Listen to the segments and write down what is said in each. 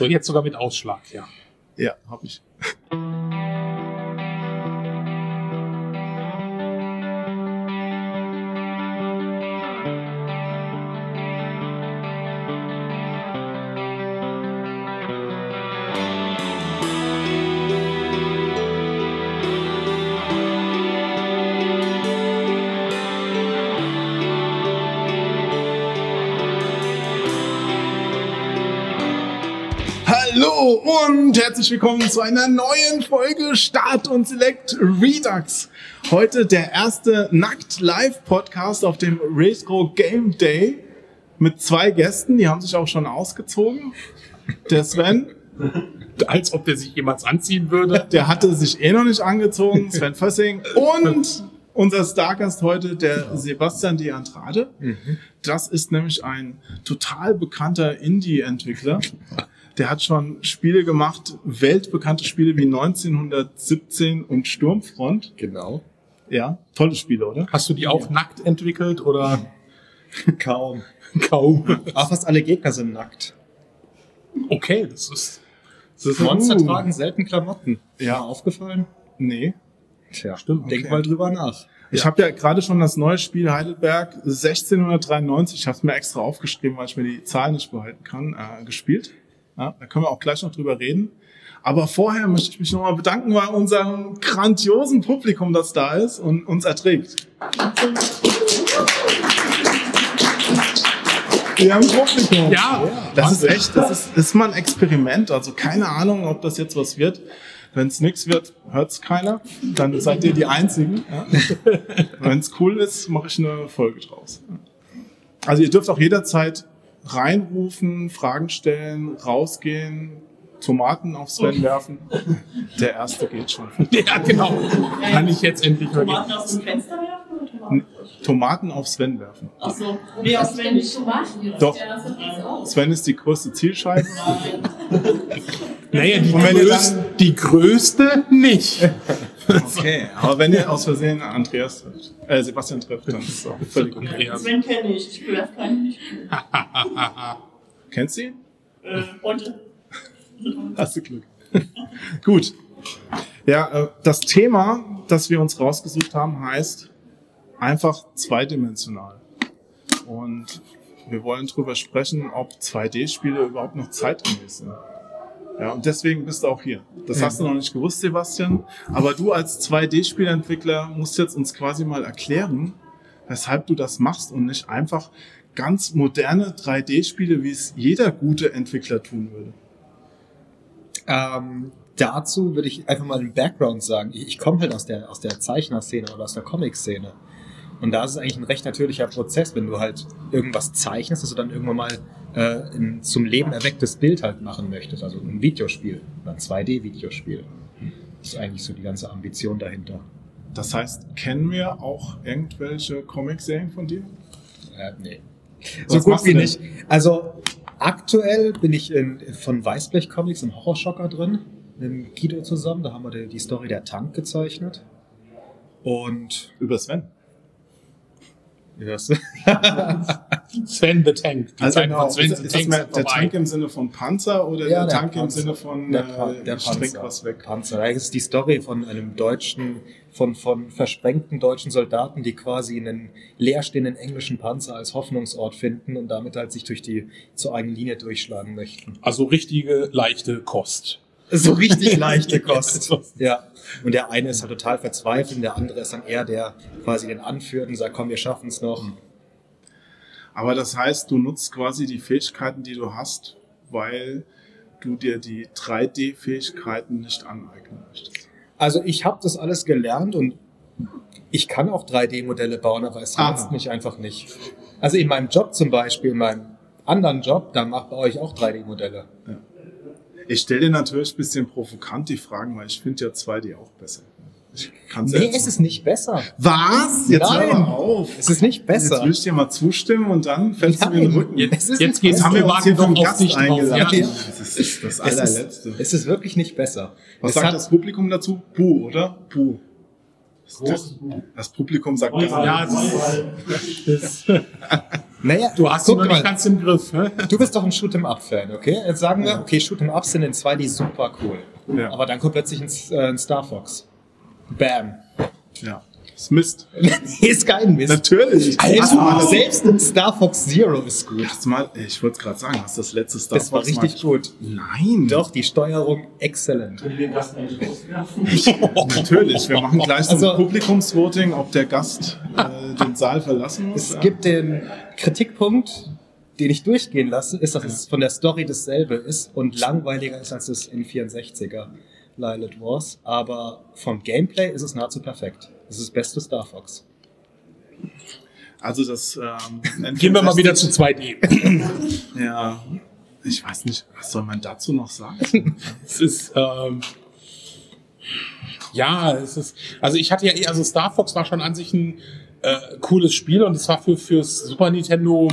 So, jetzt sogar mit Ausschlag, ja. Ja, hab ich. Herzlich willkommen zu einer neuen Folge Start und Select Redux. Heute der erste Nackt Live Podcast auf dem Retro Game Day mit zwei Gästen, die haben sich auch schon ausgezogen. Der Sven, Als ob der sich jemals anziehen würde. der hatte sich eh noch nicht angezogen, Sven Fössing und unser Stargast heute, der Sebastian De Andrade. Das ist nämlich ein total bekannter Indie-Entwickler. Der hat schon Spiele gemacht, weltbekannte Spiele wie 1917 und Sturmfront. Genau. Ja, tolle Spiele, oder? Hast du die auch nackt entwickelt oder Kaum. kaum? Aber fast alle Gegner sind nackt. Okay, das ist. Das ist Monster Uh. tragen selten Klamotten. Ja. Mal aufgefallen? Nee. Tja, Stimmt, Denk okay. mal drüber nach. Ich habe ja gerade schon das neue Spiel Heidelberg 1693, ich habe es mir extra aufgeschrieben, weil ich mir die Zahl nicht behalten kann, äh, gespielt. Ja, da können wir auch gleich noch drüber reden. Aber vorher möchte ich mich nochmal bedanken bei unserem grandiosen Publikum, das da ist und uns erträgt. Wir haben Publikum. Ja, Das ist echt, das ist, ist mal ein Experiment. Also keine Ahnung, ob das jetzt was wird. Wenn es nichts wird, hört es keiner. Dann seid ihr die Einzigen. Ja? Wenn es cool ist, mache ich eine Folge draus. Also ihr dürft auch jederzeit reinrufen, Fragen stellen, rausgehen, Tomaten auf Sven werfen. Der erste geht schon. Ja, genau. Kann ich jetzt endlich mal Tomaten gehen. aus dem Fenster werfen oder Tomaten? Tomaten auf Sven werfen. Achso, nee, ich Sven. Tomaten Doch. Sven ist die größte Zielscheibe. Naja, die, dann- die größte nicht. Okay, aber wenn ihr aus Versehen Andreas trifft, äh, Sebastian trifft, dann ist es auch völlig okay. Andreas. Sven kenne ich, ich werfe keinen nicht. Kennst du ihn? Äh, heute. Hast du Glück. Gut. Ja, äh, das Thema, das wir uns rausgesucht haben, heißt einfach zweidimensional. Und wir wollen drüber sprechen, ob 2D-Spiele überhaupt noch zeitgemäß sind. Ja, und deswegen bist du auch hier. Das hast du noch nicht gewusst, Sebastian. Aber du als 2D-Spielentwickler musst jetzt uns quasi mal erklären, weshalb du das machst und nicht einfach ganz moderne 3D-Spiele, wie es jeder gute Entwickler tun würde. Ähm, dazu würde ich einfach mal einen Background sagen. Ich, ich komme halt aus der, aus der Zeichnerszene oder aus der Comic-Szene. Und da ist es eigentlich ein recht natürlicher Prozess, wenn du halt irgendwas zeichnest, dass du dann irgendwann mal äh, ein zum Leben erwecktes Bild halt machen möchtest. Also ein Videospiel oder ein 2D-Videospiel. Das ist eigentlich so die ganze Ambition dahinter. Das heißt, kennen wir auch irgendwelche Comic-Serien von dir? Äh, nee. Was So gut wie nicht. Also aktuell bin ich in, von Weißblech Comics im Horrorschocker drin, mit Guido zusammen. Da haben wir die, die Story der Tank gezeichnet. Und Über Sven. hörst du? Sven the Tank. Die Zeit von Sven Ist, the ist das Tank sind der vorbei. Tank im Sinne von Panzer oder Ja, der, der Tank im Panzer. Sinne von Der, Pa- äh, der ich trink Panzer. was weg? Panzer. Da ist die Story von einem deutschen, von, von versprengten deutschen Soldaten, die quasi einen leerstehenden englischen Panzer als Hoffnungsort finden und damit halt sich durch die zur eigenen Linie durchschlagen möchten. Also richtige leichte Kost. So richtig leichte Kost. Ja. Und der eine ist halt total verzweifelt und der andere ist dann eher der quasi den anführt und sagt, komm, wir schaffen es noch. Aber das heißt, du nutzt quasi die Fähigkeiten, die du hast, weil du dir die 3D-Fähigkeiten nicht aneignen möchtest. Also ich habe das alles gelernt und ich kann auch 3D-Modelle bauen, aber es reizt mich einfach nicht. Also in meinem Job zum Beispiel, in meinem anderen Job, da baue ich auch 3D-Modelle. Ich stelle dir natürlich ein bisschen provokant die Fragen, weil ich finde ja 2D auch besser. Ich kann's Nee, jetzt es ist nicht besser. Was? Jetzt Nein. hör mal auf. Es ist nicht besser. Jetzt will ich dir mal zustimmen und dann fällst du mir in den Nein. Rücken. Jetzt, jetzt geht's besser. haben wir wir uns hier warten vom Gast eingeladen. Ja. Das ist das, das Es allerletzte. ist, es ist wirklich nicht besser. Was es sagt hat, das Publikum dazu? Puh, oder? Puh. Das, das Publikum sagt Ja, das, Naja, Du hast ihn guck noch nicht ganz im Griff. Ne? du bist doch ein Shoot'em-up-Fan, okay? Jetzt sagen wir, okay, Shoot'em-ups sind in 2D super cool. Ja. Aber dann kommt plötzlich ein, äh, ein Star Fox. Bam. Ja. Das Mist. ist kein Mist. Natürlich. Du mal, selbst ein Star Fox Zero ist gut. hast du mal ich wollte es gerade sagen, hast du das letzte Star Das war Fox mal richtig gut. Nein. Doch, die Steuerung exzellent. Natürlich. Wir machen gleich so ein Also- Publikumsvoting, ob der Gast äh, den Saal verlassen muss. Es Ja. gibt den Kritikpunkt, den ich durchgehen lasse, ist, dass es von der Story dasselbe ist und langweiliger ist als das in 64er Lilith Wars. Aber vom Gameplay ist es nahezu perfekt. Das ist das beste Star Fox. Also das ähm, Gehen wir mal wieder zu 2D. Ja, ich weiß nicht, was soll man dazu noch sagen? Es ist, ähm, ja, es ist, also ich hatte ja eh, also Star Fox war schon an sich ein äh, cooles Spiel und es war für fürs Super Nintendo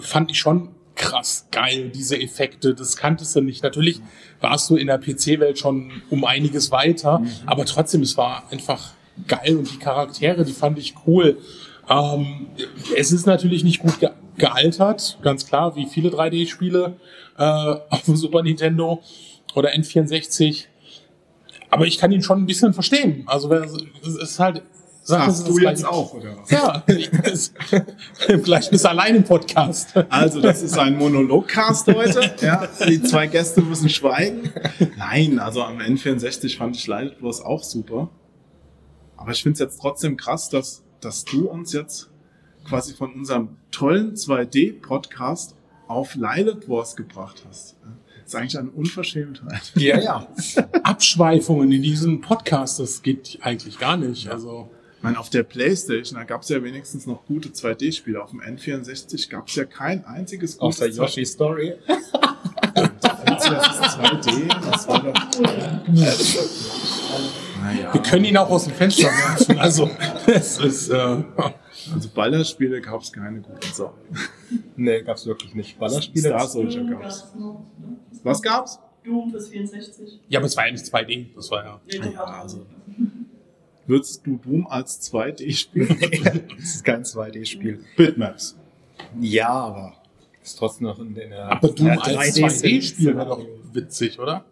fand ich schon krass geil, diese Effekte, das kanntest du nicht. Natürlich warst du in der PC-Welt schon um einiges weiter, aber trotzdem, es war einfach geil und die Charaktere, die fand ich cool. Ähm, es ist natürlich nicht gut ge gealtert, ganz klar, wie viele 3D-Spiele äh, auf dem Super Nintendo oder N64. Aber ich kann ihn schon ein bisschen verstehen. Also es ist halt. Sagst ist du jetzt auch, oder was? Ja, vielleicht bist du allein im Podcast. Also, das ist ein Monologcast heute. Ja, die zwei Gäste müssen schweigen. Nein, also am N64 fand ich Light Wars auch super. Aber ich finde es jetzt trotzdem krass, dass, dass du uns jetzt quasi von unserem tollen 2D-Podcast auf Lilith Wars gebracht hast. Das ist eigentlich eine Unverschämtheit. Ja, ja. Abschweifungen in diesem Podcast, das geht eigentlich gar nicht. Also Ich meine, auf der Playstation, da gab es ja wenigstens noch gute 2D-Spiele. Auf dem N64 gab es ja kein einziges gutes Außer Yoshi Story. Das ist 2D, das war doch... Naja. wir können ihn auch aus dem Fenster werfen. Also es ist äh, Also Ballerspiele gab es keine guten. So. Nee, gab's wirklich nicht. Ballerspiele. Star Soldier noch. ne? Was gab's? Doom fürs 64. ja, aber es war ja nicht 2D. Das war ja. Ja, also. Würdest du Doom als 2D spielen? das ist kein 2D-Spiel. Bitmaps. Ja, aber ist trotzdem noch in der. Aber Doom der als 3D 2D-Spiel wäre doch witzig, oder?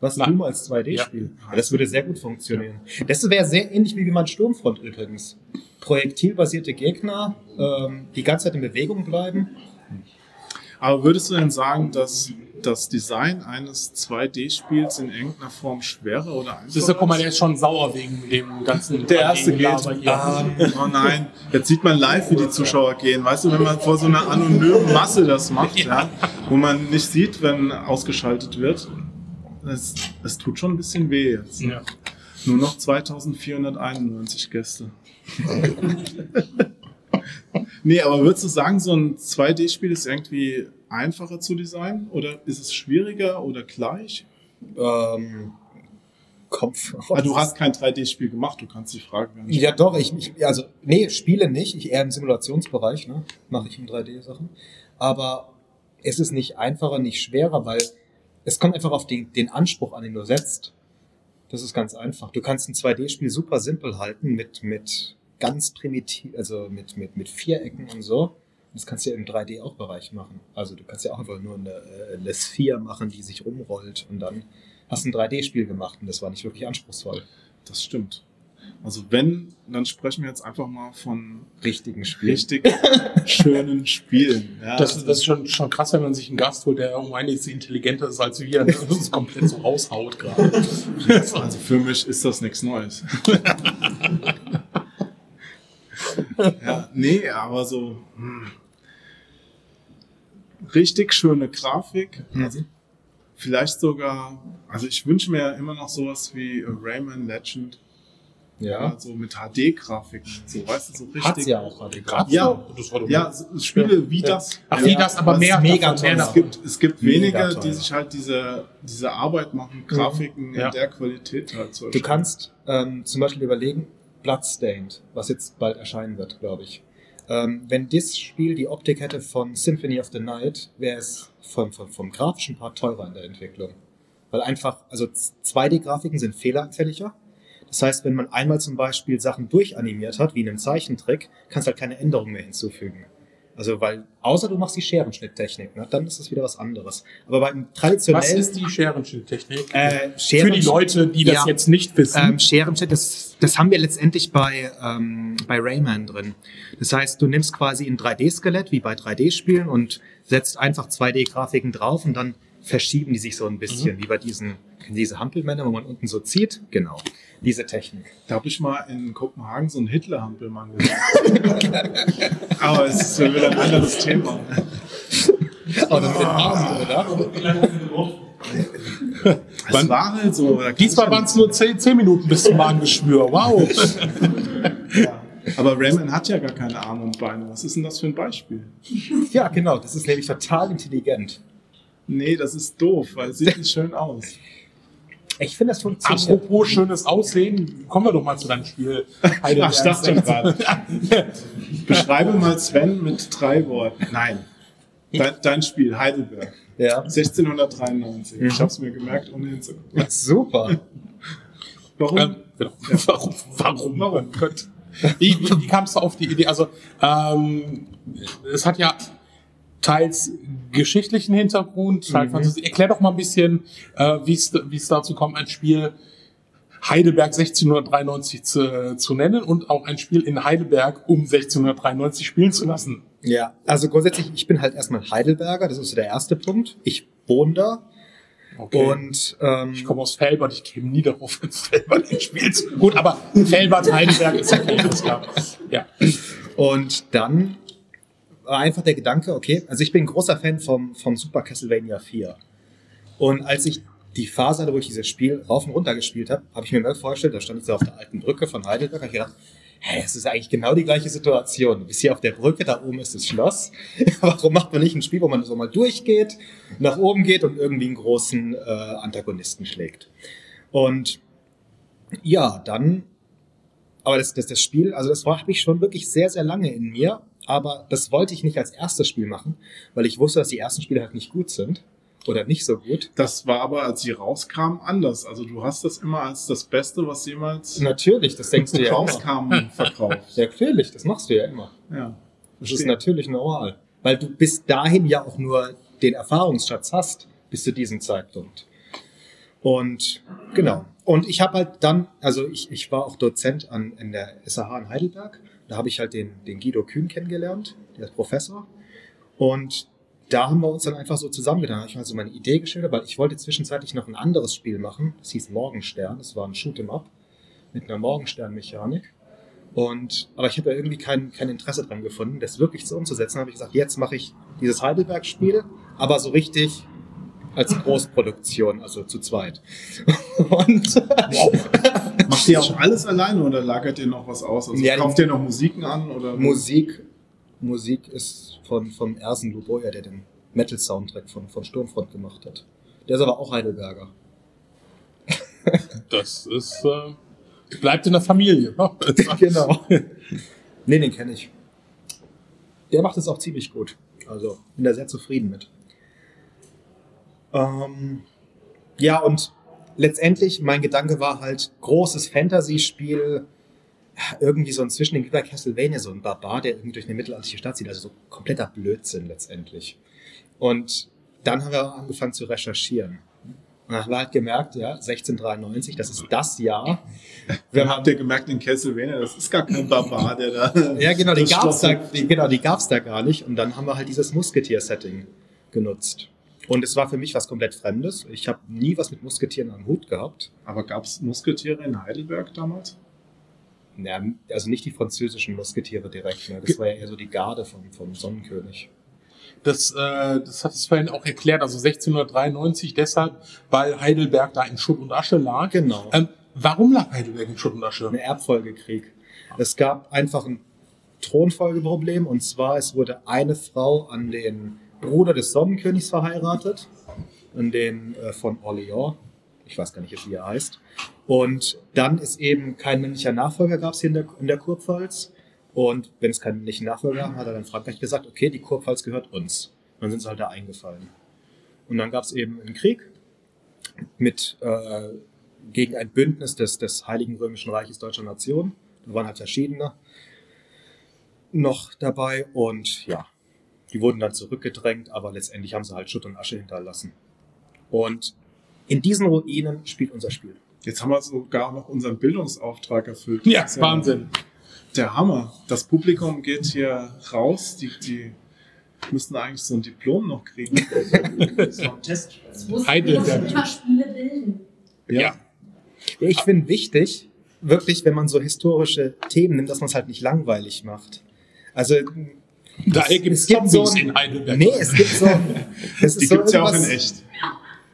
Was Nein. Doom als 2D-Spiel? Ja. das würde sehr gut funktionieren. Das wäre sehr ähnlich wie mein Sturmfront übrigens. Projektilbasierte Gegner, ähm, die ganze Zeit in Bewegung bleiben. Aber würdest du denn sagen, dass das Design eines 2D-Spiels in irgendeiner Form schwerer oder einfacher Das ist ja, guck mal, der ist schon sauer wegen dem ganzen Der erste geht. Hier. Oh nein, jetzt sieht man live, wie die Zuschauer gehen. Weißt du, wenn man vor so einer anonymen Masse das macht, ja, wo man nicht sieht, wenn ausgeschaltet wird, es, es tut schon ein bisschen weh jetzt. Ja. Nur noch 2491 Gäste. nee, aber würdest du sagen, so ein 2D-Spiel ist irgendwie einfacher zu designen? Oder ist es schwieriger oder gleich? Ähm, Kopf. Ah, du hast kein 3D-Spiel gemacht, du kannst die Frage gar nicht. Ja, doch, ich, ich also, nee, Spiele nicht, ich eher im Simulationsbereich, ne, mache ich im 3D-Sachen. Aber es ist nicht einfacher, nicht schwerer, weil es kommt einfach auf den, den Anspruch an, den du setzt. Das ist ganz einfach. Du kannst ein 2D-Spiel super simpel halten mit, mit ganz primitiv, also mit, mit, mit Vierecken und so. Das kannst du ja im 3D auch Bereich machen. Also du kannst ja auch einfach nur eine, äh, eine Sphäre machen, die sich rumrollt und dann hast du ein 3D-Spiel gemacht und das war nicht wirklich anspruchsvoll. Das stimmt. Also wenn, dann sprechen wir jetzt einfach mal von Richtigen Spiel. richtig schönen Spielen. Ja, Das, ist- das ist schon, schon krass, wenn man sich einen Gast holt, der um einiges intelligenter ist als wir, und uns komplett so raushaut gerade. also für mich ist das nichts Neues. ja, nee, aber so hm. Richtig schöne Grafik. Also vielleicht sogar, also ich wünsche mir immer noch sowas wie äh, Rayman Legend. Ja, Ja. so mit HD-Grafiken. So, weißt du, so richtig. Hat's ja auch HD. Grad Ja. Das war Ja, Spiele wie das. Ach, ja, wie das, aber mehr mega davon, mehr toll Es gibt, es gibt wenige, die sich halt diese, diese Arbeit machen, Grafiken Ja. in der Qualität halt zu Du erstellen. kannst ähm, zum Beispiel überlegen, Bloodstained, was jetzt bald erscheinen wird, glaube ich. Ähm, wenn das Spiel die Optik hätte von Symphony of the Night, wäre es vom, vom, vom grafischen Part teurer in der Entwicklung. Weil einfach, also 2D-Grafiken sind fehleranfälliger. Das heißt, wenn man einmal zum Beispiel Sachen durchanimiert hat, wie in einem Zeichentrick, kannst du halt keine Änderungen mehr hinzufügen. Also, weil, außer du machst die Scherenschnitttechnik, ne, dann ist das wieder was anderes. Aber beim Was traditionellen, ist die Scherenschnitttechnik? äh, Für Scheren- die Leute, die das Ja. jetzt nicht wissen. ähm, Scherenschnitt, das, das haben wir letztendlich bei, ähm, bei Rayman drin. Das heißt, du nimmst quasi ein 3D-Skelett, wie bei 3D-Spielen, und setzt einfach 2D-Grafiken drauf und dann verschieben die sich so ein bisschen, wie bei diesen, diese Hampelmänner, wo man unten so zieht. Genau, diese Technik. Da habe ich mal in Kopenhagen so einen Hitler-Hampelmann gesehen. Aber es ist ja wieder ein anderes Thema. Oder mit den Armen, oder? Es Wann- war halt so. Diesmal waren es nur 10, 10 Minuten bis zum Magengeschwür. Wow. Aber Rayman hat ja gar keine Arme und Beine. Was ist denn das für ein Beispiel? Ja, genau, das ist nämlich total intelligent. Nee, das ist doof, weil es sieht nicht schön aus. Ich finde, das funktioniert. Apropos schönes Aussehen, kommen wir doch mal zu deinem Spiel. Ach, ich dachte gerade. Beschreibe mal Sven mit drei Worten. Nein. Dein, dein Spiel, Heidelberg. Ja. 1693. Ich habe es mir gemerkt, ohne hinzugucken. Super. Warum? Ähm, genau. Warum? Warum? Warum? Gott. Wie, wie, wie kamst du auf die Idee? Also, ähm, es hat ja teils geschichtlichen Hintergrund, teils Fantasie. Erklär doch mal ein bisschen, äh, wie es dazu kommt, ein Spiel Heidelberg 1693 zu, zu nennen und auch ein Spiel in Heidelberg um 1693 spielen zu lassen. Ja, also grundsätzlich, ich bin halt erstmal Heidelberger, das ist so der erste Punkt. Ich wohne da und ähm, Ich komme aus Felbert, ich käme nie darauf, ins Felbert ein Spiel zu. Gut, aber Felbert, Heidelberg ist okay, alles klar. Ja. Und dann war einfach der Gedanke, okay, also ich bin großer Fan vom, vom Super Castlevania 4. Und als ich die Phase hatte, wo ich dieses Spiel rauf und runter gespielt habe, habe ich mir mal vorgestellt, da stand ich so auf der alten Brücke von Heidelberg, habe ich gedacht, hä, es ist eigentlich genau die gleiche Situation. Du bist hier auf der Brücke, da oben ist das Schloss. Warum macht man nicht ein Spiel, wo man so mal durchgeht, nach oben geht und irgendwie einen großen äh, Antagonisten schlägt? Und ja, dann aber das, das, das Spiel, also das habe ich schon wirklich sehr, sehr lange in mir. Aber das wollte ich nicht als erstes Spiel machen, weil ich wusste, dass die ersten Spiele halt nicht gut sind. Oder nicht so gut. Das war aber, als sie rauskamen, anders. Also du hast das immer als das Beste, was jemals Natürlich, das denkst du ja immer. rauskam, verkauft. Ja, natürlich, das machst du ja immer. Ja. Das ist natürlich normal. Weil du bis dahin ja auch nur den Erfahrungsschatz hast, bis zu diesem Zeitpunkt. Und genau. Und ich habe halt dann, also ich, ich war auch Dozent an, in der SAH in Heidelberg. Da habe ich halt den, den Guido Kühn kennengelernt, der ist Professor. Und da haben wir uns dann einfach so zusammengetan. Da habe ich mal so meine Idee geschildert, weil ich wollte zwischenzeitlich noch ein anderes Spiel machen. Das hieß Morgenstern. Das war ein Shoot'em Up mit einer Morgenstern-Mechanik. Und, aber ich habe ja irgendwie kein, kein Interesse dran gefunden, das wirklich so umzusetzen. Da habe ich gesagt, jetzt mache ich dieses Heidelberg-Spiel, aber so richtig als Großproduktion, also zu zweit. Und Macht ihr auch alles alleine oder lagert ihr noch was aus? Also Ja, kauft ihr noch Musiken an oder? Musik, Musik ist von, von Ersen Luboya, der den Metal-Soundtrack von, von Sturmfront gemacht hat. Der ist aber auch Heidelberger. Das ist, äh, bleibt in der Familie. Ne? genau. nee, den kenne ich. Der macht es auch ziemlich gut. Also bin da sehr zufrieden mit. Ähm, ja, und letztendlich, mein Gedanke war halt, großes Fantasy-Spiel, irgendwie so inzwischen den bei Castlevania, so ein Barbar, der irgendwie durch eine mittelalterliche Stadt zieht, also so kompletter Blödsinn letztendlich. Und dann haben wir angefangen zu recherchieren. Und dann haben wir halt gemerkt, ja, 1693, das ist das Jahr. Dann habt ihr gemerkt, in Castlevania, das ist gar kein Barbar, der da. Ja, genau, die gab's da, die, genau, die gab's da gar nicht. Und dann haben wir halt dieses Musketier-Setting genutzt. Und es war für mich was komplett Fremdes. Ich habe nie was mit Musketieren am Hut gehabt. Aber gab es Musketiere in Heidelberg damals? Ja, also nicht die französischen Musketiere direkt. Ne? Das war ja eher so die Garde vom, vom Sonnenkönig. Das, äh, das hat es vorhin auch erklärt, also 1693 deshalb, weil Heidelberg da in Schutt und Asche lag. Genau. Ähm, warum lag Heidelberg in Schutt und Asche? Ein Erbfolgekrieg. Es gab einfach ein Thronfolgeproblem. Und zwar, es wurde eine Frau an den Bruder des Sonnenkönigs verheiratet. An den äh, von Orléans. Ich weiß gar nicht, wie er heißt. Und dann ist eben kein männlicher Nachfolger gab es hier in der, in der Kurpfalz. Und wenn es keinen männlichen Nachfolger gab, hat er dann Frankreich gesagt, okay, die Kurpfalz gehört uns. Und dann sind sie halt da eingefallen. Und dann gab es eben einen Krieg mit, äh, gegen ein Bündnis des, des Heiligen Römischen Reiches Deutscher Nation. Da waren halt verschiedene noch dabei und ja, die wurden dann zurückgedrängt, aber letztendlich haben sie halt Schutt und Asche hinterlassen. Und in diesen Ruinen spielt unser Spiel. Jetzt haben wir sogar noch unseren Bildungsauftrag erfüllt. Ja, Das ist Wahnsinn. Der Hammer. Das Publikum geht hier raus. Die, die müssten eigentlich so ein Diplom noch kriegen. So ein Test. Es muss immer Spiele bilden. Ja. Ich finde wichtig, wirklich, wenn man so historische Themen nimmt, dass man es halt nicht langweilig macht. Also, Daher gibt es es gibt so Zombies ein- in Heidelberg. nee, es gibt so, es Die so gibt's ja auch in echt.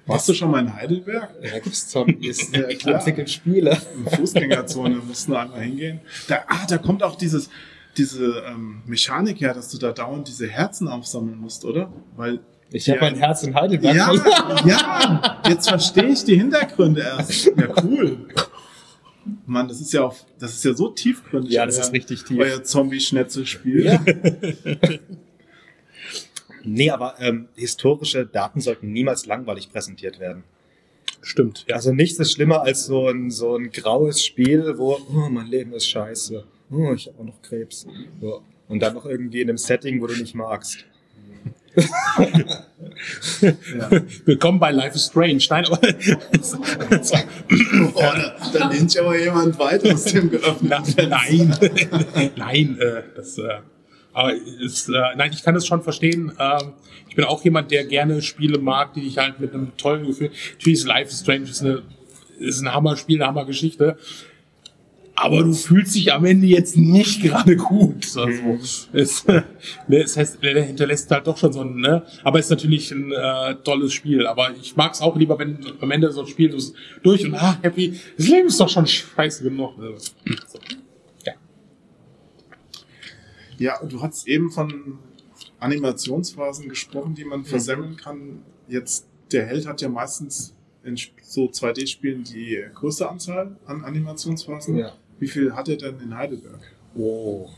Warst du schon mal in Heidelberg? Ja, gibt's Zombies, Ja, entwickelt Spiele. Fußgängerzone mussten wir einmal hingehen. Da, ah, da kommt auch dieses, diese ähm, Mechanik her, dass du da dauernd diese Herzen aufsammeln musst, oder? Weil Ich habe Ja. mein Herz in Heidelberg ja, ja, jetzt verstehe ich die Hintergründe erst. Ja, cool. Mann, das ist ja auch, das ist ja so tiefgründig. Ja, das euer- ist richtig tief. Euer Zombie-Schnetzelspiel. Ja. nee, aber ähm, historische Daten sollten niemals langweilig präsentiert werden. Stimmt, ja. Also nichts ist schlimmer als so ein, so ein graues Spiel, wo oh, mein Leben ist scheiße. Oh, ich habe auch noch Krebs. So. Und dann noch irgendwie in einem Setting, wo du nicht magst. Willkommen bei Life is Strange. Nein, aber Oh, da, da lehnt sich aber jemand weit aus dem geöffneten nein, nein, äh, das, äh, aber ist, äh, nein, ich kann das schon verstehen. Ähm, ich bin auch jemand, der gerne Spiele mag, die ich halt mit einem tollen Gefühl. Natürlich ist Life is Strange ist eine, ist ein Hammerspiel, eine Hammergeschichte. Aber du fühlst dich am Ende jetzt nicht gerade gut. Also, es, ne, es heißt, der hinterlässt halt doch schon so ein, ne? Aber es ist natürlich ein äh, tolles Spiel. Aber ich mag es auch lieber, wenn am Ende so ein Spiel du bist durch und ah, happy. Das Leben ist doch schon scheiße genug. Also, so. Ja. Ja, du hast eben von Animationsphasen gesprochen, die man versemmeln kann. Jetzt, der Held hat ja meistens in so 2D-Spielen die größte Anzahl an Animationsphasen. Ja. Wie viel hat er denn in Heidelberg? Oh.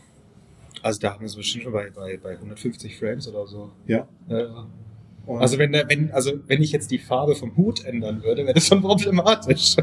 Also da haben wir es bestimmt schon bei, bei, bei 150 Frames oder so. Ja. Äh, also wenn, wenn, also wenn ich jetzt die Farbe vom Hut ändern würde, wäre das schon problematisch.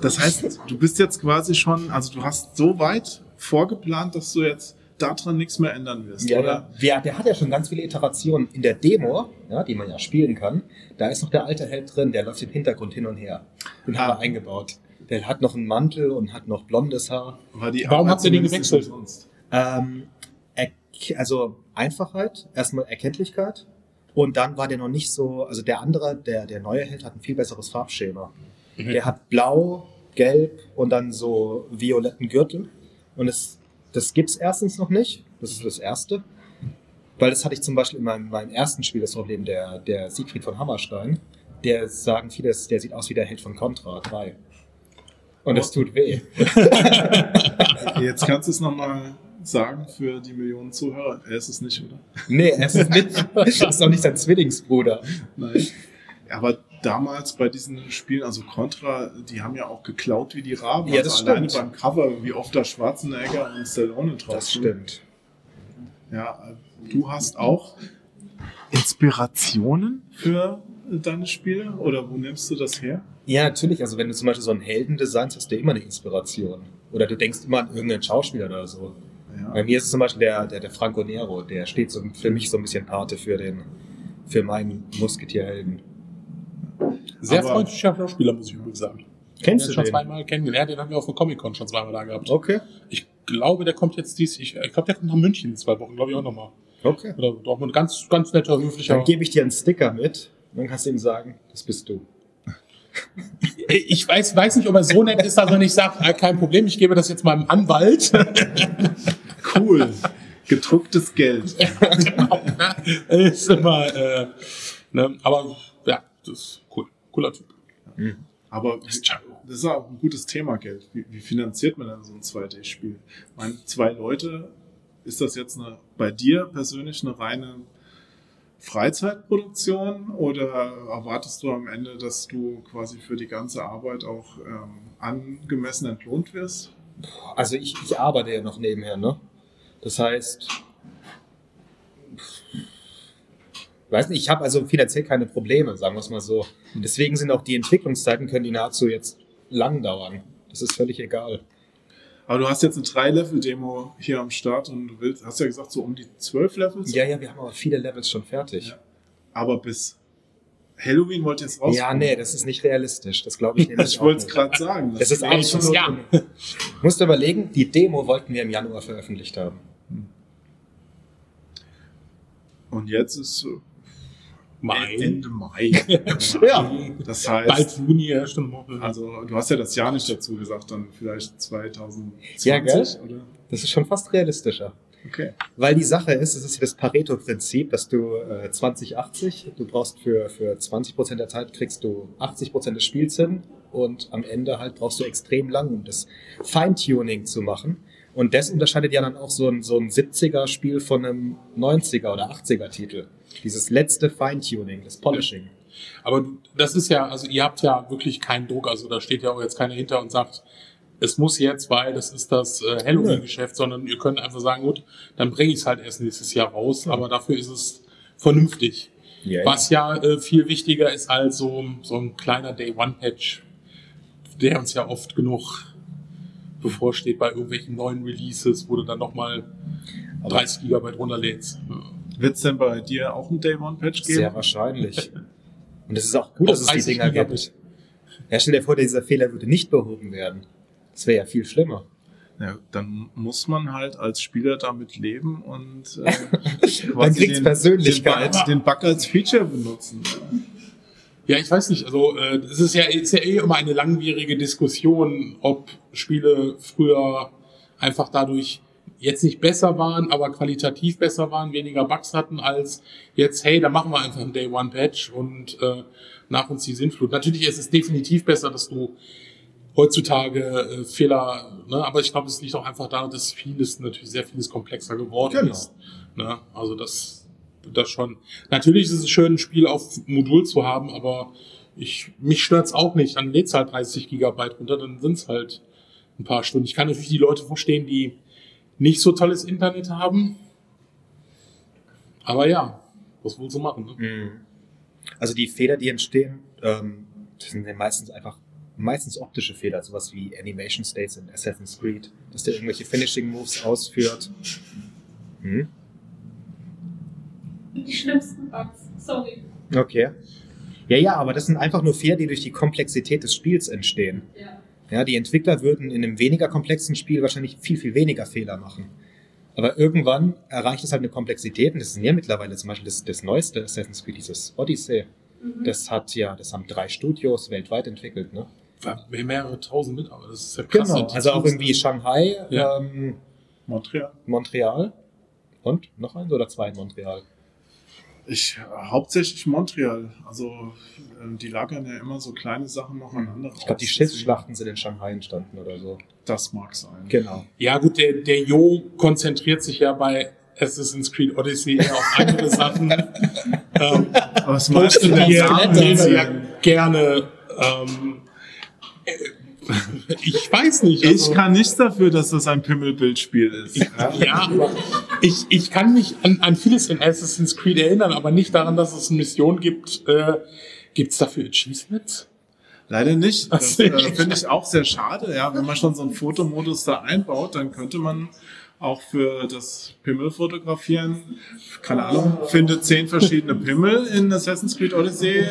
das heißt, du bist jetzt quasi schon, also du hast so weit vorgeplant, dass du jetzt daran nichts mehr ändern wirst, Ja, oder? der, der hat ja schon ganz viele Iterationen in der Demo, ja, die man ja spielen kann. Da ist noch der alte Held drin, der läuft im Hintergrund hin und her. Den Ah. haben wir eingebaut. Der hat noch einen Mantel und hat noch blondes Haar. War die Warum habt ihr den gewechselt? Ähm, also Einfachheit, erstmal Erkenntlichkeit. Und dann war der noch nicht so, also der andere, der, der neue Held hat ein viel besseres Farbschema. Mhm. Der hat blau, gelb und dann so violetten Gürtel. Und es, das gibt's erstens noch nicht. Das ist das Erste. Weil das hatte ich zum Beispiel in meinem, meinem ersten Spiel das Problem, der, der Siegfried von Hammerstein. Der sagen viele, der sieht aus wie der Held von Contra 3. Und das tut weh. Jetzt kannst du es nochmal sagen für die Millionen Zuhörer. Er ist es nicht, oder? Nee, es ist nicht, es ist auch nicht sein Zwillingsbruder. Nein. Aber damals bei diesen Spielen, also Contra, die haben ja auch geklaut wie die Raben. Ja, also das alleine stimmt. beim Cover, wie oft da Schwarzenegger und Stallone drauf Das stimmt. Ja, du hast auch Inspirationen für deine Spiele? Oder wo nimmst du das her? Ja, natürlich. Also wenn du zum Beispiel so einen Helden designst, hast du immer eine Inspiration. Oder du denkst immer an irgendeinen Schauspieler oder so. Bei Ja. mir ist es zum Beispiel der, der, der Franco Nero, der steht so für mich so ein bisschen Pate für den, für meinen Musketierhelden. Sehr Aber- freundlicher Schauspieler, muss ich übrigens sagen. Kennst den du schon den? zweimal kennengelernt. Den haben wir auf dem Comic-Con schon zweimal da gehabt. Okay. Ich glaube, der kommt jetzt dies, ich, ich glaube, der kommt nach München in zwei Wochen, glaube ich auch nochmal. Okay. Oder doch ein ganz, ganz netter, höflicher. Dann gebe ich dir einen Sticker mit. Dann kannst du ihm sagen, das bist du. Ich weiß, weiß nicht, ob er so nett ist, dass er nicht sagt, ah, kein Problem, ich gebe das jetzt meinem Anwalt. Cool. Gedrucktes Geld. genau, ne? ist immer, äh, ne? aber ja, das ist cool. Cooler Typ. Aber das ist auch ein gutes Thema, Geld. Wie, wie finanziert man denn so ein 2D-Spiel? Ich meine, zwei Leute, ist das jetzt eine, bei dir persönlich eine reine Freizeitproduktion oder erwartest du am Ende, dass du quasi für die ganze Arbeit auch ähm, angemessen entlohnt wirst? Also ich, ich arbeite ja noch nebenher, ne? Das heißt, weiß nicht, ich habe also finanziell keine Probleme, sagen wir es mal so. Deswegen sind auch die Entwicklungszeiten, können die nahezu jetzt lang dauern. Das ist völlig egal. Aber du hast jetzt eine 3-Level-Demo hier am Start und du willst, hast ja gesagt, so um die 12 Levels. Ja, ja, wir haben aber viele Levels schon fertig. Ja. Aber bis Halloween wollt ihr jetzt raus. Ja, nee, das ist nicht realistisch. Das glaube ich nämlich Ich wollte es nicht. gerade sagen. Das ist Nächstes absolut. Jahr. Musst du überlegen, die Demo wollten wir im Januar veröffentlicht haben. Und jetzt ist Mai. Ende Mai. Ja. Das Bald heißt, Juni, ja, stimmt. also du hast ja das Jahr nicht dazu gesagt, dann vielleicht 2020 Ja, gell? oder? Das ist schon fast realistischer. Okay. Weil die Sache ist, es ist ja das Pareto-Prinzip, dass du äh, 20-80, du brauchst für, für 20% der Zeit kriegst du 80% des Spiels hin und am Ende halt brauchst du extrem lang, um das Feintuning zu machen. Und das unterscheidet ja dann auch so ein, so ein 70er-Spiel von einem 90er oder 80er-Titel. Dieses letzte Feintuning, das Polishing. Aber das ist ja, also ihr habt ja wirklich keinen Druck, also da steht ja auch jetzt keiner hinter und sagt, es muss jetzt, weil das ist das äh, Halloween-Geschäft, sondern ihr könnt einfach sagen, gut, dann bringe ich es halt erst nächstes Jahr raus, aber dafür ist es vernünftig. Ja, Was ja äh, viel wichtiger ist als so, so ein kleiner Day-One-Patch, der uns ja oft genug bevorsteht bei irgendwelchen neuen Releases, wo du dann nochmal 30 Gigabyte runterlädst. Ja. Wird es denn bei dir auch ein Day-One-Patch geben? Sehr wahrscheinlich. Und es ist auch gut, dass es die 30 Dinger gibt. Ja, stell dir vor, dieser Fehler würde nicht behoben werden. Das wäre ja viel schlimmer. Ja, dann muss man halt als Spieler damit leben und äh, Dann quasi kriegt's Persönlichkeit. Den Bug, den Bug als Feature benutzen. Ja, ich weiß nicht. Also äh, es ist ja, ist ja eh immer eine langwierige Diskussion, ob Spiele früher einfach dadurch jetzt nicht besser waren, aber qualitativ besser waren, weniger Bugs hatten, als jetzt, hey, da machen wir einfach einen Day-One-Patch und äh, nach uns die Sintflut. Natürlich ist es definitiv besser, dass du heutzutage äh, Fehler, ne, aber ich glaube, es liegt auch einfach daran, dass vieles, natürlich sehr vieles komplexer geworden Genau. ist. Ne? Also das, das schon. Natürlich ist es schön, ein Spiel auf Modul zu haben, aber ich, mich stört's auch nicht. Dann lädt's halt 30 Gigabyte runter, dann sind's halt ein paar Stunden. Ich kann natürlich die Leute verstehen, die nicht so tolles Internet haben. Aber ja, was willst du machen? Ne? Also die Fehler, die entstehen, ähm, das sind ja meistens einfach meistens optische Fehler, sowas wie Animation States in Assassin's Creed, dass der irgendwelche Finishing Moves ausführt. Hm? Die schlimmsten Bugs. Sorry. Okay. Ja, ja, aber das sind einfach nur Fehler, die durch die Komplexität des Spiels entstehen. Ja. Ja, die Entwickler würden in einem weniger komplexen Spiel wahrscheinlich viel, viel weniger Fehler machen. Aber irgendwann erreicht es halt eine Komplexität, und das ist ja mittlerweile zum Beispiel das, das neueste Assassin's Creed, dieses Odyssey. Mhm. Das hat ja, das haben drei Studios weltweit entwickelt, ne? War mehrere tausend Mitarbeiter, das ist ja krass. Genau. Also auch irgendwie Shanghai, Ja. ähm, Montreal. Montreal und noch eins oder zwei in Montreal. Ich, hauptsächlich Montreal. Also ähm, die lagern ja immer so kleine Sachen noch aneinander. Ich glaube, die. Schiffsschlachten sind in Shanghai entstanden oder so. Das mag sein. Genau. Ja, gut, der, der Jo konzentriert sich ja bei Assassin's Creed Odyssey eher auf andere Sachen. ähm, Aber was meinst du postet denn ja gerne. Ähm, äh, ich weiß nicht. Ich also- kann nichts dafür, dass das ein Pimmelbildspiel ist. Ja, aber ich, ich kann mich an, an vieles in Assassin's Creed erinnern, aber nicht daran, dass es eine Mission gibt. Äh, Gibt es dafür Achievements? Leider nicht. Das äh, finde ich auch sehr schade. Ja, wenn man schon so einen Fotomodus da einbaut, dann könnte man auch für das Pimmel-Fotografieren, keine Ahnung, finde zehn verschiedene Pimmel in Assassin's Creed Odyssey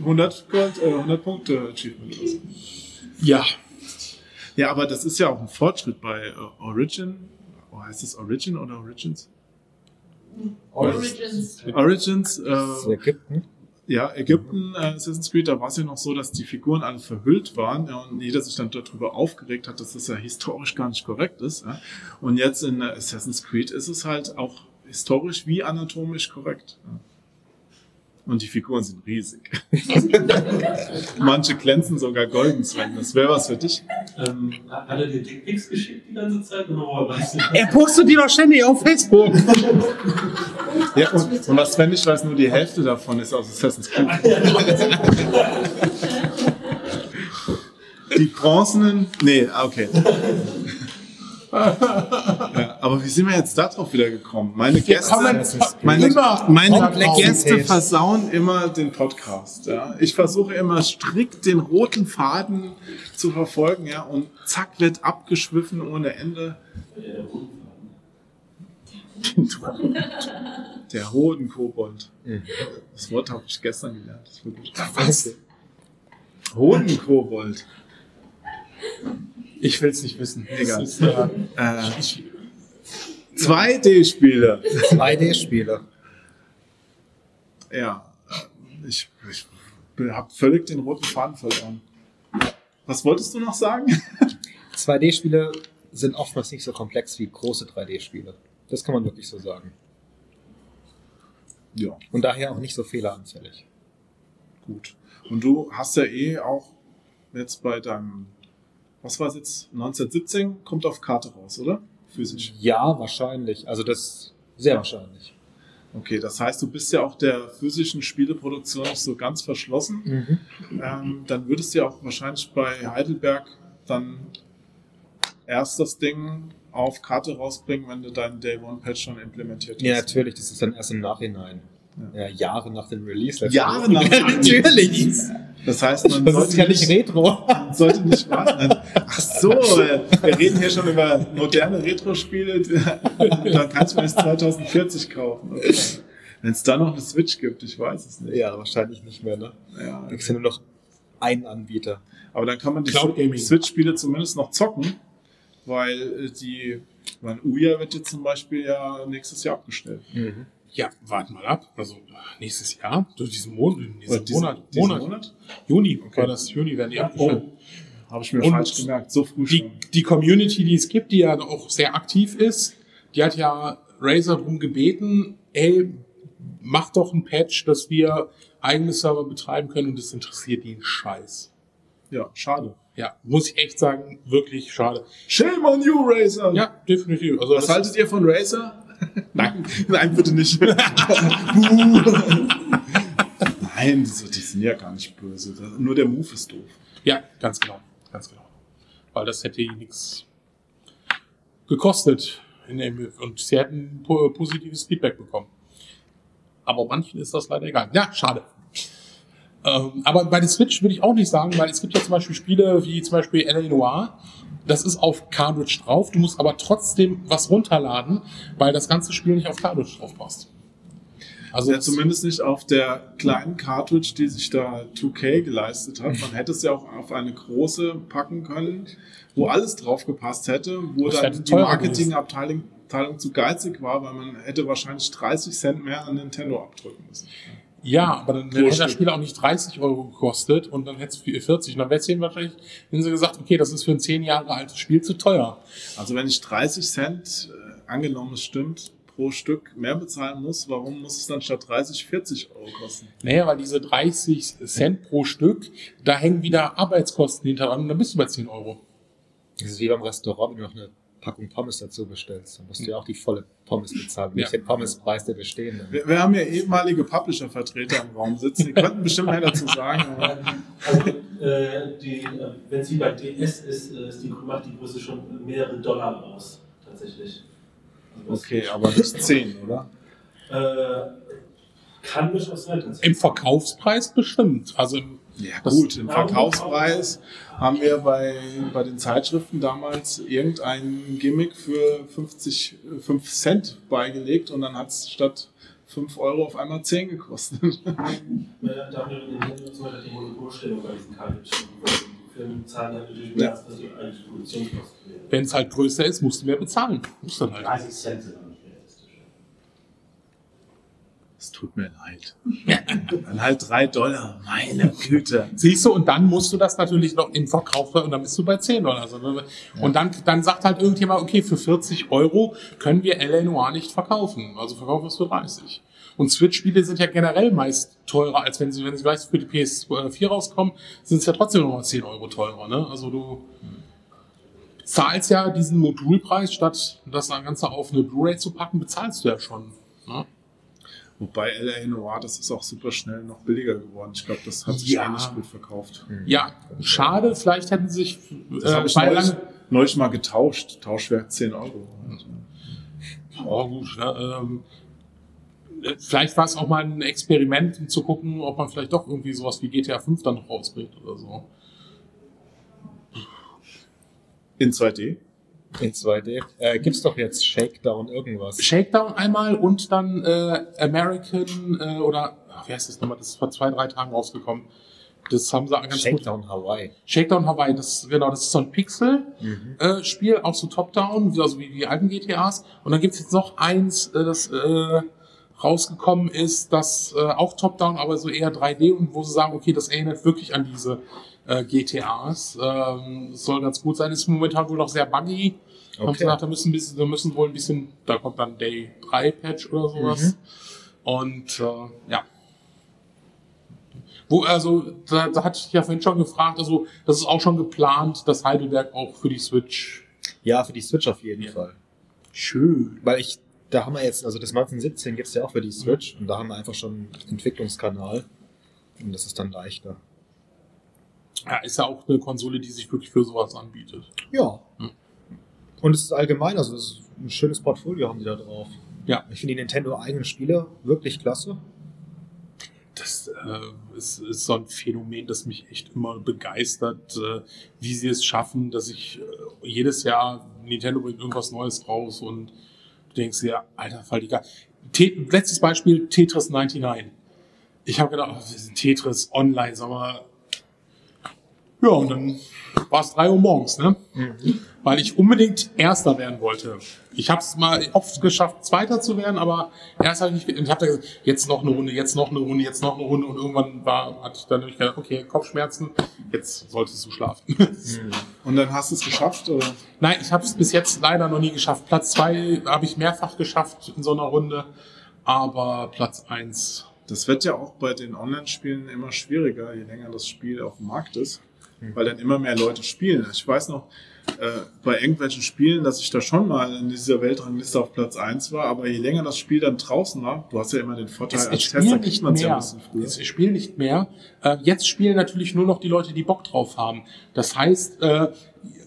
100, Gold, äh, 100 Punkte Achievement. Ja. Ja, aber das ist ja auch ein Fortschritt bei äh, Origin. Oh, heißt es Origin oder Origins? Origins. Origins, äh, Ägypten. ja, Ägypten, äh, Assassin's Creed, da war es ja noch so, dass die Figuren alle verhüllt waren ja, und jeder sich dann darüber aufgeregt hat, dass das ja historisch gar nicht korrekt ist. Ja. Und jetzt in äh, Assassin's Creed ist es halt auch historisch wie anatomisch korrekt. Ja. Und die Figuren sind riesig. Manche glänzen sogar golden, Sven. Das wäre was für dich. Ähm, hat er dir Dickpics geschickt die ganze Zeit oder woher weißt du? Er postet die doch ständig auf Facebook. Ja, und, und was Sven nicht weiß, nur die Hälfte davon ist aus Assassin's Creed. Die bronzenen. Nee, ah, okay. ja. Aber wie sind wir jetzt darauf wieder gekommen? Meine Wir Gäste, meine, meine. Gäste versauen immer den Podcast. Ja. Ich versuche immer strikt den roten Faden zu verfolgen, ja, und zack wird abgeschwiffen ohne Ende. Der Hodenkobold. Das Wort habe ich gestern gelernt. Das ist wirklich Was? Hodenkobold. Ich will es nicht wissen. Egal. Äh, Äh, 2D-Spiele. 2D-Spiele. Ja, ich, ich habe völlig den roten Faden verloren. Was wolltest du noch sagen? 2D-Spiele sind oftmals nicht so komplex wie große 3D-Spiele. Das kann man wirklich so sagen. Ja, Und daher auch nicht so fehleranfällig. gut. Und du hast ja eh auch jetzt bei deinem, was war es jetzt, 1917, kommt auf Karte raus, oder? Physisch. Ja, wahrscheinlich. Also das sehr wahrscheinlich. Okay, das heißt, du bist ja auch der physischen Spieleproduktion nicht so ganz verschlossen. Mhm. Ähm, dann würdest du ja auch wahrscheinlich bei Heidelberg dann erst das Ding auf Karte rausbringen, wenn du deinen Day One Patch schon implementiert hast. Ja, natürlich. Das ist dann erst im Nachhinein. Ja, Jahre nach dem Release. Jahre nach dem natürlich. Das heißt, man Das ist sollte, ja nicht nicht, Retro. man sollte nicht warten. Ach so, wir reden hier schon über moderne Retro-Spiele. Dann kannst du mir das 2040 kaufen. Okay. Wenn es da noch eine Switch gibt, ich weiß es nicht. Ja, wahrscheinlich nicht mehr, ne? Ja, Da gibt ja nur noch einen Anbieter. Aber dann kann man die. Switch-Spiele zumindest noch zocken, weil äh, die, mein Uya wird jetzt zum Beispiel ja nächstes Jahr abgestellt. Ja, warten mal ab. Also nächstes Jahr, durch diesen, Mon Oder diesen- Monat, diesen Monat, Monat? Juni, Okay. war das Juni, werden die abgestellt. Habe ich mir Und falsch gemerkt, so früh die, schon. die Community, die es gibt, die ja auch sehr aktiv ist, die hat ja Razer drum gebeten, ey, mach doch ein Patch, dass wir eigene Server betreiben können und das interessiert die Scheiß. Ja, schade. Ja, muss ich echt sagen, wirklich schade. Shame on you, Razer! Ja, definitiv. Also Was haltet ihr von Razer? Nein, nein, bitte nicht. nein, die, die sind ja gar nicht böse. Nur der Move ist doof. Ja, ganz genau, ganz genau. Weil das hätte ihnen nichts gekostet. In dem, und sie hätten po positives Feedback bekommen. Aber manchen ist das leider egal. Ja, schade. Ähm, aber bei der Switch würde ich auch nicht sagen, weil es gibt ja zum Beispiel Spiele wie zum Beispiel L.A. Noir. Das ist auf Cartridge drauf. Du musst aber trotzdem was runterladen, weil das ganze Spiel nicht auf Cartridge drauf passt. Also ja, zumindest nicht auf der kleinen Cartridge, die sich da 2K geleistet hat. Man hätte es ja auch auf eine große packen können, wo alles drauf gepasst hätte, wo Das dann die Marketingabteilung Abteilung zu geizig war, weil man hätte wahrscheinlich 30 Cent mehr an Nintendo abdrücken müssen. Ja, aber dann Pro hätte das. Spiel auch nicht 30 Euro gekostet und dann hätte es 40. Und dann wäre es ihnen wahrscheinlich, wenn sie gesagt, okay, das ist für ein 10 Jahre altes Spiel zu teuer. Also wenn ich 30 Cent, äh, angenommen es stimmt, pro Stück mehr bezahlen muss, warum muss es dann statt 30 40 Euro kosten? Naja, weil diese 30 Cent pro Stück, da hängen wieder Arbeitskosten hinter dran und dann bist du bei 10 Euro. Das ist wie beim Restaurant, wenn du noch eine Packung Pommes dazu bestellst. Dann musst du ja auch die volle Pommes bezahlen, nicht Ja. den Pommespreis der bestehenden. Wir, wir haben ja ehemalige Publisher-Vertreter im Raum sitzen, die könnten bestimmt mehr dazu sagen. Aber Also, äh, die, äh, wenn es wie bei DS ist, äh, ist die, macht die Größe schon mehrere Dollar aus, tatsächlich. Also okay, aber nicht 10, oder? Äh, kann durchaus sein. Im Verkaufspreis bestimmt. Also im, Ja gut, im Verkaufspreis haben wir bei, bei den Zeitschriften damals irgendein Gimmick für 50, äh, 5 Cent beigelegt und dann hat es statt 5 Euro auf einmal 10 gekostet. Äh, da haben wir zum Beispiel die Monopolstellung bei diesen mehr, Ja. wenn es halt größer ist, musst du mehr bezahlen. Musst dann halt. 30 Cent sind auch nicht realistisch. Es tut mir leid. Dann halt 3 Dollar, meine Güte. Siehst du, und dann musst du das natürlich noch im Verkauf, und dann bist du bei 10 Dollar. Also, Und dann, dann sagt halt irgendjemand, okay, für 40 Euro können wir L.A. Noir nicht verkaufen. Also verkaufen wir es für 30. Und Switch-Spiele sind ja generell meist teurer, als wenn sie, wenn sie gleich für die PS4 rauskommen, sind es ja trotzdem nochmal 10 Euro teurer. Ne? Also du zahlst ja diesen Modulpreis, statt das Ganze auf eine Blu-ray zu packen, bezahlst du ja schon. Ne? Wobei L.A. Noir, das ist auch super schnell noch billiger geworden. Ich glaube, das hat sich Ja. nicht gut verkauft. Ja, schade, vielleicht hätten sie sich Das äh, habe ich bei neulich, neulich mal getauscht. Tauschwert 10 Euro. Oh, gut. Ne? Ähm, äh, vielleicht war es auch mal ein Experiment, um zu gucken, ob man vielleicht doch irgendwie sowas wie GTA 5 dann noch rausbringt oder so. In 2D. In 2D. Äh, gibt's doch jetzt Shakedown irgendwas. Shakedown einmal und dann äh, American äh, oder ach, wie heißt das nochmal? Das ist vor zwei, drei Tagen rausgekommen. Das haben sie ganz gut. Shakedown Hawaii. Shakedown Hawaii, das genau, das ist so ein Pixel-Spiel, auch so Top-Down, also wie die alten GTAs. Und dann gibt's jetzt noch eins, äh, das äh, rausgekommen ist, das äh, auch Top-Down, aber so eher 3D und wo sie sagen, okay, das erinnert wirklich an diese äh, GTAs. Ähm, das soll ganz gut sein. Ist momentan wohl noch sehr buggy. Haben Okay. sie gesagt, da müssen, da müssen wohl ein bisschen, da kommt dann Day 3 Patch oder sowas. Und äh, ja. Wo, also, da, da hatte ich ja vorhin schon gefragt, also das ist auch schon geplant, dass Heidelberg auch für die Switch. Ja, für die Switch auf jeden Ja. Fall. Schön. Weil ich, da haben wir jetzt, also das 1917 gibt's ja auch für die Switch und da haben wir einfach schon einen Entwicklungskanal. Und das ist dann leichter. Ja, ist ja auch eine Konsole, die sich wirklich für sowas anbietet. Ja. Hm. Und es ist allgemein, also es ist ein schönes Portfolio haben die da drauf. Ja. Ich finde die Nintendo eigenen Spiele wirklich klasse. Das äh, ist, ist so ein Phänomen, das mich echt immer begeistert, äh, wie sie es schaffen, dass ich äh, jedes Jahr Nintendo bringt irgendwas Neues raus und du denkst dir, alter Fall. Te letztes Beispiel, Tetris 99. Ich habe gedacht, oh, Tetris online, sag mal. Ja, und dann war es drei Uhr morgens, ne? Weil ich unbedingt Erster werden wollte. Ich habe es mal oft geschafft, Zweiter zu werden, aber erst habe ich nicht. Ich habe da gesagt, jetzt noch eine Runde, jetzt noch eine Runde, jetzt noch eine Runde und irgendwann war, hatte ich dann nämlich gedacht, okay, Kopfschmerzen, jetzt solltest du schlafen. Und dann hast du es geschafft, oder? Nein, ich habe es bis jetzt leider noch nie geschafft. Platz zwei habe ich mehrfach geschafft in so einer Runde, aber Platz eins. Das wird ja auch bei den Online-Spielen immer schwieriger, je länger das Spiel auf dem Markt ist, weil dann immer mehr Leute spielen. Ich weiß noch, äh, bei irgendwelchen Spielen, dass ich da schon mal in dieser Weltrangliste auf Platz 1 war, aber je länger das Spiel dann draußen war, du hast ja immer den Vorteil, Es, als Tester kriegt nicht man es ja ein mehr. bisschen früher. Es spielen nicht mehr. Äh, jetzt spielen natürlich nur noch die Leute, die Bock drauf haben. Das heißt, äh,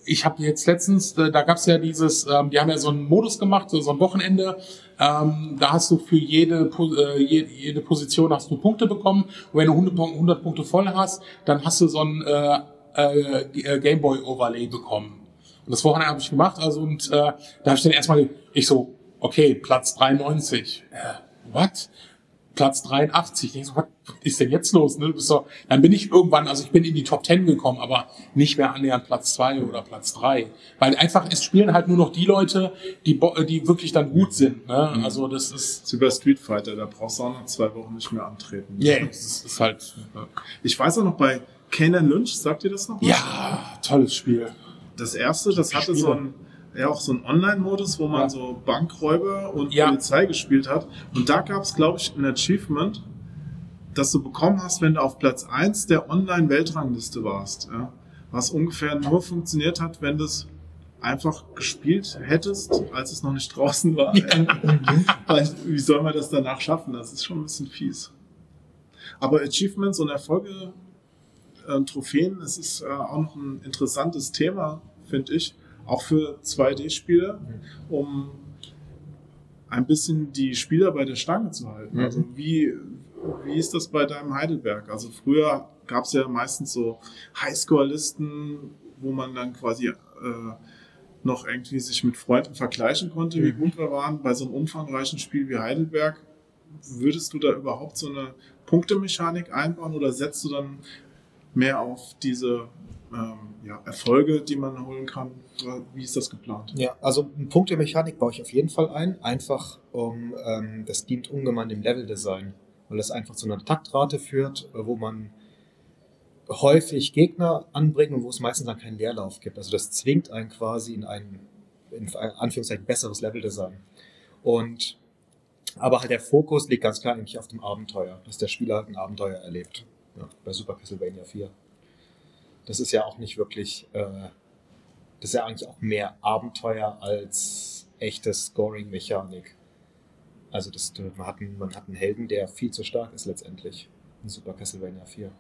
ich habe jetzt letztens, äh, da gab es ja dieses, ähm, die haben ja so einen Modus gemacht, so, so ein Wochenende. Ähm, da hast du für jede, äh, jede, Position hast du Punkte bekommen. Und wenn du 100, Punk- 100 Punkte voll hast, dann hast du so ein äh, äh, äh, Gameboy Overlay bekommen. Und das Wochenende habe ich gemacht, also und äh, da habe ich dann erstmal, ich so, okay, Platz 93. Äh, what? Platz 83. Ich so, was ist denn jetzt los? Ne? So, dann bin ich irgendwann, also ich bin in die Top 10 gekommen, aber nicht mehr annähernd Platz 2 oder Platz 3. Weil einfach, es spielen halt nur noch die Leute, die, die wirklich dann gut sind. Ne? Also das ist, Das ist bei Street Fighter, da brauchst du auch noch zwei Wochen nicht mehr antreten. yeah, das ist halt, Ich weiß auch noch bei Kanan Lynch, sagt ihr das noch? was? ja, tolles Spiel. Das erste, das hatte Spiele. so ein, ja auch so einen Online-Modus, wo man Ja. so Bankräuber und Ja. Polizei gespielt hat. Und da gab es, glaube ich, ein Achievement, das du bekommen hast, wenn du auf Platz 1 der Online-Weltrangliste warst. Ja? Was ungefähr nur funktioniert hat, wenn du es einfach gespielt hättest, als es noch nicht draußen war. Weil, wie soll man das danach schaffen? Das ist schon ein bisschen fies. Aber Achievements und Erfolge, äh, Trophäen, es ist äh, auch noch ein interessantes Thema, finde ich, auch für 2D-Spiele, um ein bisschen die Spieler bei der Stange zu halten. Mhm. Also wie, wie ist das bei deinem Heidelberg? Also früher gab es ja meistens so Highscore-Listen, wo man dann quasi äh, noch irgendwie sich mit Freunden vergleichen konnte, wie Mhm. gut wir waren. Bei so einem umfangreichen Spiel wie Heidelberg, würdest du da überhaupt so eine Punktemechanik einbauen oder setzt du dann mehr auf diese ähm, ja, Erfolge, die man holen kann? Wie ist das geplant? Ja, also eine Punktemechanik baue ich auf jeden Fall ein, einfach um, ähm, das dient ungemein dem Leveldesign, weil es einfach zu einer Taktrate führt, äh, wo man häufig Gegner anbringt und wo es meistens dann keinen Leerlauf gibt. Also das zwingt einen quasi in ein, in Anführungszeichen, besseres Leveldesign. Und aber halt der Fokus liegt ganz klar eigentlich auf dem Abenteuer, dass der Spieler halt ein Abenteuer erlebt. Ja, bei Super Castlevania 4. Das ist ja auch nicht wirklich, äh, das ist ja eigentlich auch mehr Abenteuer als echte Scoring-Mechanik. Also das, man, hat einen, man hat einen Helden, der viel zu stark ist letztendlich in Super Castlevania 4.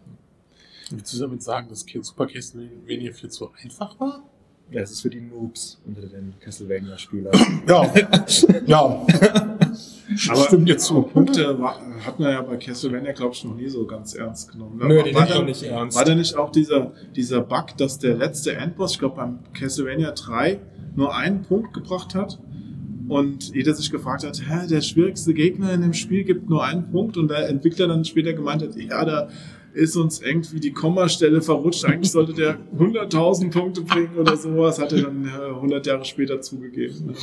Willst du damit sagen, dass Super Castlevania viel zu einfach war? Ja, das ist für die Noobs unter den Castlevania-Spielern. Ja, ja. Aber Stimmt dir zu. Punkte hat man ja bei Castlevania, glaube ich, noch nie so ganz ernst genommen. Nö, die war, nimmt da, man nicht ernst. war da nicht auch dieser, dieser Bug, dass der letzte Endboss, ich glaube beim Castlevania 3, nur einen Punkt gebracht hat? Und jeder sich gefragt hat, hä, der schwierigste Gegner in dem Spiel gibt nur einen Punkt und der Entwickler dann später gemeint hat, ja, da ist uns irgendwie die Kommastelle verrutscht, eigentlich sollte der 100.000 Punkte bringen oder sowas, hat er dann äh, 100 Jahre später zugegeben.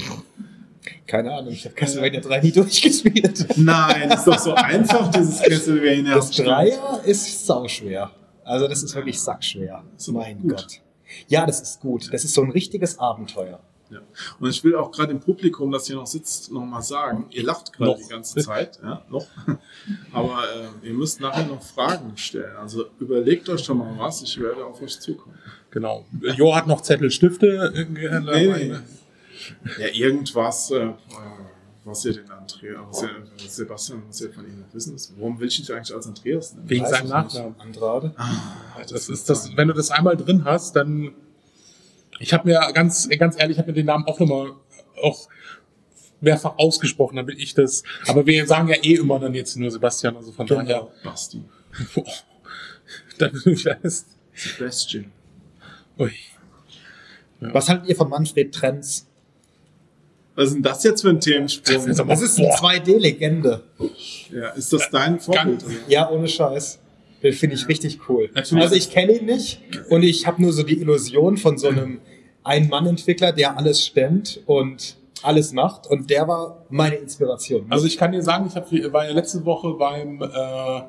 Keine Ahnung, ich habe Castlevania 3 nie durchgespielt. Nein, ist doch so einfach, dieses Castlevania. Das Dreier ist sauschwer. Also das ist wirklich sackschwer. So mein gut. Gott. Ja, das ist gut. Das ist so ein richtiges Abenteuer. Ja. Und ich will auch gerade dem Publikum, das hier noch sitzt, nochmal sagen, ihr lacht gerade die ganze Zeit, ja, noch. Aber äh, ihr müsst nachher noch Fragen stellen. Also überlegt euch schon mal was, ich werde auf euch zukommen. Genau. Jo hat noch Zettel, Stifte. äh, Nee, nee. Ja, irgendwas, äh, äh, was ihr den Andreas, Sebastian, was ihr von ihm noch wissen ist. Warum will ich dich eigentlich als Andreas nennen? Wegen seinem ich Nachnamen. Andrade. Das ist das, wenn du das einmal drin hast, dann. Ich habe mir ganz, ganz ehrlich, ich habe mir den Namen auch nochmal auch mehrfach ausgesprochen, damit ich das. Aber wir sagen ja eh immer dann jetzt nur Sebastian, also von daher. Basti. Boah, dann heißt. Sebastian. Ui. Was haltet ihr von Manfred Trenz? Was ist denn das jetzt für ein Themensprung? Das Das ist eine Boah. 2D-Legende. Ja, ist das dein Vorbild? Ja, ohne Scheiß. Den finde ich richtig cool. Natürlich. Also ich kenne ihn nicht und ich habe nur so die Illusion von so einem Ein-Mann-Entwickler, der alles stemmt und alles macht. Und der war meine Inspiration. Also ich kann dir sagen, ich hab, war ja letzte Woche beim äh,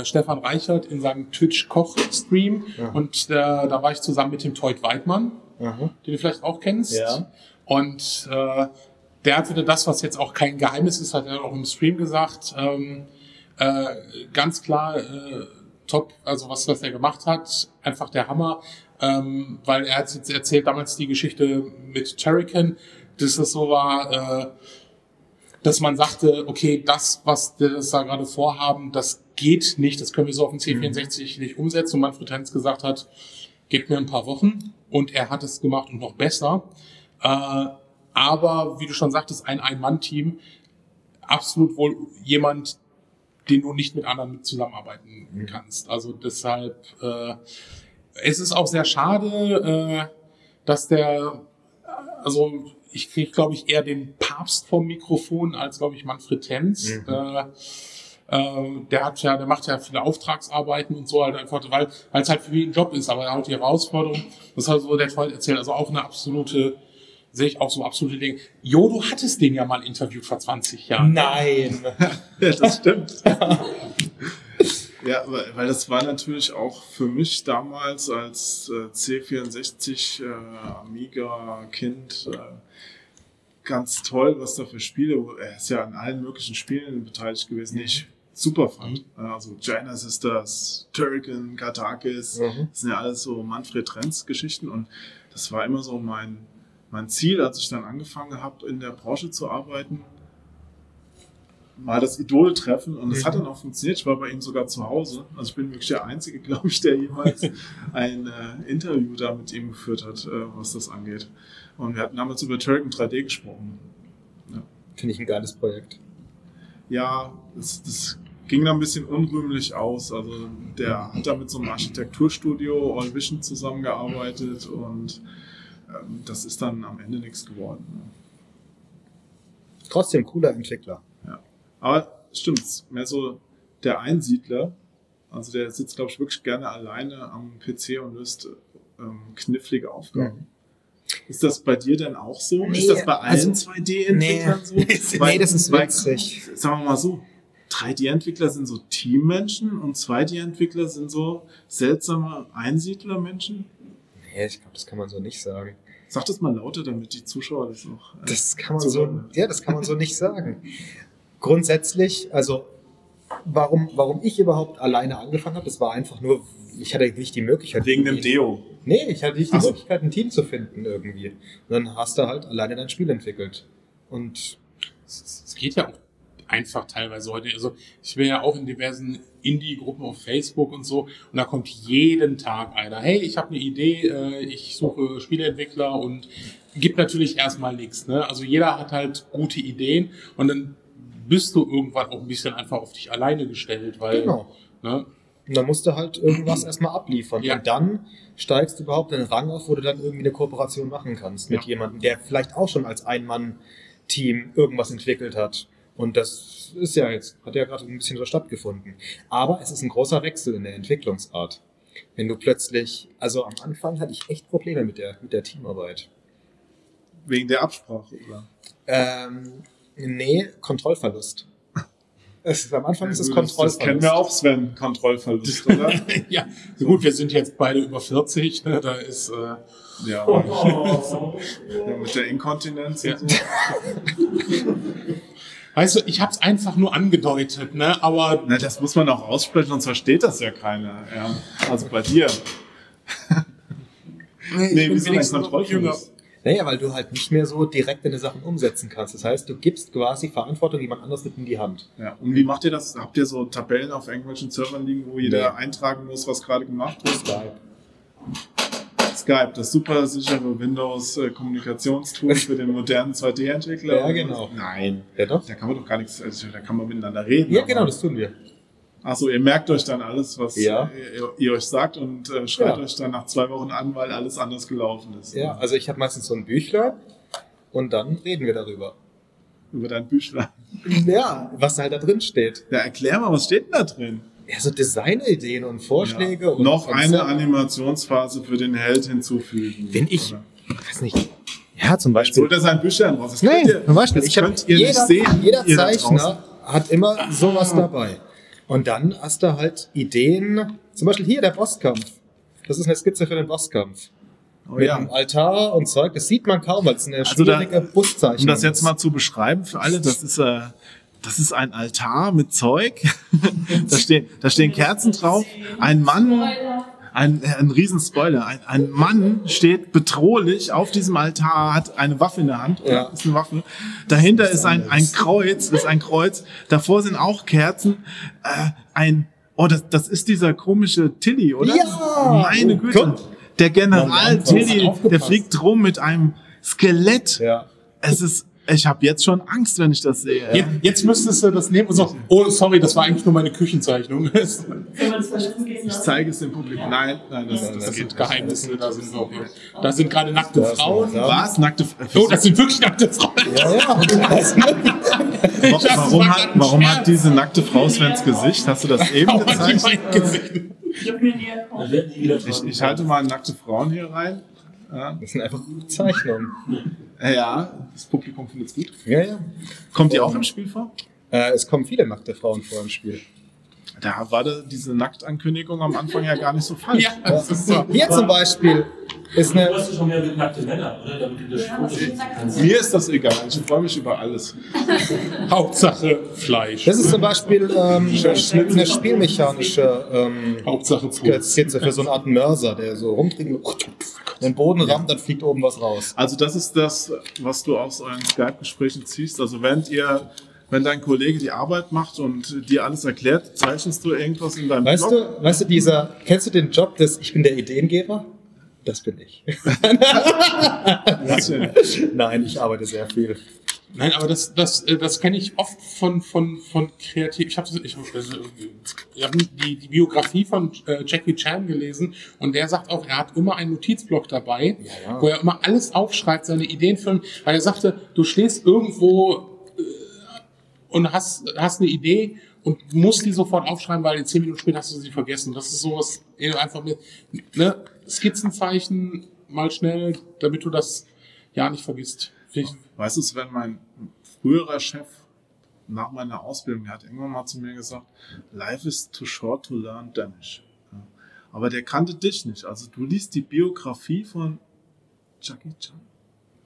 äh, Stefan Reichert in seinem Twitch-Koch-Stream Ja. und äh, da war ich zusammen mit dem Teut Weidmann, Aha. den du vielleicht auch kennst. Ja. Und äh, der hat wieder das, was jetzt auch kein Geheimnis ist, hat er auch im Stream gesagt. Ähm, äh, ganz klar äh, top, also was, was er gemacht hat, einfach der Hammer. Ähm, weil er hat jetzt erzählt damals die Geschichte mit Terrican, dass es so war, äh, dass man sagte, okay, das, was wir das da gerade vorhaben, das geht nicht, das können wir so auf dem C64 nicht umsetzen. Und Manfred Hens gesagt hat, gebt mir ein paar Wochen. Und er hat es gemacht und noch besser. Äh, aber wie du schon sagtest, ein Ein-Mann-Team, absolut wohl jemand, den du nicht mit anderen zusammenarbeiten kannst. Also deshalb, äh, es ist auch sehr schade, äh, dass der, also ich kriege, glaube ich, eher den Papst vom Mikrofon als, glaube ich, Manfred Tenz. Äh, äh, der hat ja, der macht ja viele Auftragsarbeiten und so halt einfach, weil es halt für ihn ein Job ist, aber er hat die Herausforderung, das hat so der Fall erzählt, also auch eine absolute, sehe ich auch so absolute Dinge. Jo, du hattest den ja mal interviewt vor 20 Jahren. Nein. Ja, das stimmt. ja, weil das war natürlich auch für mich damals als äh, C64 äh, Amiga-Kind äh, ganz toll, was da für Spiele, er ist ja an allen möglichen Spielen beteiligt gewesen, die ich super fand. Äh, Also China Sisters, Turrican, Katakis, Mhm. das sind ja alles so Manfred Trenz Geschichten und das war immer so mein, mein Ziel, als ich dann angefangen habe, in der Branche zu arbeiten, mal das Idol treffen und es hat dann auch funktioniert. Ich war bei ihm sogar zu Hause. Also ich bin wirklich der Einzige, glaube ich, der jemals ein äh, Interview da mit ihm geführt hat, äh, was das angeht. Und wir hatten damals über Turrican 3D gesprochen. Finde ich ein geiles Projekt. Ja, das, das ging da ein bisschen unrühmlich aus. Also der hat da mit so einem Architekturstudio All Vision zusammengearbeitet und ähm, das ist dann am Ende nichts geworden. Trotzdem cooler Entwickler. Aber stimmt, mehr so der Einsiedler. Also der sitzt, glaube ich, wirklich gerne alleine am PC und löst ähm, knifflige Aufgaben. Ist das bei dir denn auch so? Nee, ist das bei allen also- 2D-Entwicklern so? nee, das ist weil- witzig. Sagen wir mal so, 3D-Entwickler sind so Teammenschen und 2D-Entwickler sind so seltsame Einsiedlermenschen? Nee, ich glaube, das kann man so nicht sagen. Sag das mal lauter, damit die Zuschauer das noch. äh, Das kann man so so, hören. ja, das kann man so nicht sagen. Grundsätzlich, also warum, warum ich überhaupt alleine angefangen habe, das war einfach nur, ich hatte nicht die Möglichkeit. Wegen dem Deo. Nee, ich hatte nicht die so. Möglichkeit, ein Team zu finden irgendwie. Und dann hast du halt alleine dein Spiel entwickelt. Und Es es geht ja auch einfach teilweise heute. Also ich bin ja auch in diversen Indie-Gruppen auf Facebook und so. Und da kommt jeden Tag einer, hey, ich habe eine Idee, äh, ich suche Spieleentwickler und gibt natürlich erstmal nichts. Ne? Also jeder hat halt gute Ideen und dann bist du irgendwann auch ein bisschen einfach auf dich alleine gestellt, weil Genau. ne, Und dann musst du halt irgendwas erstmal abliefern. Ja. Und dann steigst du überhaupt in den Rang auf, wo du dann irgendwie eine Kooperation machen kannst mit Ja. jemandem, der vielleicht auch schon als Ein-Mann-Team irgendwas entwickelt hat. Und das ist ja jetzt, hat ja gerade ein bisschen so stattgefunden. Aber es ist ein großer Wechsel in der Entwicklungsart. Wenn du plötzlich, also am Anfang hatte ich echt Probleme mit der, mit der Teamarbeit. Wegen der Absprache, oder? Ähm, nee, Kontrollverlust. Es ist, am Anfang ist es das, Kontrollverlust. das kennen wir auch, Sven, Kontrollverlust, oder? ja, so gut, wir sind jetzt beide über 40, ne, da ist äh, ja, Oh. ja, mit der Inkontinenz Ja. und so. Weißt du, ich habe es einfach nur angedeutet, ne? Aber Na, das muss man auch aussprechen, sonst versteht das ja keiner. Ja. Also bei dir. nee, Nee, wieso ein Kontrollverlust? Naja, weil du halt nicht mehr so direkt deine Sachen umsetzen kannst. Das heißt, du gibst quasi Verantwortung jemand anderes mit in die Hand. Ja. Und wie macht ihr das? Habt ihr so Tabellen auf irgendwelchen Servern liegen, wo jeder Nee. eintragen muss, was gerade gemacht wird? Skype. Skype, das super sichere Windows-Kommunikationstool für den modernen 2D-Entwickler. Ja, genau. Nein. Ja, doch? Da kann man doch gar nichts, also da kann man miteinander reden. Ja, genau, das tun wir. Achso, ihr merkt euch dann alles, was Ja. ihr, ihr euch sagt und äh, schreibt Ja. euch dann nach zwei Wochen an, weil alles anders gelaufen ist. Ja, also ich habe meistens so ein Büchlein und dann reden wir darüber. Über dein Büchlein. Ja, was halt da drin steht. Ja, erklär mal, was steht denn da drin? Ja, so Designideen und Vorschläge Ja. und Noch und eine so. Animationsphase für den Held hinzufügen. Wenn ich- Oder? weiß nicht. Ja, zum Beispiel. holt er sein Büchlein raus. Das könnt ihr, zum Beispiel. Das Ich hab, könnt ihr jeder, nicht sehen. jeder ihr da Zeichner hat immer sowas dabei. Und dann hast du halt Ideen. Zum Beispiel hier der Bosskampf. Das ist eine Skizze für den Bosskampf. Oh, mit ja. einem Altar und Zeug. Das sieht man kaum, weil es eine Also da- schwierige Buszeichnung Um das jetzt mal zu beschreiben für alle, das ist, äh, das ist ein Altar mit Zeug. da, stehen, da stehen Kerzen drauf. Ein Mann. Ein, ein Riesenspoiler. Ein, ein Mann steht bedrohlich auf diesem Altar, hat eine Waffe in der Hand. Ja. Ist eine Waffe. Dahinter ist ein, ein Kreuz, ist ein Kreuz. Davor sind auch Kerzen. Äh, ein, oh, das, das ist dieser komische Tilly, oder? Ja! Meine Oh Güte. Gott. Der General Tilly, der fliegt rum mit einem Skelett. Ja. Es ist, ich habe jetzt schon Angst, wenn ich das sehe. jetzt, jetzt müsstest du das nehmen und so, oh, sorry, das war eigentlich nur meine Küchenzeichnung. Ich zeige es dem Publikum. Nein, nein, das, das, das sind Geheimnisse, da sind wir. Da sind gerade nackte Frauen. Was? Nackte Oh, das sind wirklich nackte Frauen. Ja, ja. Warum, war hat, warum hat diese nackte Frau Svens Gesicht? Hast du das eben gezeigt? Ich, ich halte mal nackte Frauen hier rein. Ja, Das sind einfach Zeichnungen. ja das Publikum findet es gut. Ja, ja. Kommt die auch im Spiel vor? Äh, es kommen viele nackte Frauen vor im Spiel. Da war da diese Nacktankündigung am Anfang ja gar nicht so falsch. Ja, das ist so. Hier zum Beispiel ist Du eine. hast schon mehr mit nackte Männer, oder? Damit du das Ja. Mir ist das egal. Ich freue mich über alles. Hauptsache Fleisch. Das ist zum Beispiel ähm, eine spielmechanische ähm, Hauptsache. Skizze für so eine Art Mörser, der so rumdreht, den Boden rammt, dann fliegt oben was raus. Also das ist das, was du aus euren Skype-Gesprächen ziehst. Also während ihr, wenn dein Kollege die Arbeit macht und dir alles erklärt, zeichnest du irgendwas in deinem Weißt Blog? du, weißt du, dieser, kennst du den Job des Ich bin der Ideengeber? Das bin ich. Nein, ich arbeite sehr viel. Nein, aber das, das, äh, das kenne ich oft von, von, von kreativ. Ich habe ich, ich hab die, die Biografie von äh, Jackie Chan gelesen und der sagt auch, er hat immer einen Notizblock dabei, Ja, ja. wo er immer alles aufschreibt, seine Ideen für, weil er sagte, du stehst irgendwo äh, und hast, hast eine Idee und musst die sofort aufschreiben, weil in zehn Minuten später hast du sie vergessen. Das ist sowas, eh, einfach mit, ne, Skizzenzeichen mal schnell, damit du das ja nicht vergisst. Ich- Weißt du, Sven, mein früherer Chef nach meiner Ausbildung, der hat irgendwann mal zu mir gesagt, Life is too short to learn Danish. Ja. Aber der kannte dich nicht. Also du liest die Biografie von Jackie Chan.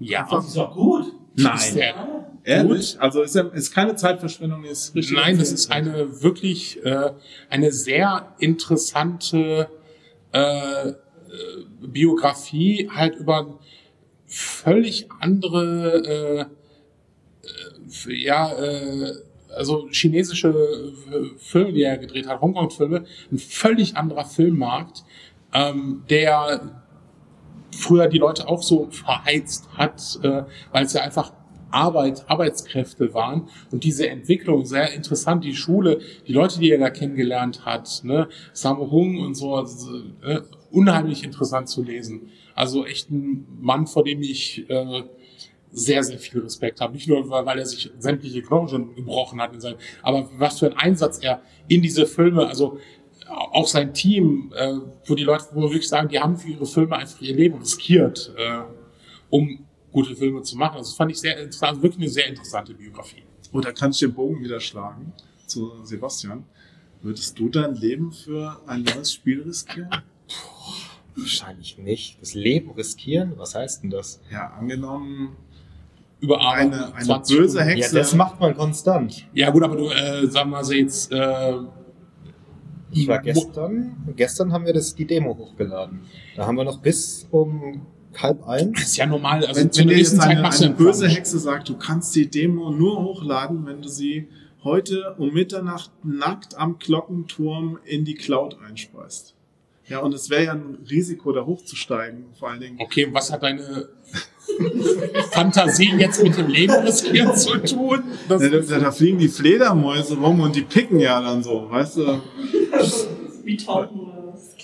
Ja, Das ist auch gut. Ist der, Ehrlich? Also ist, ja, ist keine Zeitverschwendung, ist richtig. Nein, das ist eine wirklich äh, eine sehr interessante äh, äh, Biografie, halt über völlig andere, äh, äh, ja, äh, also chinesische äh, Filme, die er gedreht hat, Hongkong-Filme, ein völlig anderer Filmmarkt, ähm, der früher die Leute auch so verheizt hat, äh, weil es ja einfach Arbeit, Arbeitskräfte waren. Und diese Entwicklung sehr interessant, die Schule, die Leute, die er da kennengelernt hat, ne, Sammo Hung und so, also, äh, unheimlich interessant zu lesen. Also echt ein Mann, vor dem ich äh, sehr, sehr viel Respekt habe. Nicht nur, weil er sich sämtliche Knochen schon gebrochen hat, in seinem, aber was für einen Einsatz er in diese Filme, also auch sein Team, äh, wo die Leute, wo wir wirklich sagen, die haben für ihre Filme einfach ihr Leben riskiert, äh, um gute Filme zu machen. Also das fand ich sehr interessant, also wirklich eine sehr interessante Biografie. Und da kann ich den Bogen wieder schlagen zu Sebastian. Würdest du dein Leben für ein neues Spiel riskieren? Wahrscheinlich nicht. Das Leben riskieren? Was heißt denn das? Ja, angenommen, Über eine, eine 20 böse Stunden. Hexe. Ja, das macht man konstant. Ja gut, aber du, äh, sagen wir mal jetzt, äh, Ich war gestern, gestern haben wir das, die Demo hochgeladen. Da haben wir noch bis um halb eins. ist ja normal, also wenn, wenn dir jetzt Zeit eine, eine böse. Hexe sagt, du kannst die Demo nur hochladen, wenn du sie heute um Mitternacht nackt am Glockenturm in die Cloud einspeist. Ja, und es wäre ja ein Risiko, da hochzusteigen, vor allen Dingen. Okay, und was hat deine Fantasie jetzt mit dem Leben riskieren zu tun? Das Da, da, da fliegen die Fledermäuse rum und die picken ja dann so, weißt du? Wie Tauben oder was?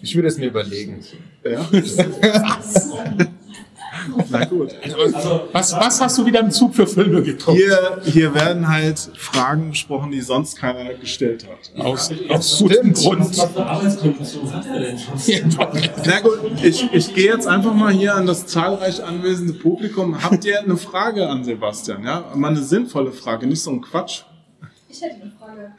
Ich würde es mir überlegen. Ja. Na gut. Also, was, was hast du wieder im Zug für Filme geguckt? Hier, hier werden halt Fragen besprochen, die sonst keiner gestellt hat. Aus, aus gutem Grund. was für Arbeitskonditionen hat er denn schon? Na gut, ich, ich gehe jetzt einfach mal hier an das zahlreich anwesende Publikum. Habt ihr eine Frage an Sebastian? Ja, mal eine sinnvolle Frage, nicht so ein Quatsch. Ich hätte eine Frage.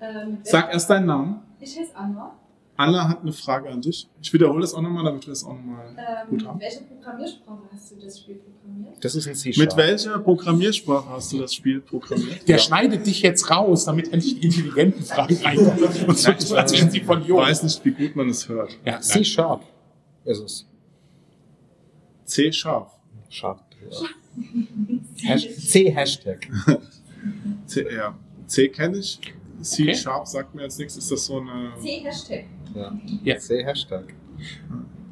Ähm, Sag erst deinen Namen. Ich heiße Anna. Anna hat eine Frage an dich. Ich wiederhole das auch nochmal, damit wir es auch nochmal Ähm, gut haben. welche Programmiersprache hast du das Spiel programmiert? Das ist ein c Mit welcher Programmiersprache hast du das Spiel programmiert? Der schneidet dich jetzt raus, damit endlich die intelligenten Fragen reinkommen. Und so wären sie von Ich Jung. weiß nicht, wie gut man es hört. Ja. C-Sharp ist es. C scharf. Sharp. Ja. Hash C-Hashtag. C, ja. C kenne ich. C Okay. sharp sagt mir jetzt nichts. Ist das so eine. C-Hashtag. Ja. Ja. C-Hashtag.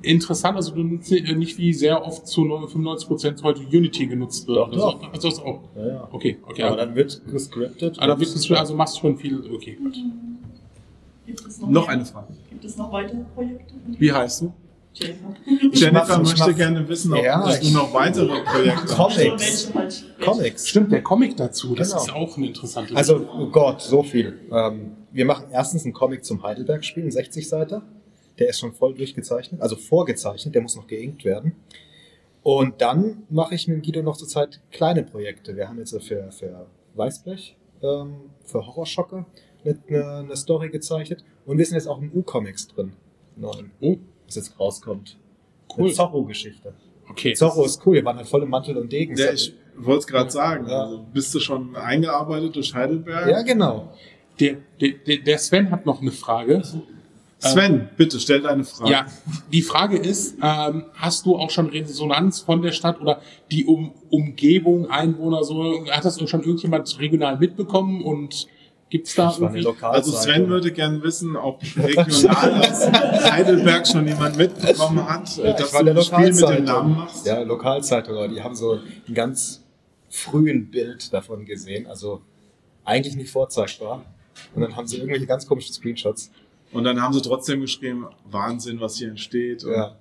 Interessant, also du nutzt äh, nicht wie sehr oft zu 95% heute Unity genutzt wird. Doch, oder doch. so. Also das auch. Ja, ja. Okay, okay. Aber dann wird gescriptet. da bist du, also machst du schon viel. Okay, gut. Gibt es Noch mehr? eine Frage. Gibt es noch weitere Projekte? Wie heißt du? Jennifer. Jennifer möchte mach- gerne wissen, ob Ja, du ich- noch weitere Projekte hast. Comics. Comics. Stimmt, der Comic dazu, das Genau. ist auch eine interessante Also, oh Gott, so viel. Ähm, wir machen erstens einen Comic zum Heidelberg-Spiel, einen 60-Seiter. Der ist schon voll durchgezeichnet, also vorgezeichnet, der muss noch geinkt werden. Und dann mache ich mit Guido noch zurzeit kleine Projekte. Wir haben jetzt für, für Weißblech, ähm, für Horrorschocker eine, eine, Story gezeichnet. Und wir sind jetzt auch im U-Comics drin. Neuen, Oh, was jetzt rauskommt. Cool. Eine Zorro-Geschichte. okay. Zorro ist cool, wir waren dann voll im Mantel und Degen. Ja, ich wollte es gerade sagen. Ja. Also bist du schon eingearbeitet durch Heidelberg? ja, genau. Der, der, der- der Sven hat noch eine Frage. Sven, bitte stell deine Frage. Ja, die Frage ist, ähm, hast du auch schon Resonanz von der Stadt oder die um, Umgebung, Einwohner, so, hat das schon irgendjemand regional mitbekommen und gibt's da irgendwie? Lokalzeitung. Also Sven würde gerne wissen, ob regional aus Heidelberg schon jemand mitbekommen hat, Ja, dass ich war du ein Spiel mit dem Lokalzeitung. Namen machst. Ja, Lokalzeitung, aber die haben so ein ganz frühen Bild davon gesehen, also eigentlich nicht vorzeigbar. Und dann haben sie irgendwelche ganz komischen Screenshots. Und dann haben sie trotzdem geschrieben, Wahnsinn, was hier entsteht. Und Ja.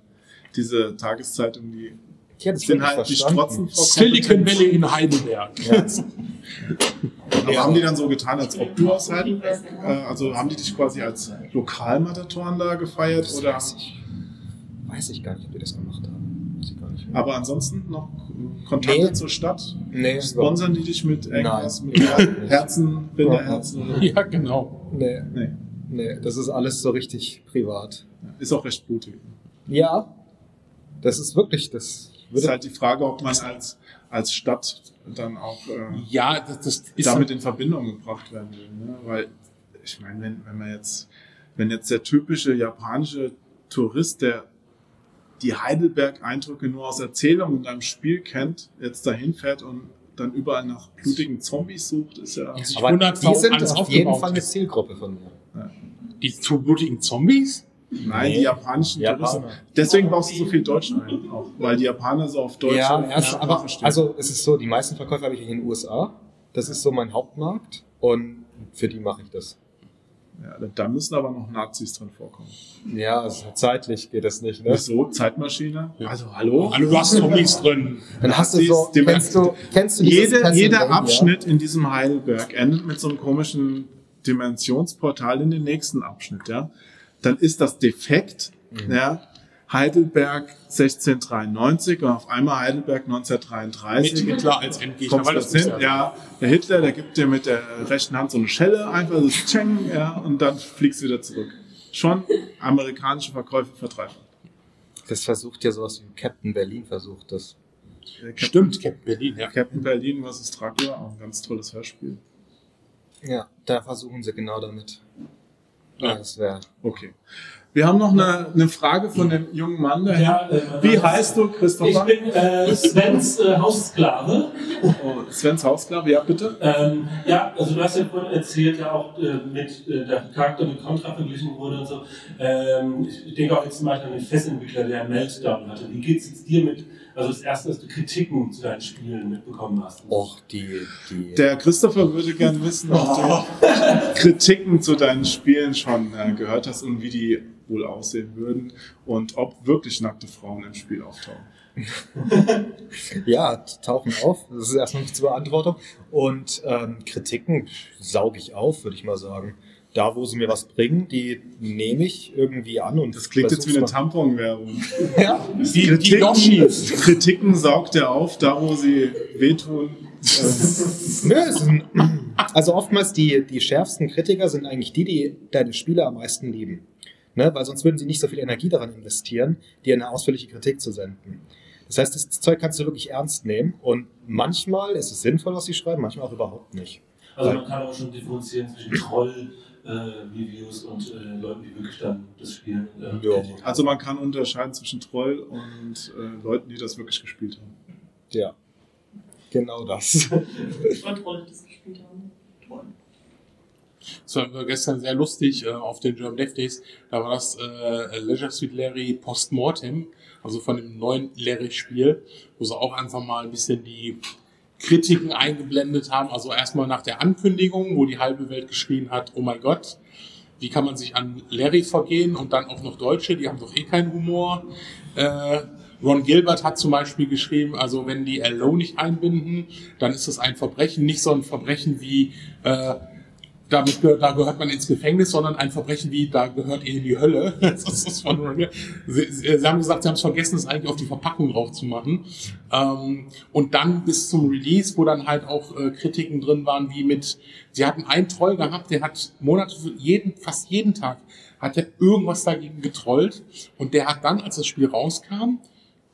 diese Tageszeitung, die Ich hätte es sind halt, die verstanden. Silicon. Valley in Heidelberg. Ja. Aber haben die dann so getan, als ob du aus Heidelberg, äh, also haben die dich quasi als Lokalmatatoren da gefeiert? Das oder? weiß ich, weiß ich gar nicht, ob die das gemacht haben. Weiß ich gar nicht mehr. Aber ansonsten noch Kontakte Nee. zur Stadt? nee, Sponsern die dich mit irgendwas? Nein. Mit Her Herzen, Binderherzen? Ja, genau. nee, Nee. nee, das ist alles so richtig privat. Ist auch recht blutig. Ja, das ist wirklich, das Ist würde halt die Frage, ob man als, als Stadt dann auch äh, Ja, das, das ist damit in Verbindung gebracht werden will. Ne? Weil, ich meine, wenn, wenn man jetzt, wenn jetzt der typische japanische Tourist, der die Heidelberg-Eindrücke nur aus Erzählungen in einem Spiel kennt, jetzt dahin fährt und dann überall nach blutigen Zombies sucht, ist ja. sich Aber wundert, die sind alles auf jeden Fall eine ist. Zielgruppe von mir. Die zu blutigen Zombies? Nein, Nee. die japanischen Japaner. Touristen. Deswegen brauchst du so viel Deutsch ein, auch, weil die Japaner so auf Deutsch ja, erst, aber also es ist so, die meisten Verkäufer habe ich in den USA. Das ist so mein Hauptmarkt und für die mache ich das. ja, da müssen aber noch Nazis drin vorkommen. Ja, also zeitlich geht das nicht. Ne? Wieso? Zeitmaschine? Also hallo? Hallo, du hast Zombies drin. Dann hast du so, kennst du, kennst du Jede, jeder? Abschnitt in diesem Heidelberg endet mit so einem komischen Dimensionsportal in den nächsten Abschnitt, ja. Dann ist das defekt, Mhm. ja. Heidelberg 1693 und auf einmal Heidelberg 1933. Mit Hitler als Endgegner. Weil das hin? ist ja, Ja, der Hitler, der gibt dir mit der rechten Hand so eine Schelle, einfach so Tscheng, ja, und dann fliegst du wieder zurück. Schon amerikanische Verkäufe verdreifacht. Das versucht ja sowas wie Captain Berlin versucht das. Stimmt, Captain Berlin, ja. Captain Berlin vs. Dracula, auch ein ganz tolles Hörspiel. Ja, da versuchen sie genau damit. Ja, das wäre. Okay. Wir haben noch eine, eine Frage von dem jungen Mann daher. Ja, äh, Wie heißt du, Ich Christopher? bin äh, Svens äh, Haussklave. Oh, Svens Hausklappe, ja bitte. Ähm, ja, also du hast ja vorhin erzählt, ja auch äh, mit äh, der Charakter mit Contra verglichen wurde und so. Ähm, ich, ich denke auch jetzt zum Beispiel an den Festentwickler, der Meltdown hatte. Wie geht's jetzt dir mit, also das erste, dass du Kritiken zu deinen Spielen mitbekommen hast? Och, die, die. Der Christopher würde gerne wissen, ob du Kritiken zu deinen Spielen schon äh, gehört hast und wie die wohl aussehen würden und ob wirklich nackte Frauen im Spiel auftauchen. Ja, die tauchen auf. Das ist erstmal nicht zur Beantwortung. Und ähm, Kritiken sauge ich auf, würde ich mal sagen. Da, wo sie mir was bringen, die nehme ich irgendwie an und Das klingt jetzt wie eine Tampon-Werbung. Ja, Die, die Yoshis. Kritiken saugt er auf, da wo sie wehtun. Nö, also oftmals die, die schärfsten Kritiker sind eigentlich die, die deine Spiele am meisten lieben. Ne? Weil sonst würden sie nicht so viel Energie daran investieren, dir eine ausführliche Kritik zu senden. Das heißt, das Zeug kannst du wirklich ernst nehmen und manchmal ist es sinnvoll, was sie schreiben, manchmal auch überhaupt nicht. Also man kann auch schon differenzieren zwischen Troll-Reviews und äh, Leuten, die wirklich dann das Spiel äh, Ja. also man kann unterscheiden zwischen Troll und äh, Leuten, die das wirklich gespielt haben. Ja, genau das. Ich wollte Rolle das gespielt haben. Toll. Das war gestern sehr lustig äh, auf den German Dev Days. Da war das äh, Leisure Suite Larry Postmortem, also von dem neuen Larry-Spiel, wo sie auch einfach mal ein bisschen die Kritiken eingeblendet haben. Also erstmal nach der Ankündigung, wo die halbe Welt geschrien hat, oh mein Gott, wie kann man sich an Larry vergehen und dann auch noch Deutsche, die haben doch eh keinen Humor. Äh, Ron Gilbert hat zum Beispiel geschrieben, also wenn die LO nicht einbinden, dann ist das ein Verbrechen, nicht so ein Verbrechen wie äh, damit da gehört man ins Gefängnis, sondern ein Verbrechen wie, da gehört ihr in die Hölle. Das ist von. Sie, sie, haben gesagt, sie haben es vergessen, es eigentlich auf die Verpackung drauf zu machen. Ähm, und dann bis zum Release, wo dann halt auch äh, Kritiken drin waren, wie mit, sie hatten einen Troll gehabt, der hat Monate, jeden, fast jeden Tag hat er irgendwas dagegen getrollt. Und der hat dann, als das Spiel rauskam,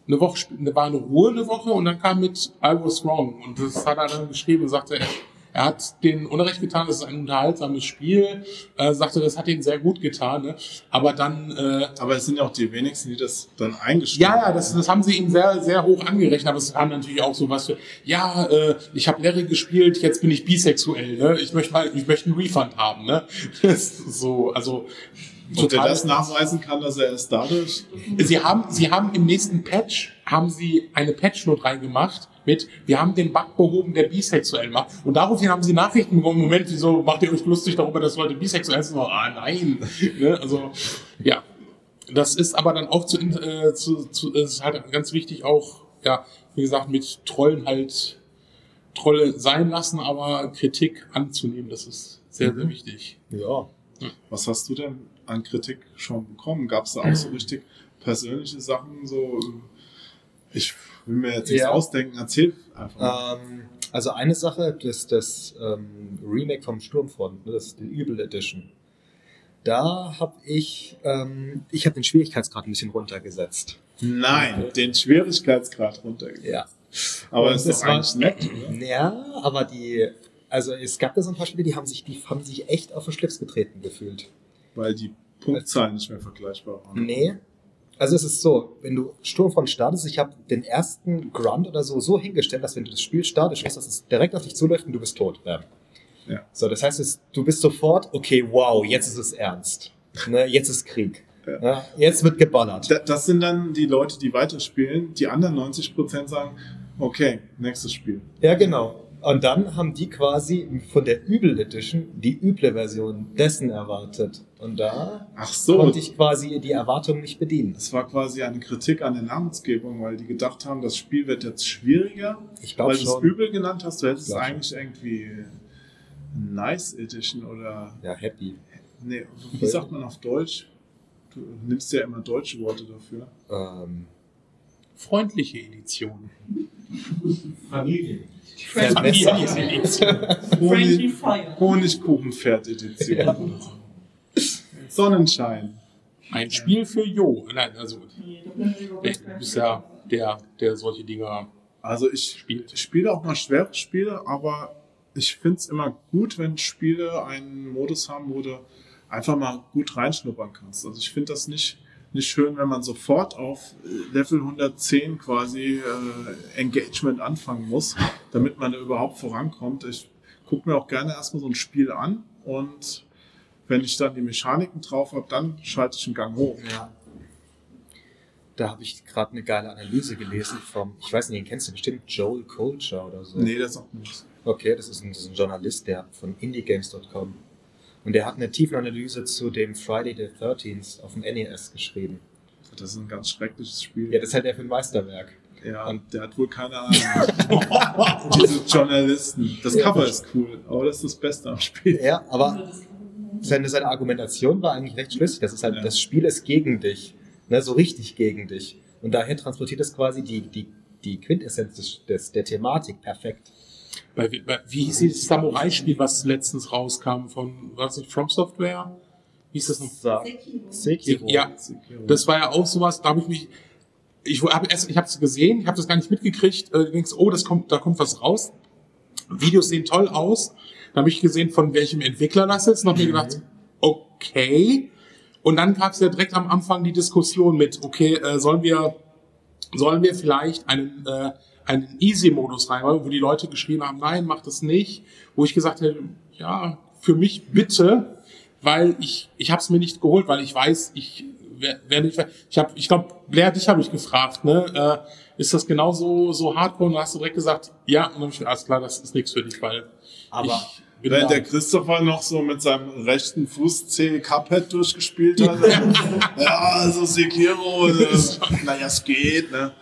eine Woche, war eine Ruhe eine Woche und dann kam mit I was wrong. Und das hat er dann geschrieben und sagte, er, er hat den Unrecht getan, das ist ein unterhaltsames Spiel, äh, sagte, das hat ihm sehr gut getan. Ne? Aber dann, äh, Aber es sind ja auch die wenigsten, die das dann eingestellt ja, ja, das, das haben sie ihm sehr, sehr hoch angerechnet, aber es kam natürlich auch so was für, ja, äh, ich habe Larry gespielt, jetzt bin ich bisexuell, ne? Ich möchte mal, ich möchte einen Refund haben, ne? So, also Und der das nachweisen kann, dass er es dadurch Sie haben, Sie haben im nächsten Patch, haben Sie eine Patchnote reingemacht mit, wir haben den Bug behoben, der bisexuell macht. Und daraufhin haben Sie Nachrichten bekommen, Moment, wieso macht ihr euch lustig darüber, dass Leute bisexuell sind? Ah, nein. ne? Also, ja. Das ist aber dann auch zu, äh, zu, zu es ist halt ganz wichtig auch, ja, wie gesagt, mit Trollen halt Trolle sein lassen, aber Kritik anzunehmen, das ist sehr, sehr wichtig. Ja. Was hast du denn an Kritik schon bekommen? Gab es da auch so richtig persönliche Sachen? So, ich will mir jetzt nichts Ja. ausdenken, erzähl einfach. mal. Ähm, also eine Sache, das, das ähm, Remake vom Sturmfront, ne, das ist die Evil Edition. Da habe ich, ähm, ich habe den Schwierigkeitsgrad ein bisschen runtergesetzt. Nein, den Schwierigkeitsgrad runtergegangen. Ja. Aber Und ist war- nett, oder? Ja, aber die, also es gab da so ein paar Spiele, die haben sich, die haben sich echt auf den Schlips getreten gefühlt. Weil die Punktzahlen nicht mehr vergleichbar waren. Nee, Also es ist so, wenn du Sturmfront startest, ich habe den ersten Grunt oder so so hingestellt, dass wenn du das Spiel startest, dass es direkt auf dich zuläuft und du bist tot. Ja. So, das heißt, es, du bist sofort, okay, wow, jetzt ist es ernst. Ne, jetzt ist Krieg. Ja. Ja, jetzt wird geballert. Da- Das sind dann die Leute, die weiterspielen. Die anderen 90% sagen, okay, nächstes Spiel. Ja, genau. Und dann haben die quasi von der Übel Edition die üble Version dessen erwartet. Und da Ach so, konnte ich quasi die Erwartung nicht bedienen. das war quasi eine Kritik an der Namensgebung, weil die gedacht haben, das Spiel wird jetzt schwieriger, Ich weil glaube du es übel genannt hast. Du hättest es Glaub schon. eigentlich irgendwie Nice Edition oder Ja, happy. nee, wie sagt man auf Deutsch? Du nimmst ja immer deutsche Worte dafür. Ähm, Freundliche Edition. Familie. Fire. Honigkuchenpferd-Edition. Ja. Sonnenschein. Ein Spiel für Jo. Nein, also du bist ja der, der solche Dinger Also ich spielt. Ich spiele auch mal schwere Spiele, aber ich finde es immer gut, wenn Spiele einen Modus haben, wo du einfach mal gut reinschnuppern kannst. Also ich finde das nicht, nicht schön, wenn man sofort auf äh, Level 110 quasi äh, Engagement anfangen muss, damit man da überhaupt vorankommt. Ich gucke mir auch gerne erstmal so ein Spiel an und wenn ich dann die Mechaniken drauf habe, dann schalte ich einen Gang hoch. Ja. Da habe ich gerade eine geile Analyse gelesen vom, ich weiß nicht, den kennst du bestimmt, Joel Colcher oder so. Nee, das auch nicht. Okay, das ist ein, das ist ein Journalist, der von indiegames.com. Und der hat eine Tiefenanalyse zu dem Friday the 13th auf dem NES geschrieben. Das ist ein ganz schreckliches Spiel. Ja, das hält er für ein Meisterwerk. Ja, Und- der hat wohl keine Ahnung. Diese Journalisten. Das Cover ist cool, aber das ist das Beste am Spiel. Ja, aber seine, seine Argumentation war eigentlich recht schlüssig. Das ist halt, Ja. das Spiel ist gegen dich. Ne, so richtig gegen dich. Und daher transportiert es quasi die, die, die Quintessenz des, des, der Thematik perfekt. Bei, bei, wie hieß dieses Samurai-Spiel, was letztens rauskam von, was nicht, From Software? Wie hieß das noch? Sekiro. Sekiro. Ja, das war ja auch sowas, da habe ich mich, ich habe erst, ich habe es gesehen, ich habe das gar nicht mitgekriegt, äh, denkst, oh, das kommt, da kommt was raus. Videos sehen toll aus. Da habe ich gesehen, von welchem Entwickler das ist und habe mir gedacht, okay. Und dann gab es ja direkt am Anfang die Diskussion mit, okay, äh, sollen wir, sollen wir vielleicht einen, äh, einen Easy-Modus reinmachen, wo die Leute geschrieben haben, nein, mach das nicht. Wo ich gesagt hätte, ja, für mich bitte, weil ich, ich habe es mir nicht geholt, weil ich weiß, ich wer- werde nicht, ich habe, ich glaube, Blair, dich habe ich gefragt, ne, äh, ist das genauso so hardcore? Und hast du direkt gesagt, ja, und dann hab ich gesagt, alles klar, das ist nichts für dich, weil Aber ich Während der Christopher noch so mit seinem rechten Fuß C Cuphead durchgespielt hat. ja, also Sekiro, äh, naja, es geht, ne?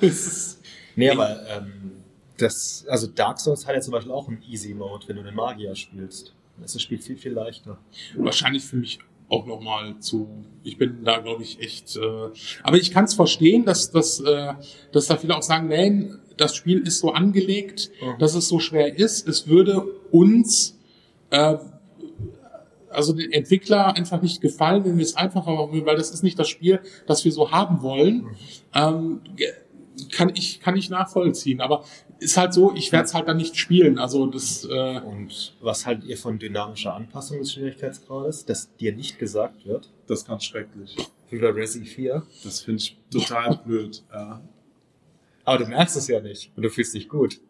Nee, aber ähm, das, also Dark Souls hat ja zum Beispiel auch einen Easy Mode, wenn du den Magier spielst. Dann ist das Spiel viel, viel leichter. wahrscheinlich für mich auch nochmal zu. Ich bin da, glaube ich, echt. Äh, aber ich kann es verstehen, dass, dass, äh, dass da viele auch sagen, nein, das Spiel ist so angelegt, Mhm. dass es so schwer ist. Es würde uns, äh, also den Entwickler einfach nicht gefallen, wenn wir es einfacher machen würden, weil das ist nicht das Spiel, das wir so haben wollen. Ähm, ge- kann ich kann ich nachvollziehen, aber ist halt so, ich werde es halt dann nicht spielen. Also das äh, Und was haltet ihr von dynamischer Anpassung des Schwierigkeitsgrades, dass dir nicht gesagt wird? Das ist ganz schrecklich. Wie bei Resi 4. Das finde ich total blöd. Ja. Aber du merkst es ja nicht und du fühlst dich gut.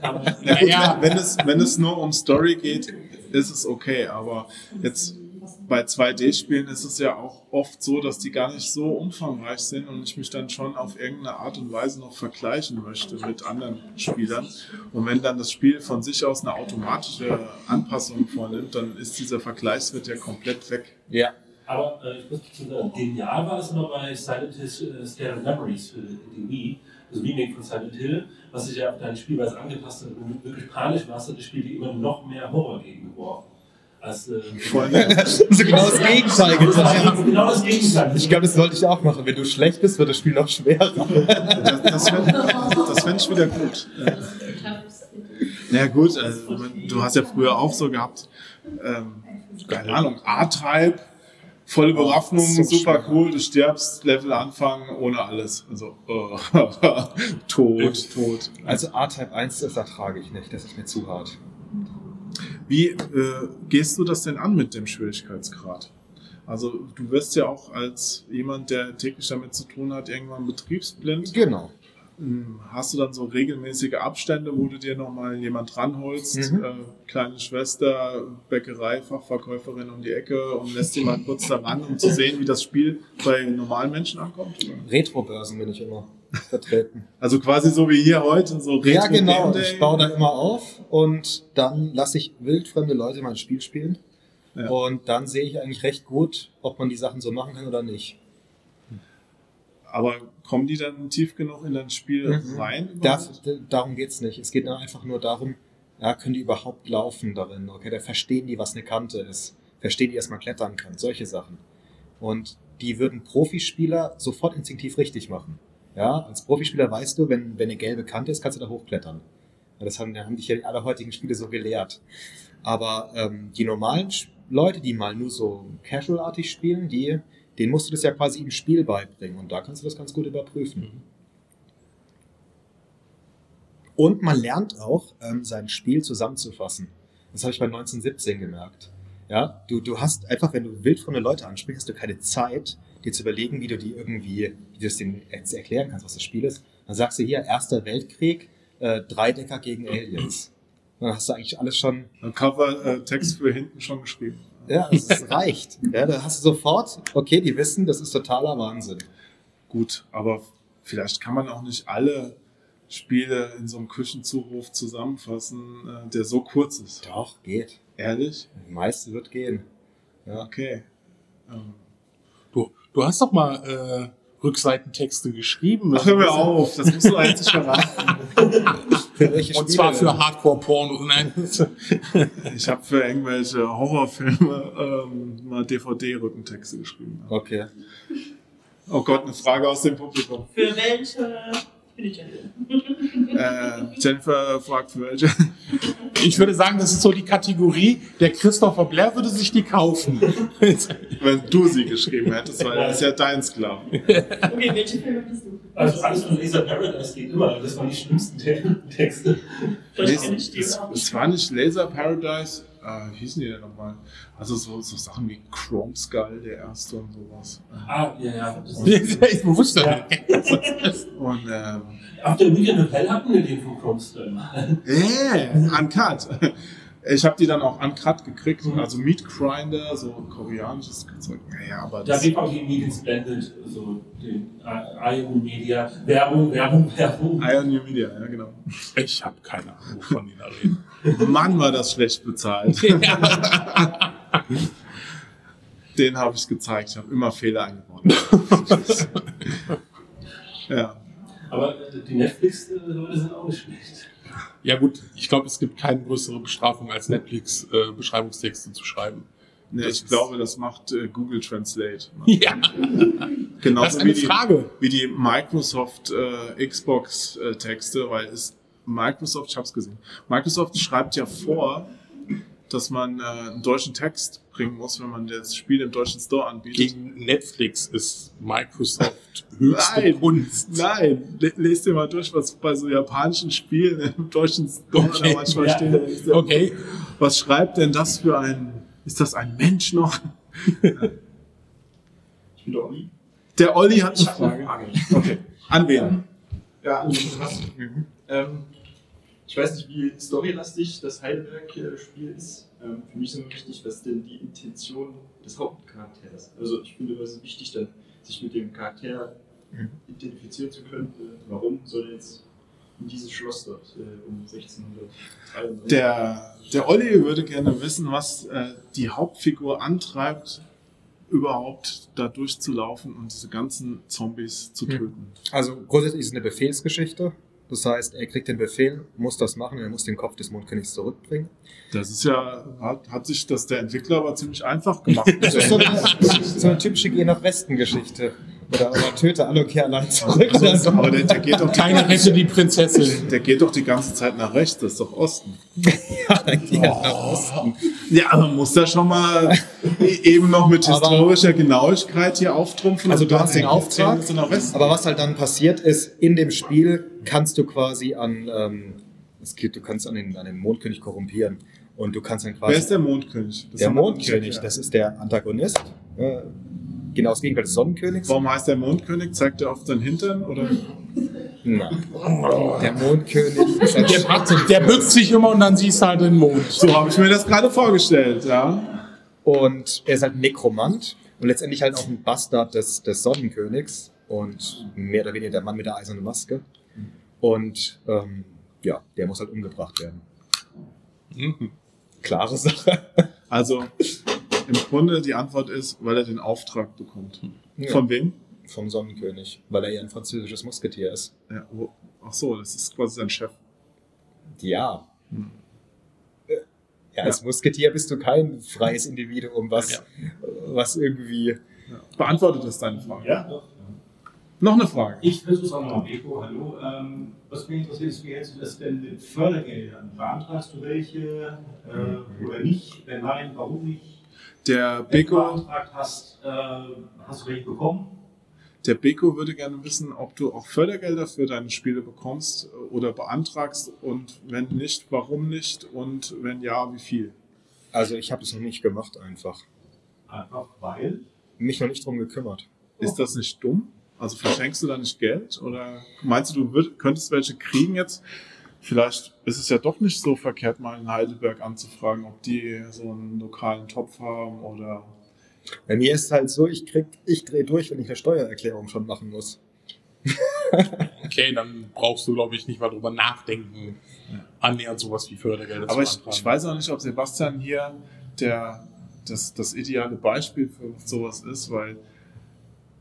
Aber Na gut, Ja. wenn, wenn, es, wenn es nur um Story geht, ist es okay. Aber jetzt bei 2D-Spielen ist es ja auch oft so, dass die gar nicht so umfangreich sind und ich mich dann schon auf irgendeine Art und Weise noch vergleichen möchte mit anderen Spielern. Und wenn dann das Spiel von sich aus eine automatische Anpassung vornimmt, dann ist dieser Vergleichswert ja komplett weg. Ja. Aber äh, ich muss dazu sagen, genial war es immer bei Silent Hill äh, Scare Memories für die Wii, das Remake von Silent Hill, was sich ja auf deine Spielweise angepasst hat. Wenn du wirklich panisch warst, hat das Spiel dir immer noch mehr Horror gegengeworfen. Als, äh, nett. so genau das Gegenteil getan. genau das Gegenteil. Ich glaube, das sollte ich auch machen. Wenn du schlecht bist, wird das Spiel noch schwerer. Das, das fände fänd ich wieder gut. Ja gut, also, du hast ja früher auch so gehabt, ähm, keine Ahnung, A-Type, volle Bewaffnung, so super schwer. cool, du stirbst, Level anfangen, ohne alles. Also, oh, tot, tot. Also A-Type 1, das ertrage ich nicht. Das ist mir zu hart. Wie äh, gehst du das denn an mit dem Schwierigkeitsgrad? Also du wirst ja auch als jemand, der täglich damit zu tun hat, irgendwann betriebsblind. Genau. Hm, Hast du dann so regelmäßige Abstände, wo du dir nochmal jemand ranholst? Mhm. Äh, kleine Schwester, Bäckerei, Fachverkäuferin um die Ecke und lässt die mal kurz da ran, um zu sehen, wie das Spiel bei normalen Menschen ankommt? Retro-Börsen bin ich immer vertreten. Also quasi so wie hier heute, so Retro ja, genau. Ich baue da immer auf und dann lasse ich wildfremde Leute mein Spiel spielen. Ja. Und dann sehe ich eigentlich recht gut, ob man die Sachen so machen kann oder nicht. Aber kommen die dann tief genug in dein Spiel Mhm. rein? Da, überhaupt? d- darum geht's nicht. Es geht einfach nur darum, ja, können die überhaupt laufen darin? Okay, da verstehen die, was eine Kante ist. Verstehen die, dass man klettern kann. Solche Sachen. Und die würden Profispieler sofort instinktiv richtig machen. Ja, als Profispieler weißt du, wenn, wenn eine gelbe Kante ist, kannst du da hochklettern. Das haben, haben dich ja alle heutigen Spiele so gelehrt. Aber ähm, die normalen Leute, die mal nur so casual-artig spielen, die, denen musst du das ja quasi im Spiel beibringen. Und da kannst du das ganz gut überprüfen. Und man lernt auch, ähm, sein Spiel zusammenzufassen. Das habe ich bei 1917 gemerkt. Ja, du, du hast einfach, wenn du wildfremde Leute ansprichst, hast du keine Zeit, dir zu überlegen, wie du die irgendwie, wie du es denen jetzt erklären kannst, was das Spiel ist. Dann sagst du hier, Erster Weltkrieg, äh, Dreidecker gegen Aliens. Dann hast du eigentlich alles schon, Ein Cover-Text für hinten schon geschrieben. ja, es es reicht. Ja, da hast du sofort, okay, die wissen, das ist totaler Wahnsinn. Gut, aber vielleicht kann man auch nicht alle Spiele in so einem Küchenzuruf zusammenfassen, äh, der so kurz ist. Doch, geht. Ehrlich? Die meiste wird gehen. Ja. Okay. Ähm, Du, du hast doch mal äh, Rückseitentexte geschrieben. Ach, hör mir auf, das musst du jetzt nicht verraten. Und zwar für Hardcore-Porno. Nein. Ich habe für irgendwelche Horrorfilme ähm, mal DVD-Rückentexte geschrieben. Okay. Oh Gott, eine Frage aus dem Publikum. Für welche ich denn? Äh, Jennifer fragt für welche. Ich würde sagen, das ist so die Kategorie, der Christopher Blair würde sich die kaufen. Wenn du sie geschrieben hättest, weil er ist ja dein Sklave. Okay, welche Filme bist du? Also alles von Laser Paradise geht immer. Das waren die schlimmsten Te- Texte. Es war nicht Laser Paradise, äh, wie hießen die denn nochmal? Also so, so Sachen wie Chrome Skull, der erste und sowas. Ah, ja, ja. Das ich bewusst Ja. Und ähm, Auf der Media Novell hatten wir den von Chromestone mal. äh, Uncut. Ich habe die dann auch Uncut gekriegt, Mhm. also Meat Grinder, so koreanisches Zeug. Naja, aber Da das, gibt auch die Media Splendid, so den Ion Media. Werbung, Werbung, Werbung. Iron New Media, ja genau. Ich habe keine Ahnung von den reden. Mann, war das schlecht bezahlt. Den habe ich gezeigt. Ich habe immer Fehler eingebaut. ja. Aber die Netflix-Leute sind auch nicht schlecht. Ja gut, ich glaube, es gibt keine größere Bestrafung als Netflix äh, Beschreibungstexte zu schreiben. Nee, Das ich glaube, das macht äh, Google Translate. Ja, Genauso das ist eine wie die, Frage. wie die Microsoft äh, Xbox äh, Texte, weil es Microsoft, ich habe es gesehen. Microsoft schreibt ja vor, dass man äh, einen deutschen Text bringen muss, wenn man das Spiel im deutschen Store anbietet. Gegen Netflix ist Microsoft höchste Nein. Kunst. Nein, le- lest dir mal durch, was bei so japanischen Spielen im deutschen Store Okay. manchmal Ja. steht. Okay, Was schreibt denn das für ein, ist das ein Mensch noch? Ich bin der Olli. Der Olli hat Ich eine Frage. Frage. Okay. An wen? Ja, an den Thomas. Ähm, ich weiß nicht, wie storylastig das Heidelberg-Spiel ist. Ähm, für mich ist nur wichtig, was denn die Intention des Hauptcharakters. Also ich finde es wichtig, dann sich mit dem Charakter Mhm. identifizieren zu können. Äh, warum soll er jetzt in dieses Schloss dort äh, um 1633? Der, der Olli würde gerne wissen, was äh, die Hauptfigur antreibt, überhaupt da durchzulaufen und diese ganzen Zombies zu Hm. töten. Also grundsätzlich ist es eine Befehlsgeschichte. Das heißt, er kriegt den Befehl, muss das machen, er muss den Kopf des Mondkönigs zurückbringen. Das ist ja, hat, hat sich das der Entwickler aber ziemlich einfach gemacht. Das ist so eine, so eine typische Geh nach Westen-Geschichte. Oder, oder töte kehr allein zurück. Oder so. aber der, der, geht doch die, keiner rette die Prinzessin. der geht doch die ganze Zeit nach rechts, das ist doch Osten. Ja, dann geht er nach Osten. Ja, aber muss da schon mal eben noch mit Aber- historischer Genauigkeit hier auftrumpfen. Also du dann hast den Auftrag, Minuten nach Westen. aber was halt dann passiert ist, in dem Spiel kannst du quasi an, ähm, es geht, du kannst an den, an den Mondkönig korrumpieren. Und du kannst dann quasi. Wer ist der Mondkönig? Das der nicht Mondkönig, erklärt. das ist der Antagonist. Äh, genau das Gegenteil des Sonnenkönigs. Warum heißt der Mondkönig? Zeigt er auf den Hintern? Oder? Nein. Der Mondkönig ist ein Der, der bückt sich immer und dann siehst du halt den Mond. So habe ich mir das gerade vorgestellt, ja. Und er ist halt ein Nekromant und letztendlich halt auch ein Bastard des, des Sonnenkönigs und mehr oder weniger der Mann mit der eisernen Maske. Und ähm, ja, der muss halt umgebracht werden. Klare Sache. Also im Grunde die Antwort ist, weil er den Auftrag bekommt. Ja. Von wem? Vom Sonnenkönig, weil er ja ein französisches Musketier ist. Ja, wo, ach so, das ist quasi sein Chef. Ja. Äh, Ja, als Musketier bist du kein freies Individuum, was, Ja. was irgendwie. Ja. Beantwortet das deine Frage? Ja, doch. Noch eine Frage. Ich versuche es auch nochmal, Beko, hallo. Ähm, was mich interessiert ist, wie hältst du das denn mit Fördergeldern? Beantragst du welche äh, oder nicht? Wenn nein, warum nicht? Der Beko, hast, äh, hast du welche bekommen? der Beko würde gerne wissen, ob du auch Fördergelder für deine Spiele bekommst äh, oder beantragst und wenn nicht, warum nicht und wenn ja, wie viel? Also ich habe es noch nicht gemacht einfach. Einfach weil. Mich noch nicht drum gekümmert. Ist das nicht dumm? Also verschenkst du da nicht Geld oder meinst du, du würd, könntest welche kriegen jetzt? Vielleicht ist es ja doch nicht so verkehrt, mal in Heidelberg anzufragen, ob die so einen lokalen Topf haben oder Bei mir ist es halt so, ich krieg, ich drehe durch, wenn ich eine Steuererklärung schon machen muss. Okay, dann brauchst du, glaube ich, nicht mal drüber nachdenken, annähernd sowas wie Fördergelder Aber ich, ich weiß auch nicht, ob Sebastian hier der, das, das ideale Beispiel für sowas ist, weil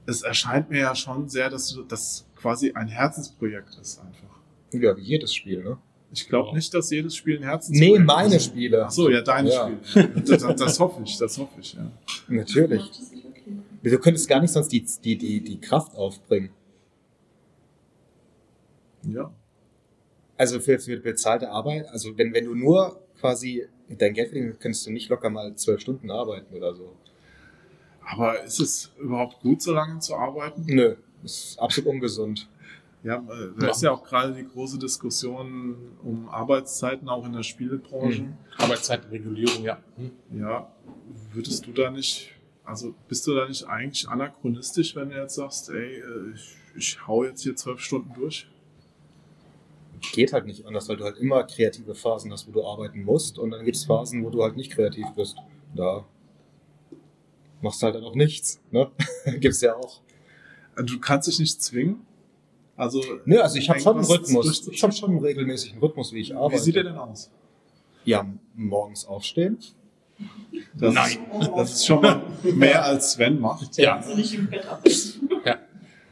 es erscheint mir ja schon sehr, dass du- das quasi ein Herzensprojekt ist einfach. Ja, wie jedes Spiel, ne? Ich glaube nicht, dass jedes Spiel ein Nee, ist. meine Spiele. Ach so, ja, deine Ja. Spiele. Das, das, das hoffe ich, das hoffe ich, ja. Natürlich. Du könntest gar nicht sonst die, die, die, die Kraft aufbringen. Ja. Also für, für bezahlte Arbeit, also wenn, wenn du nur quasi dein Geld verdienst, könntest du nicht locker mal zwölf Stunden arbeiten oder so. Aber ist es überhaupt gut, so lange zu arbeiten? Nö, ist absolut ungesund. Ja, äh, da ist ja auch gerade die große Diskussion um Arbeitszeiten auch in der Spielebranche. Mhm. Arbeitszeitregulierung, ja. Hm. Ja, würdest du da nicht, also bist du da nicht eigentlich anachronistisch, wenn du jetzt sagst, ey, äh, ich, ich hau jetzt hier zwölf Stunden durch? Geht halt nicht anders, weil du halt immer kreative Phasen hast, wo du arbeiten musst und dann gibt es Phasen, wo du halt nicht kreativ bist. Da machst du halt dann auch nichts. Ne? Gibt's ja auch. Also, Du kannst dich nicht zwingen. Also, Nö, also ich habe schon einen Rhythmus. Ich habe schon einen regelmäßigen Rhythmus, wie ich arbeite. Wie sieht der denn aus? Ja, morgens aufstehen. Das Nein. Ist, das ist schon mal mehr als Sven macht. Ja. Also nicht im Bett abbrechen.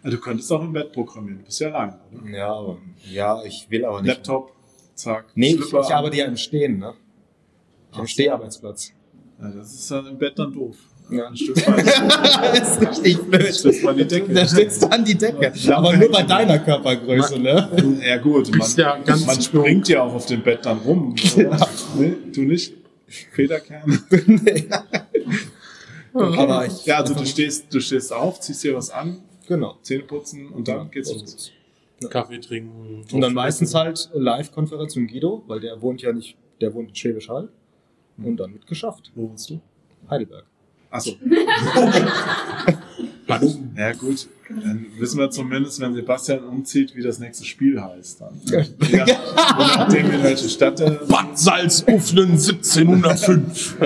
Also, Du könntest auch im Bett programmieren. Du bist ja allein, oder? Ja, aber, ja, ich will aber nicht. Laptop, zack. Nee, ich, ich arbeite ja im Stehen, ne? Ich Ach habe. Steharbeitsplatz. Ja, das ist dann im Bett dann doof. Ja. Dann stößt man, das ist richtig blöd. stößt man die Decke. Da steht's an die Decke. Ja. Aber nur bei deiner Körpergröße, ne? Ja gut, man, ja ganz man springt ja auch auf dem Bett dann rum. Ja. Nee, du nicht? Federkern. Aber ich. Ja, also du stehst, du stehst auf, ziehst dir was an, Genau. Zähne putzen und dann geht's los. Kaffee trinken. Und dann meistens halt Live-Konferenz mit Guido, weil der wohnt ja nicht, der wohnt in Schwäbisch Hall. Und dann wird geschafft. Wo wohnst du? Heidelberg. Achso. Badum. Ja gut, dann wissen wir zumindest, wenn Sebastian umzieht, wie das nächste Spiel heißt. Dann. Ja. Ja, nachdem, in welche Stadt er... Bad Salzuflen 1705.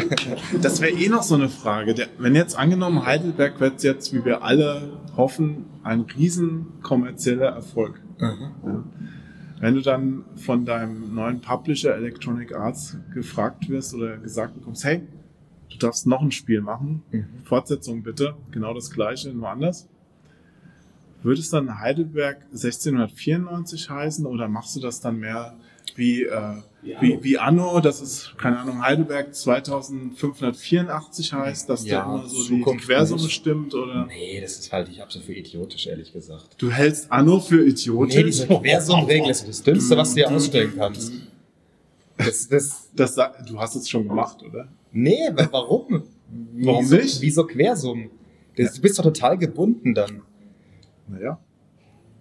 Das wäre eh noch so eine Frage. Der, wenn jetzt angenommen, Heidelberg wird jetzt, wie wir alle hoffen, ein riesen kommerzieller Erfolg. Ja. Wenn du dann von deinem neuen Publisher Electronic Arts gefragt wirst oder gesagt bekommst, hey, du darfst noch ein Spiel machen, Mhm. Fortsetzung bitte, genau das gleiche, nur anders. Würde es dann Heidelberg 1694 heißen oder machst du das dann mehr wie, äh, wie, wie Anno, das ist, keine Ahnung, Heidelberg 2584 heißt, dass Ja, da immer so die, die Quersumme nicht. stimmt oder Nee, das ist halt, ich absolut für idiotisch, ehrlich gesagt. du hältst Anno für idiotisch? Nee, diese Quersummenregel ist das Dümmste, was du dir ausstellen kannst. Das, das, Das, du hast es schon gemacht, oder? Nee, wa- warum? Warum Wieso- nicht? Wieso Quersummen? Das, Du bist doch total gebunden dann. Naja.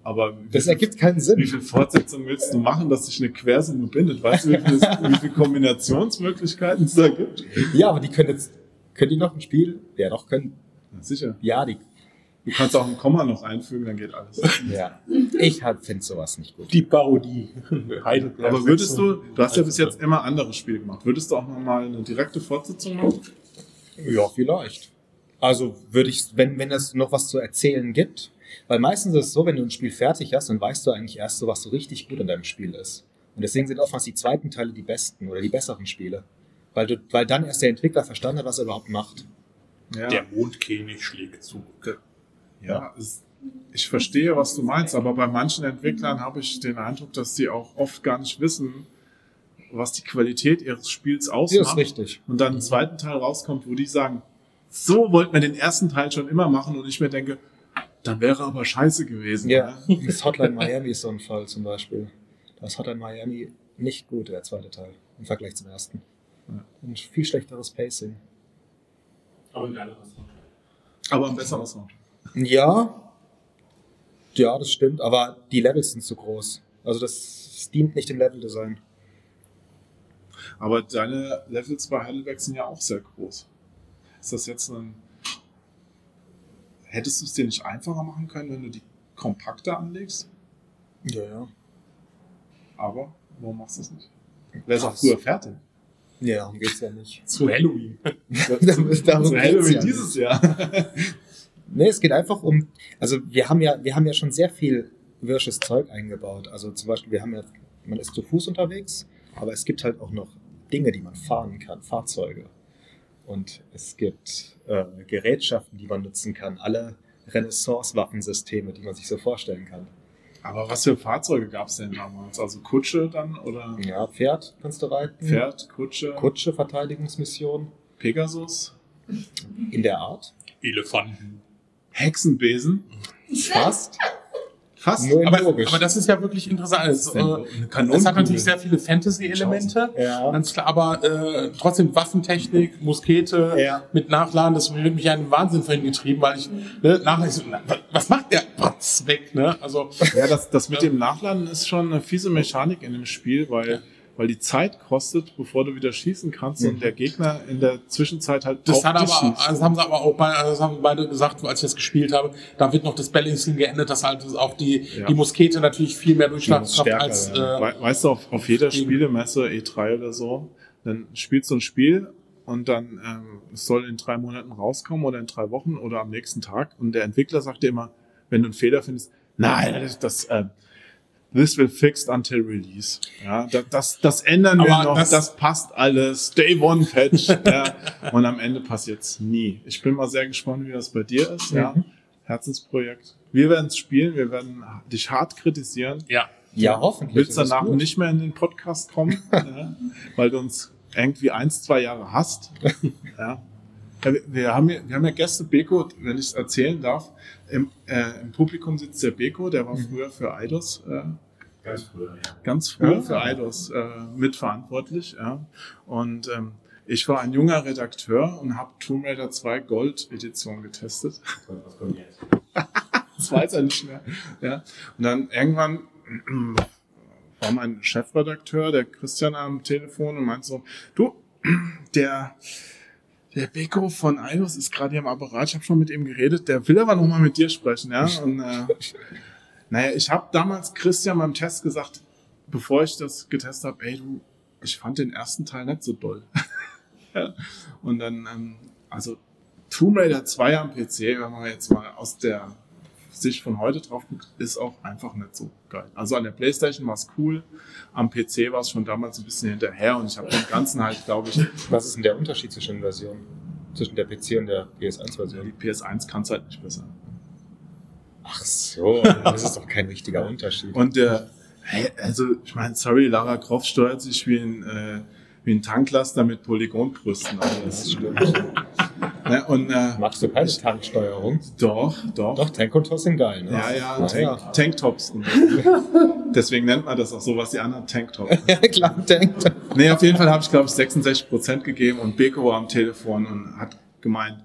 Aber wie, Das viel, ergibt keinen wie Sinn. viel Fortsetzung willst du machen, dass sich eine Quersumme bindet? Weißt du, wie viele, wie viele Kombinationsmöglichkeiten es da gibt? Ja, aber die können jetzt, können die noch ein Spiel? Ja, doch, können. Sicher. Ja, die, Du kannst auch ein Komma noch einfügen, dann geht alles. ja. Ich finde sowas nicht gut. Die Parodie. Heidelberg. Aber würdest du, du hast ja bis jetzt immer andere Spiele gemacht, würdest du auch nochmal eine direkte Fortsetzung machen? Ja, vielleicht. Also würde ich, wenn, wenn es noch was zu erzählen gibt, weil meistens ist es so, wenn du ein Spiel fertig hast, dann weißt du eigentlich erst so, was so richtig gut an deinem Spiel ist. Und deswegen sind oftmals die zweiten Teile die besten oder die besseren Spiele. Weil, du, weil dann erst der Entwickler verstanden hat, was er überhaupt macht. Ja, Der Mondkönig schlägt zu. Ja es, ich verstehe, was du meinst, aber bei manchen Entwicklern habe ich den Eindruck, dass die auch oft gar nicht wissen, was die Qualität ihres Spiels Das ausmacht. ist richtig. Und dann ein zweiten Teil rauskommt, wo die sagen, so wollten wir den ersten Teil schon immer machen und ich mir denke, dann wäre aber scheiße gewesen. Ja, das Hotline Miami ist so ein Fall zum Beispiel. Da ist Hotline Miami nicht gut, der zweite Teil, im Vergleich zum ersten. Ja. Und viel schlechteres Pacing. Aber geiler was. Aber ein besserer Sound. Ja, ja, das stimmt, aber die Levels sind zu groß. Also das dient nicht dem Leveldesign. Aber deine Levels bei Heidelberg sind ja auch sehr groß. Ist das jetzt ein. Hättest du es dir nicht einfacher machen können, wenn du die kompakter anlegst? Ja, ja. Aber warum machst du es nicht? Wäre es auch früher fertig. Ja, darum geht's ja nicht. Zu Halloween. So geht's Halloween ja dieses. Jahr. Nee, es geht einfach um, also wir haben ja, wir haben ja schon sehr viel wirsches Zeug eingebaut. Also zum Beispiel, wir haben ja, man ist zu Fuß unterwegs, aber es gibt halt auch noch Dinge, die man fahren kann, Fahrzeuge. Und es gibt äh, Gerätschaften, die man nutzen kann, alle Renaissance-Waffensysteme, die man sich so vorstellen kann. Aber was für Fahrzeuge gab es denn damals? Also Kutsche dann oder Ja, Pferd kannst du reiten. Pferd, Kutsche, Kutsche, Verteidigungsmission. Pegasus, In der Art. Elefanten. Hexenbesen. Fast. Fast. Aber, aber das ist ja wirklich interessant. Es, äh, Eine es hat natürlich sehr viele Fantasy-Elemente. Ja. Ganz klar, aber äh, trotzdem Waffentechnik, Muskete Ja. mit Nachladen, das wird mich einen Wahnsinn vorhin getrieben, weil ich ne, nachher so, na, wa- was macht der Patz weg, ne? Also Ja, das, das mit dem Nachladen ist schon eine fiese Mechanik in dem Spiel, weil, weil die Zeit kostet, bevor du wieder schießen kannst und der Gegner in der Zwischenzeit halt das hat aber, schießt. das haben sie aber auch beide, das haben beide gesagt, als ich das gespielt habe, da wird noch das Balancing geändert, dass halt auch die, Ja. die Muskete natürlich viel mehr Durchschlagskraft als werden. äh, We weißt du, auf, auf jeder Spielemesse, E3 oder so, dann spielst du ein Spiel und dann ähm, es soll in drei Monaten rauskommen oder in drei Wochen oder am nächsten Tag und der Entwickler sagt dir immer, wenn du einen Fehler findest, nein, das, das ähm, This will fixed until release. Ja, das, das, das ändern wir Aber noch, das, das- passt alles. Day One Patch. ja. Und am Ende passiert's nie. Ich bin mal sehr gespannt, wie das bei dir ist. Ja. Mhm. Herzensprojekt. Wir werden es spielen, wir werden dich hart kritisieren ja. Ja, hoffentlich. willst danach gut. nicht mehr in den Podcast kommen, ja, weil du uns irgendwie eins, zwei Jahre hast. Ja. Wir- Wir haben, ja, wir haben ja Gäste, Beko, wenn ich es erzählen darf. Im, äh, Im Publikum sitzt der Beko, der war früher für Eidos, äh, Ganz früher, ja. ganz früher Ja. für Eidos äh, mitverantwortlich. Ja. Und ähm, ich war ein junger Redakteur und habe Tomb Raider 2 Gold Edition getestet. Was kommt jetzt? Das weiß er nicht mehr. Ja. Und dann irgendwann war mein Chefredakteur, der Christian, am Telefon und meinte so, du, der, der Beko von Eidos ist gerade hier im Apparat, ich habe schon mit ihm geredet, der will aber noch mal mit dir sprechen. Ja. Und äh, naja, ich habe damals Christian beim Test gesagt, bevor ich das getestet habe, ey du, ich fand den ersten Teil nicht so doll. ja. Und dann, ähm, also Tomb Raider 2 am PC, wenn man jetzt mal aus der Sicht von heute drauf guckt, ist auch einfach nicht so geil. Also an der Playstation war es cool, am PC war es schon damals ein bisschen hinterher und ich habe den ganzen halt, glaube ich, Was ist denn der Unterschied zwischen den Versionen? Zwischen der PC und der die PS1-Version? PS1 kann es halt nicht besser. Ach so, das ist doch kein richtiger Unterschied. Und der, also ich meine, sorry, Lara Croft steuert sich wie ein, äh, wie ein Tanklaster mit Polygonbrüsten. Also das stimmt. ne, und äh, Magst du keine Tanksteuerung? doch, doch. Doch, Tankkontrolle sind geil, ne? Ja, ja, Ah, Tank, Tanktops. Und Deswegen nennt man das auch so, was die anderen Tanktop. ja. klar, Tank. Nee, auf jeden Fall habe ich, glaube ich, 66% gegeben und Beko war am Telefon und hat gemeint,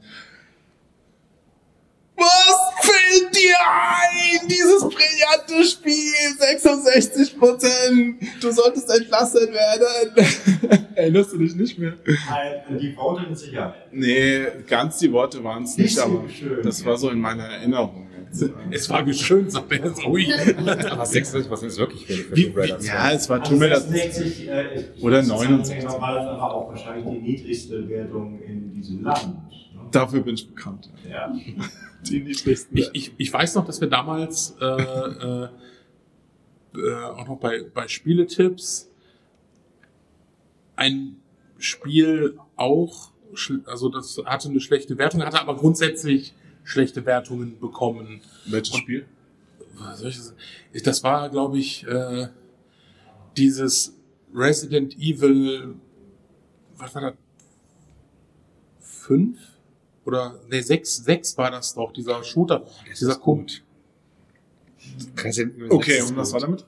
was fällt dir ein, dieses brillante Spiel, 66 Prozent. Du solltest entlassen werden. Erinnerst du dich nicht mehr? Äh, Die Worte mit Sicherheit. Nee, ganz die Worte waren es nicht, aber schön. das war so in meiner Erinnerung. Es war geschönt, sagt er jetzt. Ui. Aber 66 was ist wirklich wenig für Wie, ja, es war Also Tomb Raider. 66, äh, Oder das ist 69. Normalerweise aber auch wahrscheinlich die niedrigste Wertung in diesem Land. Dafür bin ich bekannt. Ja. Die niedrigsten. Ich, ich, ich weiß noch, dass wir damals äh, äh, äh, auch noch bei, bei Spieletipps ein Spiel auch, also das hatte eine schlechte Wertung, hatte aber grundsätzlich schlechte Wertungen bekommen. Welches Und- Spiel? Was soll ich das? Das war, glaube ich, äh, dieses Resident Evil, was war das? Fünf? Oder, nee, sechs, sechs war das doch, dieser Shooter, dieser Punkt. Okay, 6 ist und was war damit?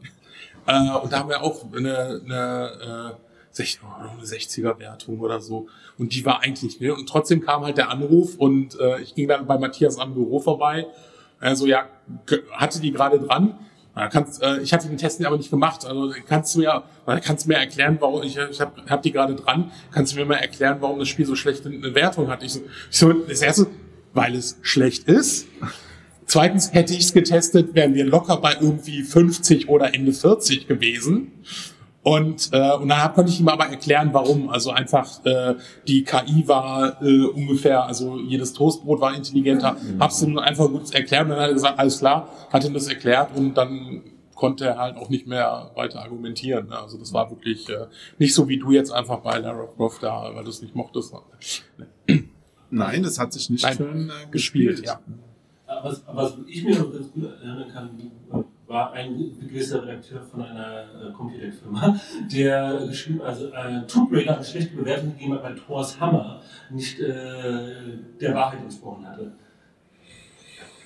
Äh, und da haben wir auch eine, eine, äh, oh, eine 60er-Wertung oder so. Und die war eigentlich, ne? Und trotzdem kam halt der Anruf und äh, ich ging dann bei Matthias am Büro vorbei. Also ja, hatte die gerade dran. Kannst, äh, ich hatte den Test aber nicht gemacht. Also kannst du mir, kannst du mir erklären, warum ich, ich habe hab die gerade dran. Kannst du mir mal erklären, warum das Spiel so schlechte eine Wertung hat? Ich so, ich so das erste, weil es schlecht ist. Zweitens, hätte ich es getestet, wären wir locker bei irgendwie 50 oder Ende 40 gewesen. Und, äh, und dann konnte ich ihm aber erklären, warum. Also einfach, äh, die KI war äh, ungefähr, also jedes Toastbrot war intelligenter. Hab's ihm einfach gut erklärt und dann hat er gesagt, alles klar, hat ihm das erklärt und dann konnte er halt auch nicht mehr weiter argumentieren. ne? Also das war wirklich äh, nicht so wie du jetzt einfach bei Lara Croft da, weil du es nicht mochtest. Nein, das hat sich nicht Nein, schön äh, gespielt. ja. Aber Was, was ich mir noch ganz gut erinnern kann, war ein gewisser Redakteur von einer äh, Computerfirma, der geschrieben, also äh, Tomb Raider eine schlechte Bewertung gegeben hat, weil Thors Hammer nicht äh, der Wahrheit entsprochen hatte.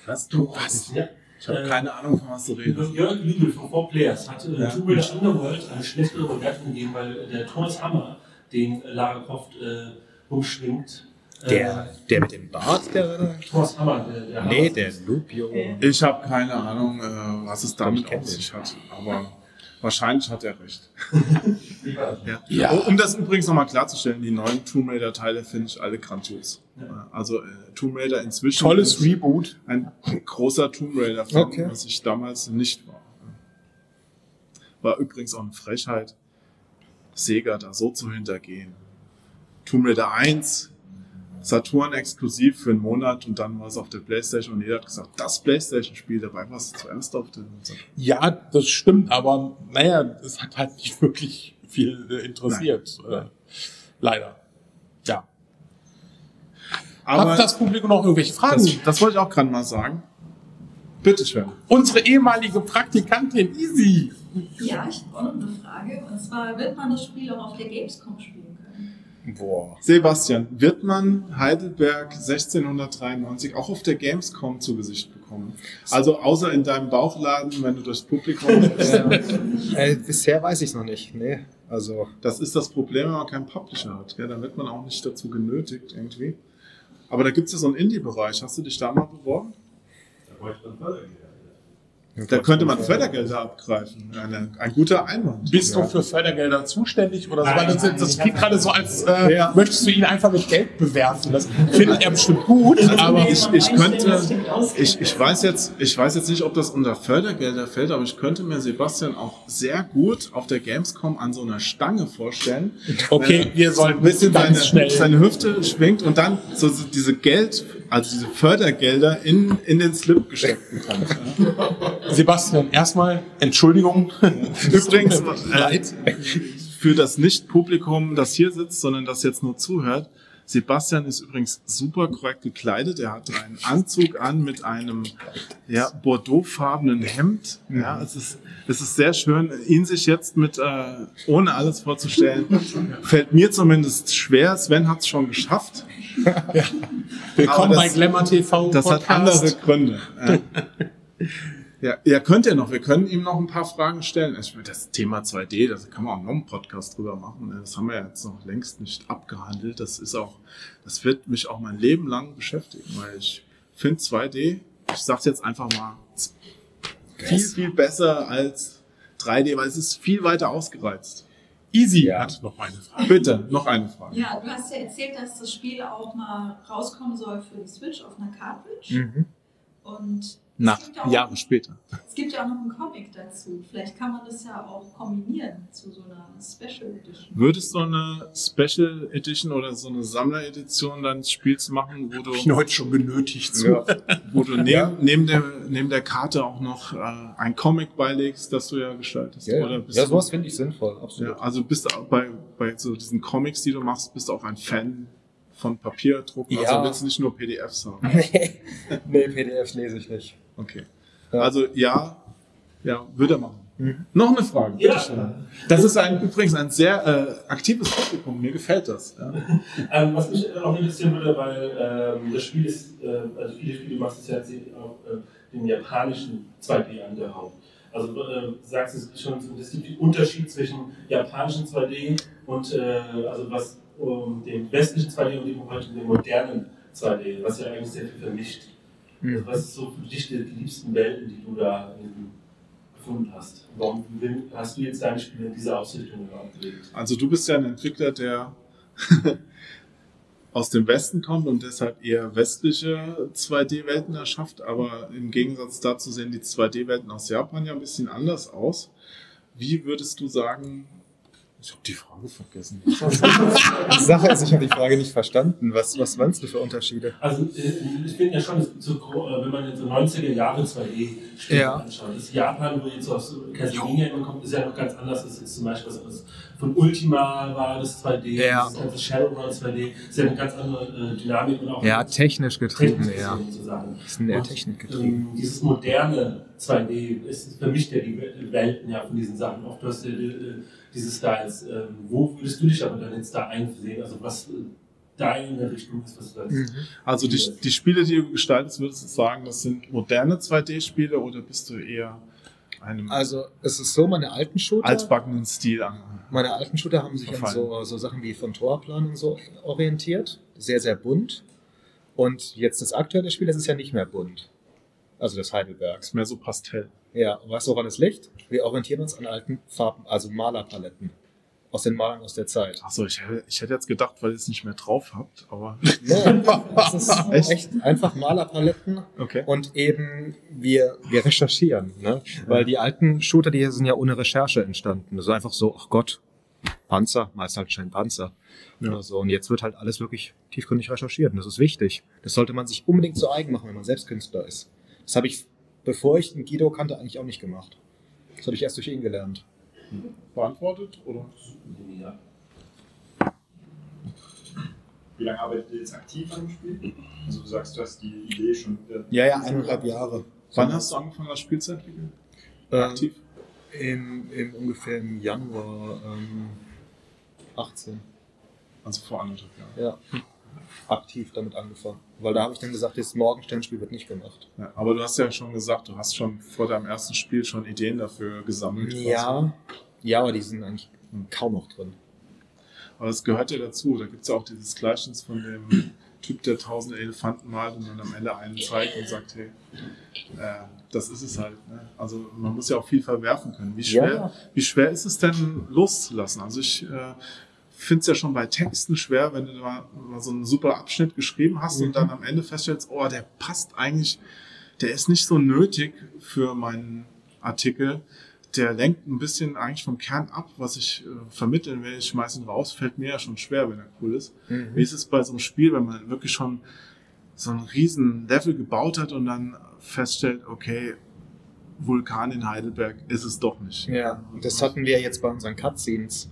Was? Du was? Ja. Ich habe Äh, keine Ahnung, von was du redest. Jörg Lübel von 4Players hat äh, Ja. Tomb Raider Underworld eine schlechtere Bewertung gegeben, weil der Thors Hammer, den Lara Croft äh, rumschwingt, äh, Der, der mit dem Bart, der. Thors Hammer, der, der Nee, der Lupio. Ich habe keine Ahnung, äh, was es damit auf sich hat. Aber wahrscheinlich hat er recht. ja. Ja. Um das übrigens nochmal klarzustellen, die neuen Tomb Raider-Teile finde ich alle grandios. Also äh, Tomb Raider inzwischen Tolles Reboot. ein großer Tomb Raider-Fan, Okay. was ich damals nicht war. War übrigens auch eine Frechheit, Sega da so zu hintergehen. Tomb Raider 1, Saturn exklusiv für einen Monat und dann war es auf der Playstation und jeder hat gesagt, das Playstation-Spiel, dabei war es zuerst auf der Saturn. Ja, das stimmt, aber naja, es hat halt nicht wirklich viel äh, interessiert. Äh, leider. Ja. Aber Hat das Publikum noch irgendwelche Fragen? das, das wollte ich auch gerade mal sagen. Bitteschön. Unsere ehemalige Praktikantin Easy. Ja, ich habe auch noch eine Frage. Und zwar, wird man das Spiel auch auf der Gamescom spielen? Boah. Sebastian, wird man Heidelberg 1693 auch auf der Gamescom zu Gesicht bekommen? Also außer in deinem Bauchladen, wenn du durchs Publikum Äh, bisher weiß ich es noch nicht. Nee. Also. Das ist das Problem, wenn man keinen Publisher hat. Gell? Da wird man auch nicht dazu genötigt irgendwie. Aber da gibt es ja so einen Indie-Bereich. Hast du dich da mal beworben? Da bräuchte man Fördergelder. Da könnte man Fördergelder abgreifen. Eine, ein guter Einwand. Bist Ja. du für Fördergelder zuständig oder so? Nein, das, nein, das klingt gerade so, als äh, Ja. möchtest du ihn einfach mit Geld bewerfen. Das findet er bestimmt gut, aber Also ich, ich könnte, ich, ich weiß jetzt, ich weiß jetzt nicht, ob das unter Fördergelder fällt, aber ich könnte mir Sebastian auch sehr gut auf der Gamescom an so einer Stange vorstellen. Okay, wir so ein sollten bisschen ganz seine, schnell- seine Hüfte schwingt und dann so so diese Geld, also diese Fördergelder in, in den Slip gesteckt bekommt. Sebastian, erstmal Entschuldigung. Übrigens, leid. für das Nicht-Publikum, das hier sitzt, sondern das jetzt nur zuhört. Sebastian ist übrigens super korrekt gekleidet. Er hat einen Anzug an mit einem ja, bordeauxfarbenen Hemd. Ja, es ist, es ist sehr schön, ihn sich jetzt mit, äh, ohne alles vorzustellen, fällt mir zumindest schwer. Sven hat es schon geschafft. Willkommen Aber das- bei Glamour TV. Das hat andere Gründe. Ja. ja, ja, könnt ihr noch. Wir können ihm noch ein paar Fragen stellen. Ich meine, Das Thema 2D, da kann man auch noch einen Podcast drüber machen. ne? Das haben wir ja jetzt noch längst nicht abgehandelt. Das ist auch, das wird mich auch mein Leben lang beschäftigen, weil ich finde 2D, ich sag's jetzt einfach mal, viel, viel besser als 3D, weil es ist viel weiter ausgereizt. Easy Ja. hat noch eine Frage. Bitte, noch eine Frage. Ja, du hast ja erzählt, dass das Spiel auch mal rauskommen soll für die Switch auf einer Cartridge. Mhm. Und Nach es gibt, ja auch, Jahre später. es gibt ja auch noch einen Comic dazu. Vielleicht kann man das ja auch kombinieren zu so einer Special Edition. Würdest du eine Special Edition oder so eine Sammleredition deines Spiels machen, wo du, Ich bin heute schon genötigt zu. Ja. wo du neben, neben, der, neben der Karte auch noch äh, ein Comic beilegst, das du ja gestaltest? Ja, Oder ja. bist ja, sowas finde ich sinnvoll, absolut. Ja, also bist du auch bei, bei so diesen Comics, die du machst, bist du auch ein Fan von Papierdruck? Ja. Also willst du nicht nur PDFs haben? nee, nee, PDFs lese ich nicht. Okay. Ja. Also ja, ja, würde er machen. Mhm. Noch eine Frage. Ja. bitteschön. Das ist ein, übrigens ein sehr äh, aktives Publikum. Mir gefällt das. Ja. Ähm, was mich auch interessieren würde, weil ähm, das Spiel ist, äh, also viele Spiele machst du ja jetzt auch äh, dem japanischen 2D angehauen. Also äh, sagst du es schon, es gibt den Unterschied zwischen japanischen 2D und äh, also was um, dem westlichen 2D und dem, heute dem modernen 2D, was ja eigentlich sehr viel vermischt. Also was ist so für dich die, liebsten Welten, die du da gefunden hast? Warum hast du jetzt deine Spiele in diese Ausrichtung gelegt? Also du bist ja ein Entwickler, der aus dem Westen kommt und deshalb eher westliche 2D-Welten erschafft, aber im Gegensatz dazu sehen die 2D-Welten aus Japan ja ein bisschen anders aus. Wie würdest du sagen, ich habe die Frage vergessen. Die Sache ist, ich habe die Frage nicht verstanden. Was, was meinst du für Unterschiede? Also äh, ich finde ja schon, so, äh, wenn man jetzt so 90er Jahre 2D-Spiele Ja. anschaut, das Japan, wo jetzt so aus Castlevania kommt, ist ja noch ganz anders. Das ist jetzt zum Beispiel was von Ultima war das 2D, Ja. das ganze Shadowrun 2D, das ist ja eine ganz andere äh, Dynamik und auch Ja, technisch getrieben, technisch ja. sozusagen. Das ist eher Technik getrieben. Ähm, dieses moderne 2D ist für mich ja die Welten ja von diesen Sachen. Auch du hast ja diese Styles. Ähm, wo würdest du dich aber dann jetzt da einsehen? Also was äh, deine Richtung ist, was du da Mhm. Also die, die Spiele, die du gestaltest, würdest du sagen, das sind moderne 2D-Spiele oder bist du eher einem Also, es ist so, meine alten Shooter, altbackenen Stil an? meine alten Shooter haben sich an Verfallen. so, so Sachen wie von Torplan und so orientiert. Sehr, sehr bunt. Und jetzt das aktuelle Spiel, das ist ja nicht mehr bunt. Also das Heidelberg. Ist mehr so Pastell. Ja, und weißt du, woran es liegt? Wir orientieren uns an alten Farben, also Malerpaletten. Aus den Malern aus der Zeit. Achso, ich, hätte- ich hätte jetzt gedacht, weil ihr es nicht mehr drauf habt, aber Nee, das ist Echt? echt einfach Malerpaletten okay. und eben wir, wir recherchieren, ne? Weil die alten Shooter, die hier sind ja ohne Recherche entstanden. Das ist einfach so, ach Gott, Panzer, meist halt kein Panzer. Ja. Oder so. Und jetzt wird halt alles wirklich tiefgründig recherchiert. Und das ist wichtig. Das sollte man sich unbedingt zu eigen machen, wenn man selbst Künstler ist. Das habe ich, bevor ich den Guido kannte, eigentlich auch nicht gemacht. Das habe ich erst durch ihn gelernt. Beantwortet? Oder? Ja. Wie lange arbeitet ihr jetzt aktiv an dem Spiel? Also du sagst, du hast die Idee schon. Ja, ja, eineinhalb Jahre. Wann hast du angefangen, das Spiel zu entwickeln? Ähm, Aktiv? Im, im ungefähr im Januar ähm, 18. Also vor anderthalb Jahren. Ja. Aktiv damit angefangen. Weil da habe ich dann gesagt, das Morgensternspiel wird nicht gemacht. Ja, aber du hast ja schon gesagt, du hast schon vor deinem ersten Spiel schon Ideen dafür gesammelt. Ja, ja, aber die sind eigentlich kaum noch drin. Aber das gehört ja dazu. Da gibt es ja auch dieses Gleichnis von dem Typ, der tausend Elefanten malt und dann am Ende einen zeigt und sagt, hey, äh, das ist es halt. Ne? Also man muss ja auch viel verwerfen können. Wie schwer, Ja. wie schwer ist es denn loszulassen? Also ich äh, finde es ja schon bei Texten schwer, wenn du da mal so einen super Abschnitt geschrieben hast Mhm. und dann am Ende feststellst, oh, der passt eigentlich, der ist nicht so nötig für meinen Artikel. Der lenkt ein bisschen eigentlich vom Kern ab, was ich äh, vermitteln will. Ich schmeiß ihn raus, fällt mir ja schon schwer, wenn er cool ist. Wie ist es bei so einem Spiel, wenn man wirklich schon so einen riesen Level gebaut hat und dann feststellt, okay, Vulkan in Heidelberg ist es doch nicht. Ja, und das hatten wir jetzt bei unseren Cutscenes.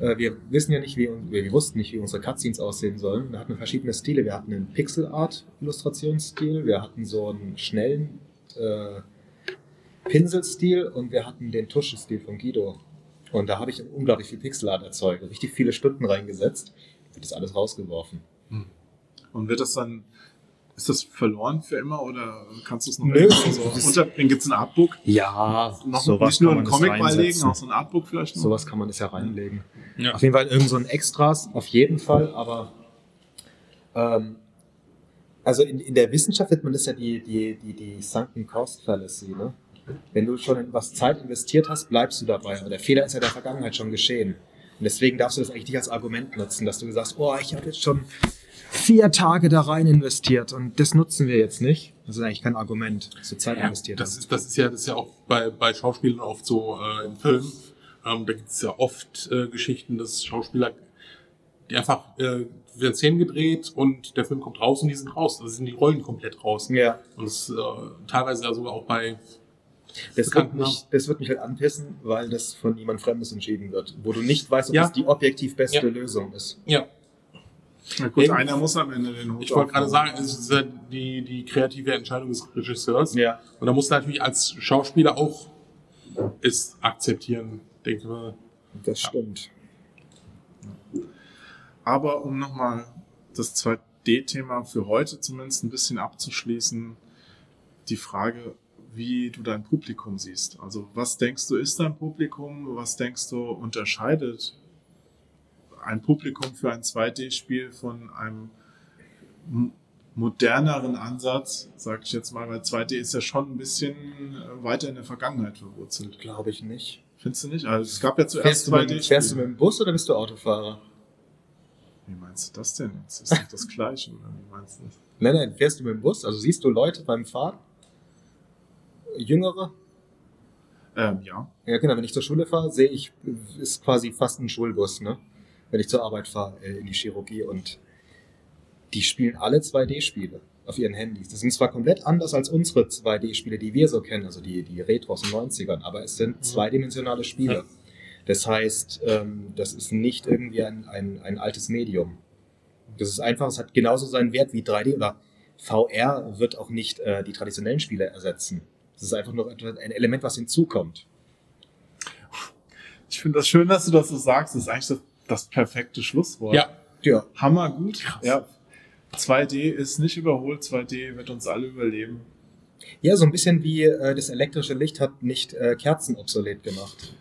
Äh, Wir wissen ja nicht, wie, wir wussten nicht, wie unsere Cutscenes aussehen sollen. Wir hatten verschiedene Stile. Wir hatten einen Pixel-Art-Illustrationsstil, wir hatten so einen schnellen äh, Pinselstil und wir hatten den Tuschenstil von Guido. Und da habe ich unglaublich viel Pixelart erzeugt, richtig viele Stunden reingesetzt. Wird das alles rausgeworfen. Und wird das dann, ist das verloren für immer oder kannst du es noch Nö. so unterbringen? Gibt es ein Artbook? Ja, Noch sowas nicht nur kann ein man Comic das beilegen, auch so ein Artbook vielleicht noch? Sowas kann man es ja reinlegen. Ja. Auf jeden Fall irgend so ein Extras, auf jeden Fall, aber ähm, also in, in der Wissenschaft nennt man das ja die, die, die, die Sunken Cost Fallacy, ne? Wenn du schon in was Zeit investiert hast, bleibst du dabei. Aber der Fehler ist ja in der Vergangenheit schon geschehen. Und deswegen darfst du das eigentlich nicht als Argument nutzen, dass du sagst, oh, ich habe jetzt schon vier Tage da rein investiert und das nutzen wir jetzt nicht. Das ist eigentlich kein Argument, dass du Zeit Ja, investiert das ist, das ist ja, das ist ja auch bei, bei Schauspielern oft so äh, im Film. Ähm, da gibt es ja oft äh, Geschichten, dass Schauspieler, die einfach äh, werden Szenen gedreht und der Film kommt raus und die sind raus. Also sind die Rollen komplett raus. Ja, Und das äh, teilweise ja sogar auch bei das wird, mich, das wird mich halt anpissen, weil das von jemand Fremdes entschieden wird, wo du nicht weißt, ob Ja. das die objektiv beste Ja. Lösung ist. ja. Na gut, Eben. einer muss am Ende den Hut Ich wollte gerade sagen, es ist ja die, die kreative Entscheidung des Regisseurs. Ja. Und da musst du natürlich als Schauspieler auch es akzeptieren, denke ich mal. Das stimmt. Aber um nochmal das 2D-Thema für heute zumindest ein bisschen abzuschließen, die Frage, wie du dein Publikum siehst. Also was denkst du ist dein Publikum? Was denkst du unterscheidet ein Publikum für ein 2D-Spiel von einem moderneren Ansatz, sag ich jetzt mal, weil 2D ist ja schon ein bisschen äh, weiter in der Vergangenheit verwurzelt. Glaube ich nicht. Findest du nicht? Also es gab ja zuerst Fährst du, mit, 2D-Spiele. fährst du mit dem Bus oder bist du Autofahrer? Wie meinst du das denn jetzt? Ist doch das Gleiche, oder wie meinst du das? Nein, nein, fährst du mit dem Bus? Also siehst du Leute beim Fahren? Jüngere? Ähm, ja. Ja, genau, wenn ich zur Schule fahre, sehe ich, ist quasi fast ein Schulbus, ne? Wenn ich zur Arbeit fahre, äh, in die Chirurgie und die spielen alle 2D-Spiele auf ihren Handys. Das sind zwar komplett anders als unsere 2D-Spiele, die wir so kennen, also die, die Retros in den 90ern, aber es sind zweidimensionale Spiele. Das heißt, ähm, das ist nicht irgendwie ein, ein, ein altes Medium. Das ist einfach, es hat genauso seinen Wert wie 3D oder VR wird auch nicht äh, die traditionellen Spiele ersetzen. Das ist einfach nur ein Element, was hinzukommt. Ich finde das schön, dass du das so sagst. Das ist eigentlich das, das perfekte Schlusswort. Ja, Ja, Hammer gut. Krass. Ja. 2D ist nicht überholt. 2D wird uns alle überleben. Ja, so ein bisschen wie äh, das elektrische Licht hat nicht äh, Kerzen obsolet gemacht.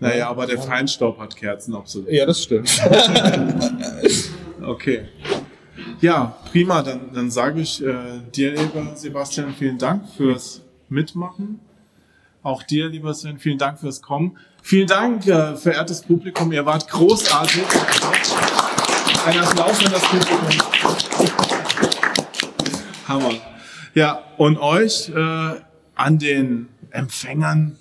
Naja, aber der Feinstaub hat Kerzen obsolet. Ja, das stimmt. Okay. Ja, prima. Dann, dann sage ich äh, dir, lieber Sebastian, vielen Dank fürs Mitmachen. Auch dir, lieber Sven, vielen Dank fürs Kommen. Vielen Dank, äh, verehrtes Publikum. Ihr wart großartig. Ein Applaus an das Publikum. Hammer. Ja, und euch äh, an den Empfängern.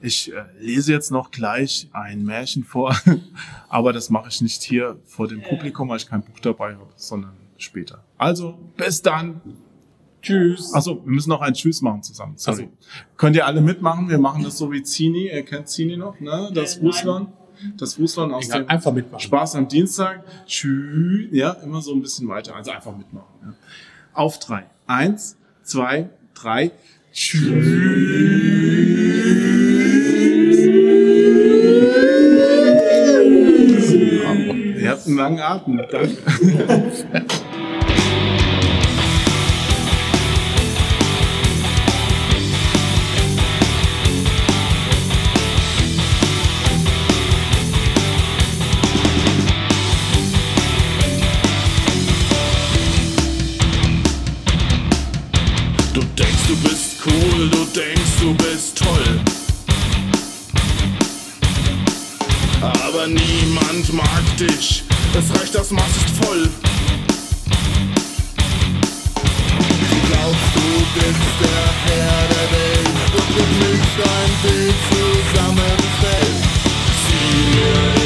Ich äh, lese jetzt noch gleich ein Märchen vor, aber das mache ich nicht hier vor dem Publikum, weil ich kein Buch dabei habe, sondern später. Also, bis dann. Tschüss. Achso, wir müssen noch ein Tschüss machen zusammen. Sorry. Könnt ihr alle mitmachen? Wir machen das so wie Zini. Ihr kennt Zini noch, ne? Das Äh. Russland. Das Russland aus egal, dem einfach mitmachen. Spaß am Dienstag. Tschüss. Ja, immer so ein bisschen weiter. Also einfach mitmachen. Ja. Auf drei. Eins, zwei, drei. Tschüss. Ihr habt einen langen Atem. Danke. niemand mag dich, es reicht, das Maß ist voll. Du glaubst, du bist der Herr der Welt und mit mich dein Bild zusammenfällt. Sieh mir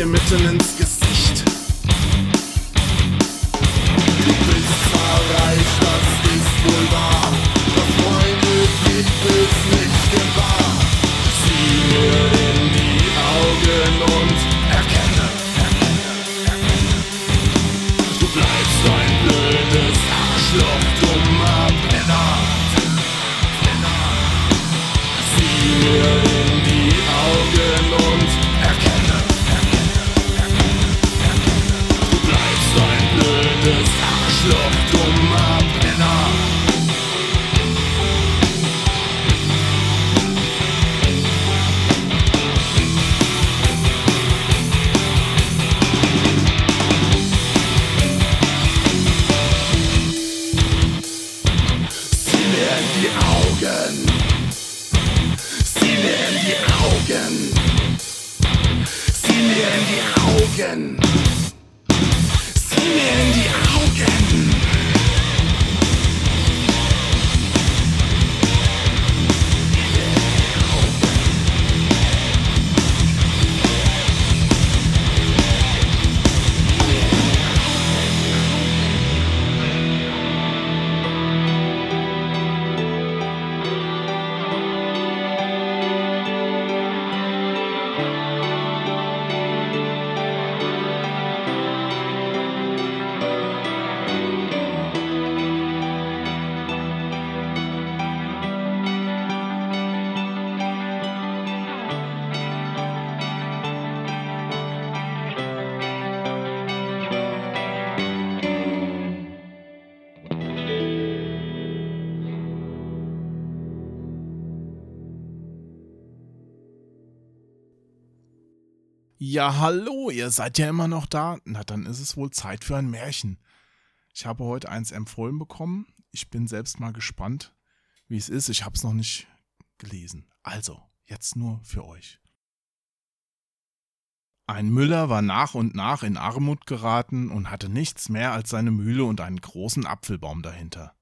Dir mitten ins Gesicht. Ja, hallo, ihr seid ja immer noch da. Na, dann ist es wohl Zeit für ein Märchen. Ich habe heute eins empfohlen bekommen. Ich bin selbst mal gespannt, wie es ist. Ich habe es noch nicht gelesen. Also, jetzt nur für euch. Ein Müller war nach und nach in Armut geraten und hatte nichts mehr als seine Mühle und einen großen Apfelbaum dahinter.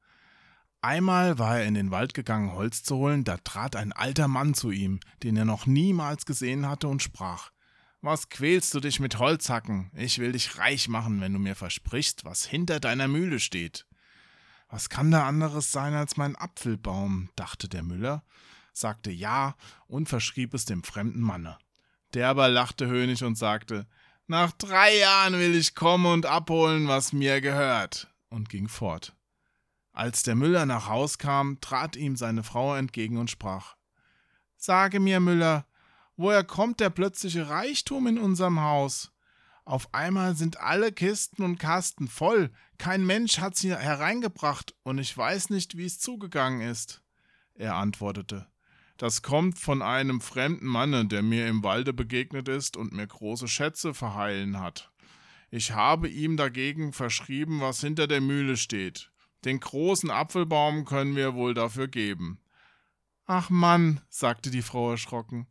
Einmal war er in den Wald gegangen, Holz zu holen, da trat ein alter Mann zu ihm, den er noch niemals gesehen hatte, und sprach Was quälst du dich mit Holzhacken? Ich will dich reich machen, wenn du mir versprichst, was hinter deiner Mühle steht. Was kann da anderes sein als mein Apfelbaum? dachte der Müller, sagte ja und verschrieb es dem fremden Manne. Der aber lachte höhnisch und sagte, nach drei Jahren will ich kommen und abholen, was mir gehört, und ging fort. Als der Müller nach Haus kam, trat ihm seine Frau entgegen und sprach Sage mir, Müller, woher kommt der plötzliche Reichtum in unserem Haus? Auf einmal sind alle Kisten und Kasten voll, kein Mensch hat sie hereingebracht, und ich weiß nicht, wie es zugegangen ist. Er antwortete das kommt von einem fremden Manne, der mir im Walde begegnet ist und mir große Schätze verheilen hat. Ich habe ihm dagegen verschrieben, was hinter der Mühle steht. Den großen Apfelbaum können wir wohl dafür geben. Ach Mann, sagte die Frau erschrocken,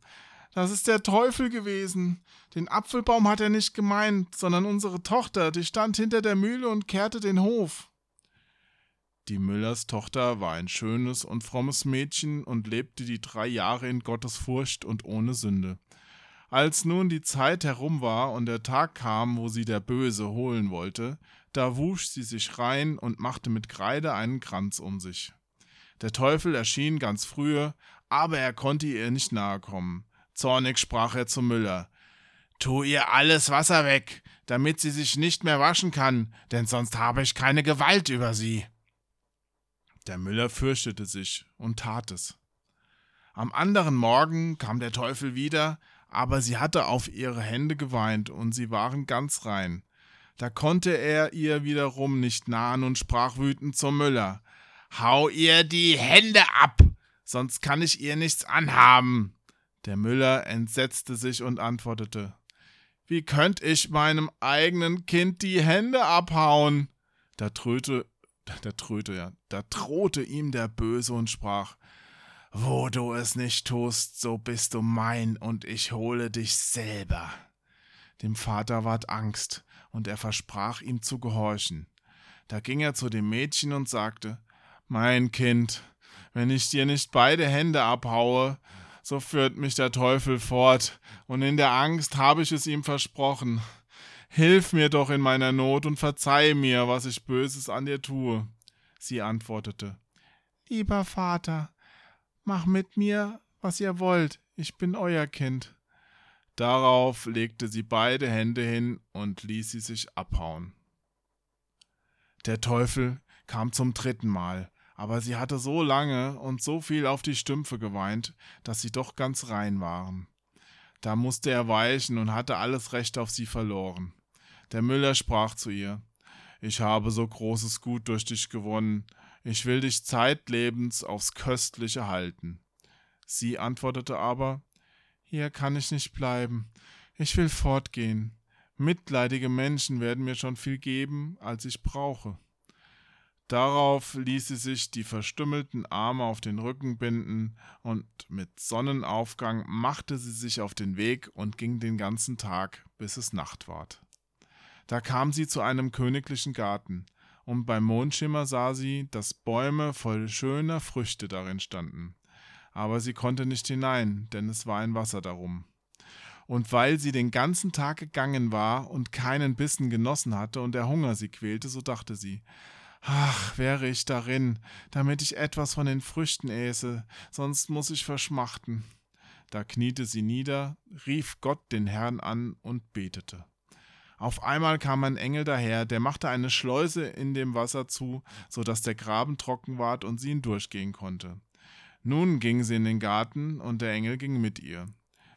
das ist der Teufel gewesen. Den Apfelbaum hat er nicht gemeint, sondern unsere Tochter, die stand hinter der Mühle und kehrte den Hof. Die Müllers Tochter war ein schönes und frommes Mädchen und lebte die drei Jahre in Gottes Furcht und ohne Sünde. Als nun die Zeit herum war und der Tag kam, wo sie der Böse holen wollte, da wusch sie sich rein und machte mit Kreide einen Kranz um sich. Der Teufel erschien ganz frühe, aber er konnte ihr nicht nahe kommen. Zornig sprach er zum Müller Tu ihr alles Wasser weg, damit sie sich nicht mehr waschen kann, denn sonst habe ich keine Gewalt über sie. Der Müller fürchtete sich und tat es. Am anderen Morgen kam der Teufel wieder, aber sie hatte auf ihre Hände geweint und sie waren ganz rein. Da konnte er ihr wiederum nicht nahen und sprach wütend zum Müller: Hau ihr die Hände ab, sonst kann ich ihr nichts anhaben. Der Müller entsetzte sich und antwortete: Wie könnt ich meinem eigenen Kind die Hände abhauen? Da tröte da tröte ja, da drohte ihm der Böse und sprach, wo du es nicht tust, so bist du mein, und ich hole dich selber. Dem Vater ward Angst, und er versprach ihm zu gehorchen. Da ging er zu dem Mädchen und sagte, Mein Kind, wenn ich dir nicht beide Hände abhaue, so führt mich der Teufel fort, und in der Angst habe ich es ihm versprochen. Hilf mir doch in meiner Not und verzeih mir, was ich Böses an dir tue. Sie antwortete Lieber Vater, mach mit mir, was ihr wollt, ich bin euer Kind. Darauf legte sie beide Hände hin und ließ sie sich abhauen. Der Teufel kam zum dritten Mal, aber sie hatte so lange und so viel auf die Stümpfe geweint, dass sie doch ganz rein waren. Da musste er weichen und hatte alles Recht auf sie verloren. Der Müller sprach zu ihr Ich habe so großes Gut durch dich gewonnen, ich will dich zeitlebens aufs Köstliche halten. Sie antwortete aber Hier kann ich nicht bleiben, ich will fortgehen. Mitleidige Menschen werden mir schon viel geben, als ich brauche. Darauf ließ sie sich die verstümmelten Arme auf den Rücken binden, und mit Sonnenaufgang machte sie sich auf den Weg und ging den ganzen Tag, bis es Nacht ward. Da kam sie zu einem königlichen Garten, und beim Mondschimmer sah sie, dass Bäume voll schöner Früchte darin standen. Aber sie konnte nicht hinein, denn es war ein Wasser darum. Und weil sie den ganzen Tag gegangen war und keinen Bissen genossen hatte und der Hunger sie quälte, so dachte sie, Ach, wäre ich darin, damit ich etwas von den Früchten äße, sonst muss ich verschmachten. Da kniete sie nieder, rief Gott den Herrn an und betete. Auf einmal kam ein Engel daher, der machte eine Schleuse in dem Wasser zu, so dass der Graben trocken ward und sie hindurchgehen konnte. Nun ging sie in den Garten, und der Engel ging mit ihr.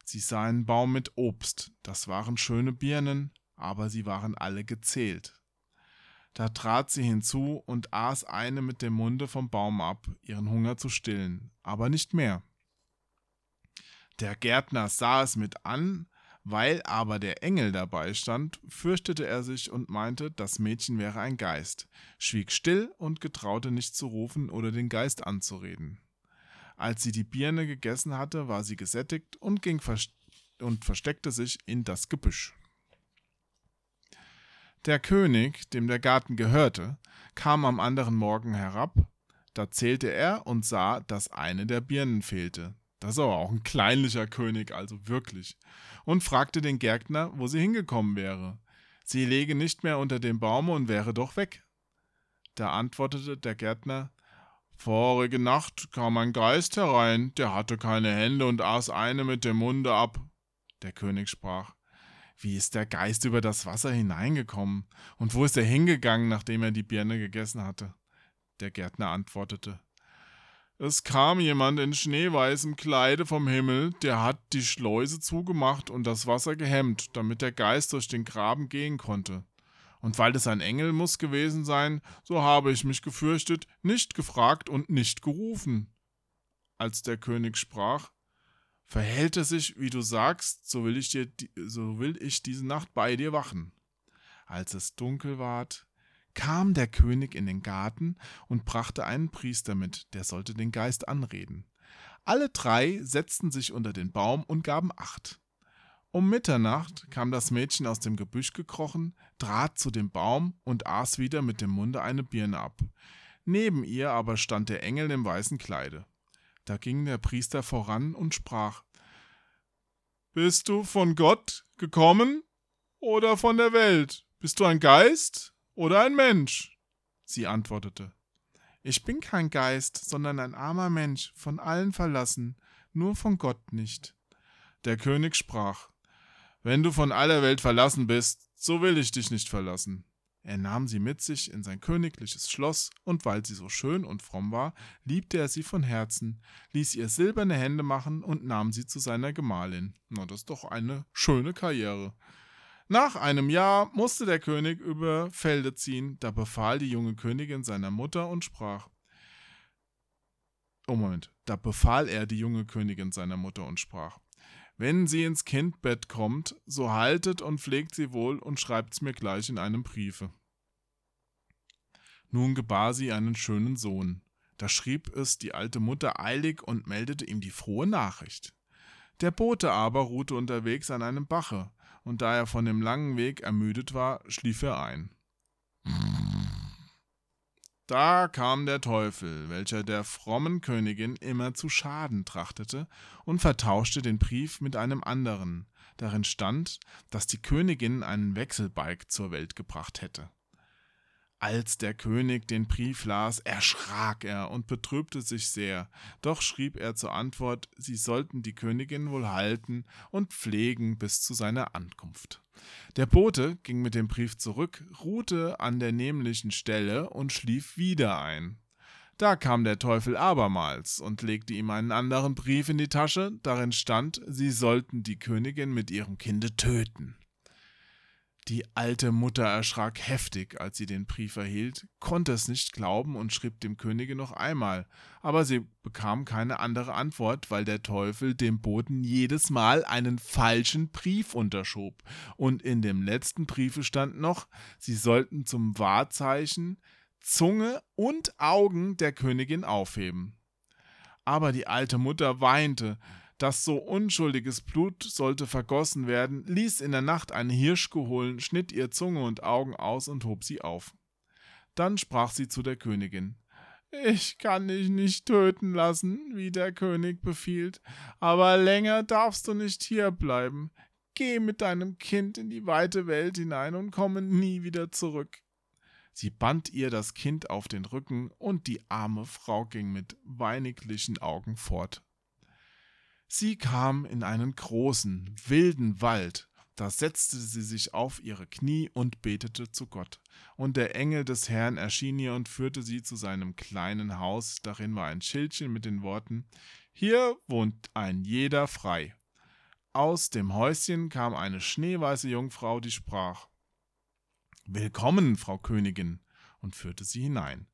Sie sah einen Baum mit Obst, das waren schöne Birnen, aber sie waren alle gezählt. Da trat sie hinzu und aß eine mit dem Munde vom Baum ab, ihren Hunger zu stillen, aber nicht mehr. Der Gärtner sah es mit an, Weil aber der Engel dabei stand, fürchtete er sich und meinte, das Mädchen wäre ein Geist, schwieg still und getraute nicht zu rufen oder den Geist anzureden. Als sie die Birne gegessen hatte, war sie gesättigt und ging vers und versteckte sich in das Gebüsch. Der König, dem der Garten gehörte, kam am anderen Morgen herab, da zählte er und sah, dass eine der Birnen fehlte. Das ist aber auch ein kleinlicher König, also wirklich. Und fragte den Gärtner, wo sie hingekommen wäre. Sie lege nicht mehr unter dem Baume und wäre doch weg. Da antwortete der Gärtner, Vorige Nacht kam ein Geist herein, der hatte keine Hände und aß eine mit dem Munde ab. Der König sprach, wie ist der Geist über das Wasser hineingekommen? Und wo ist er hingegangen, nachdem er die Birne gegessen hatte? Der Gärtner antwortete, es kam jemand in schneeweißem Kleide vom Himmel, der hat die Schleuse zugemacht und das Wasser gehemmt, damit der Geist durch den Graben gehen konnte. Und weil es ein Engel muss gewesen sein, so habe ich mich gefürchtet, nicht gefragt und nicht gerufen. Als der König sprach, verhält es sich, wie du sagst, so will ich dir, so will ich diese Nacht bei dir wachen. Als es dunkel ward, kam der König in den Garten und brachte einen Priester mit, der sollte den Geist anreden. Alle drei setzten sich unter den Baum und gaben Acht. Um Mitternacht kam das Mädchen aus dem Gebüsch gekrochen, trat zu dem Baum und aß wieder mit dem Munde eine Birne ab. Neben ihr aber stand der Engel im weißen Kleide. Da ging der Priester voran und sprach Bist du von Gott gekommen oder von der Welt? Bist du ein Geist oder ein Mensch? Sie antwortete Ich bin kein Geist, sondern ein armer Mensch, von allen verlassen, nur von Gott nicht. Der König sprach Wenn du von aller Welt verlassen bist, so will ich dich nicht verlassen. Er nahm sie mit sich in sein königliches Schloss, und weil sie so schön und fromm war, liebte er sie von Herzen, ließ ihr silberne Hände machen und nahm sie zu seiner Gemahlin. Na, das ist doch eine schöne Karriere. Nach einem Jahr musste der König über Felde ziehen, da befahl die junge Königin seiner Mutter und sprach Oh Moment, da befahl er die junge Königin seiner Mutter und sprach Wenn sie ins Kindbett kommt, so haltet und pflegt sie wohl und schreibt's mir gleich in einem Briefe. Nun gebar sie einen schönen Sohn. Da schrieb es die alte Mutter eilig und meldete ihm die frohe Nachricht. Der Bote aber ruhte unterwegs an einem Bache, und da er von dem langen Weg ermüdet war, schlief er ein. Da kam der Teufel, welcher der frommen Königin immer zu Schaden trachtete, und vertauschte den Brief mit einem anderen. Darin stand, dass die Königin einen Wechselbalg zur Welt gebracht hätte. Als der König den Brief las, erschrak er und betrübte sich sehr, doch schrieb er zur Antwort, sie sollten die Königin wohl halten und pflegen bis zu seiner Ankunft. Der Bote ging mit dem Brief zurück, ruhte an der nämlichen Stelle und schlief wieder ein. Da kam der Teufel abermals und legte ihm einen anderen Brief in die Tasche, darin stand, sie sollten die Königin mit ihrem Kinde töten. Die alte Mutter erschrak heftig, als sie den Brief erhielt, konnte es nicht glauben und schrieb dem Könige noch einmal, aber sie bekam keine andere Antwort, weil der Teufel dem Boten jedes Mal einen falschen Brief unterschob, und in dem letzten Briefe stand noch, sie sollten zum Wahrzeichen Zunge und Augen der Königin aufheben. Aber die alte Mutter weinte, das so unschuldiges Blut sollte vergossen werden, ließ in der Nacht einen Hirsch geholen, schnitt ihr Zunge und Augen aus und hob sie auf. Dann sprach sie zu der Königin Ich kann dich nicht töten lassen, wie der König befiehlt, aber länger darfst du nicht hier bleiben. Geh mit deinem Kind in die weite Welt hinein und komme nie wieder zurück. Sie band ihr das Kind auf den Rücken, und die arme Frau ging mit weiniglichen Augen fort. Sie kam in einen großen, wilden Wald, da setzte sie sich auf ihre Knie und betete zu Gott. Und der Engel des Herrn erschien ihr und führte sie zu seinem kleinen Haus, darin war ein Schildchen mit den Worten Hier wohnt ein jeder frei. Aus dem Häuschen kam eine schneeweiße Jungfrau, die sprach Willkommen, Frau Königin, und führte sie hinein.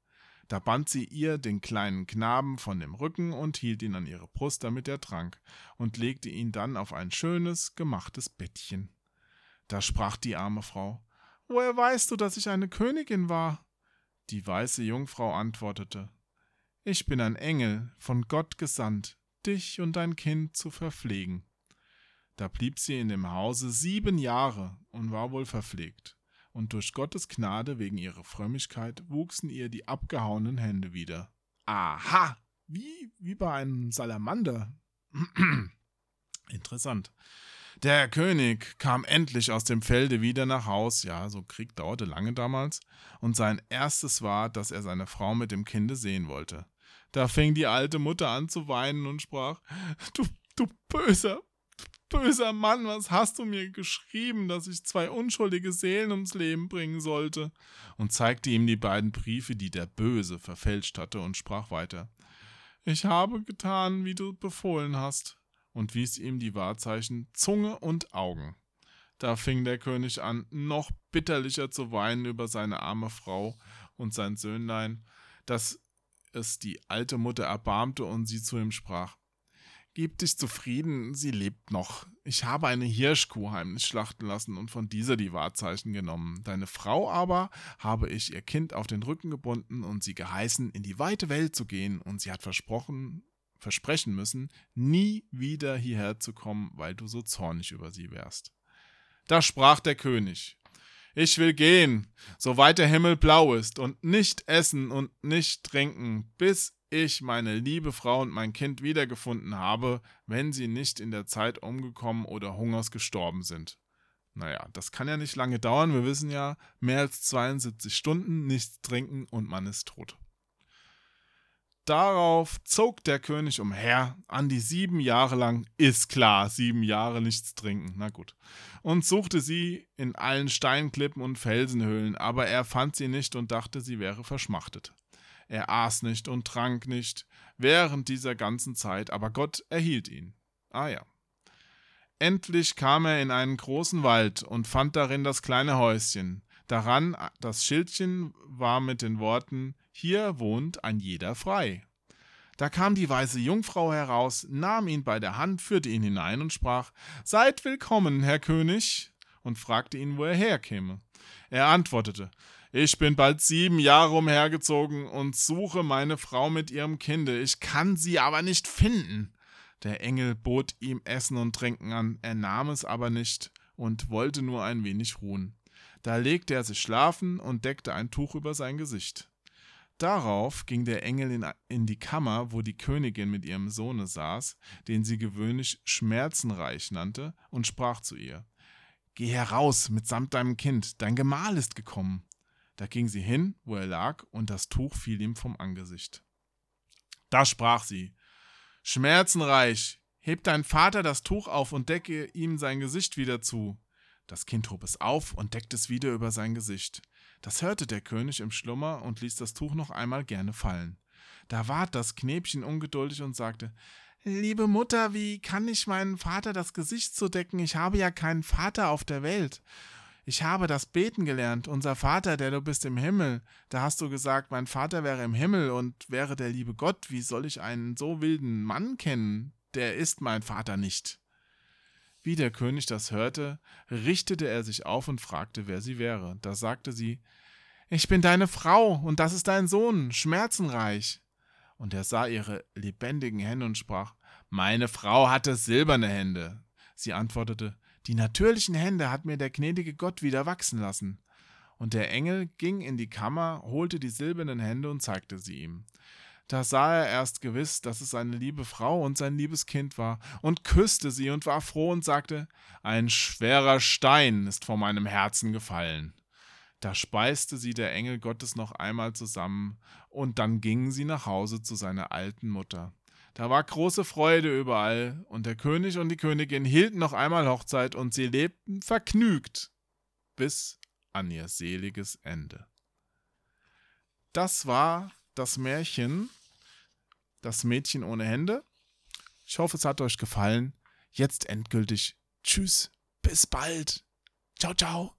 Da band sie ihr den kleinen Knaben von dem Rücken und hielt ihn an ihre Brust, damit er trank, und legte ihn dann auf ein schönes, gemachtes Bettchen. Da sprach die arme Frau, Woher weißt du, dass ich eine Königin war? Die weiße Jungfrau antwortete, Ich bin ein Engel, von Gott gesandt, dich und dein Kind zu verpflegen. Da blieb sie in dem Hause sieben Jahre und war wohl verpflegt und durch Gottes Gnade wegen ihrer Frömmigkeit wuchsen ihr die abgehauenen Hände wieder. Aha! Wie, wie bei einem Salamander. Interessant. Der König kam endlich aus dem Felde wieder nach Haus, ja, so Krieg dauerte lange damals, und sein erstes war, dass er seine Frau mit dem Kinde sehen wollte. Da fing die alte Mutter an zu weinen und sprach, Du, du böser, Böser Mann, was hast du mir geschrieben, dass ich zwei unschuldige Seelen ums Leben bringen sollte? Und zeigte ihm die beiden Briefe, die der Böse verfälscht hatte, und sprach weiter. Ich habe getan, wie du befohlen hast, und wies ihm die Wahrzeichen Zunge und Augen. Da fing der König an, noch bitterlicher zu weinen über seine arme Frau und sein Söhnlein, dass es die alte Mutter erbarmte und sie zu ihm sprach Gib dich zufrieden, sie lebt noch. Ich habe eine Hirschkuh heimlich schlachten lassen und von dieser die Wahrzeichen genommen. Deine Frau aber habe ich ihr Kind auf den Rücken gebunden und sie geheißen, in die weite Welt zu gehen, und sie hat versprochen, versprechen müssen, nie wieder hierher zu kommen, weil du so zornig über sie wärst. Da sprach der König, ich will gehen, soweit der Himmel blau ist, und nicht essen und nicht trinken, bis ich meine liebe Frau und mein Kind wiedergefunden habe, wenn sie nicht in der Zeit umgekommen oder hungers gestorben sind. Naja, das kann ja nicht lange dauern, wir wissen ja, mehr als 72 Stunden, nichts trinken und man ist tot. Darauf zog der König umher, an die sieben Jahre lang, ist klar, sieben Jahre nichts trinken, na gut, und suchte sie in allen Steinklippen und Felsenhöhlen, aber er fand sie nicht und dachte, sie wäre verschmachtet. Er aß nicht und trank nicht während dieser ganzen Zeit, aber Gott erhielt ihn. Ah ja. Endlich kam er in einen großen Wald und fand darin das kleine Häuschen. Daran das Schildchen war mit den Worten Hier wohnt ein jeder frei. Da kam die weiße Jungfrau heraus, nahm ihn bei der Hand, führte ihn hinein und sprach Seid willkommen, Herr König, und fragte ihn, wo er herkäme. Er antwortete ich bin bald sieben Jahre umhergezogen und suche meine Frau mit ihrem Kinde. Ich kann sie aber nicht finden. Der Engel bot ihm Essen und Trinken an, er nahm es aber nicht und wollte nur ein wenig ruhen. Da legte er sich schlafen und deckte ein Tuch über sein Gesicht. Darauf ging der Engel in, in, die Kammer, wo die Königin mit ihrem Sohne saß, den sie gewöhnlich schmerzenreich nannte, und sprach zu ihr Geh heraus mitsamt deinem Kind, dein Gemahl ist gekommen. Da ging sie hin, wo er lag, und das Tuch fiel ihm vom Angesicht. Da sprach sie Schmerzenreich, heb dein Vater das Tuch auf und decke ihm sein Gesicht wieder zu. Das Kind hob es auf und deckte es wieder über sein Gesicht. Das hörte der König im Schlummer und ließ das Tuch noch einmal gerne fallen. Da ward das Knäbchen ungeduldig und sagte Liebe Mutter, wie kann ich meinen Vater das Gesicht zudecken? Ich habe ja keinen Vater auf der Welt. Ich habe das Beten gelernt. Unser Vater, der du bist im Himmel. Da hast du gesagt, mein Vater wäre im Himmel und wäre der liebe Gott. Wie soll ich einen so wilden Mann kennen? Der ist mein Vater nicht. Wie der König das hörte, richtete er sich auf und fragte, wer sie wäre. Da sagte sie, Ich bin deine Frau, und das ist dein Sohn, schmerzenreich. Und er sah ihre lebendigen Hände und sprach, Meine Frau hatte silberne Hände. Sie antwortete, die natürlichen Hände hat mir der gnädige Gott wieder wachsen lassen. Und der Engel ging in die Kammer, holte die silbernen Hände und zeigte sie ihm. Da sah er erst gewiss, dass es seine liebe Frau und sein liebes Kind war, und küsste sie und war froh und sagte, ein schwerer Stein ist vor meinem Herzen gefallen. Da speiste sie der Engel Gottes noch einmal zusammen, und dann gingen sie nach Hause zu seiner alten Mutter. Da war große Freude überall, und der König und die Königin hielten noch einmal Hochzeit, und sie lebten vergnügt bis an ihr seliges Ende. Das war das Märchen Das Mädchen ohne Hände. Ich hoffe, es hat euch gefallen. Jetzt endgültig. Tschüss, bis bald. Ciao, ciao.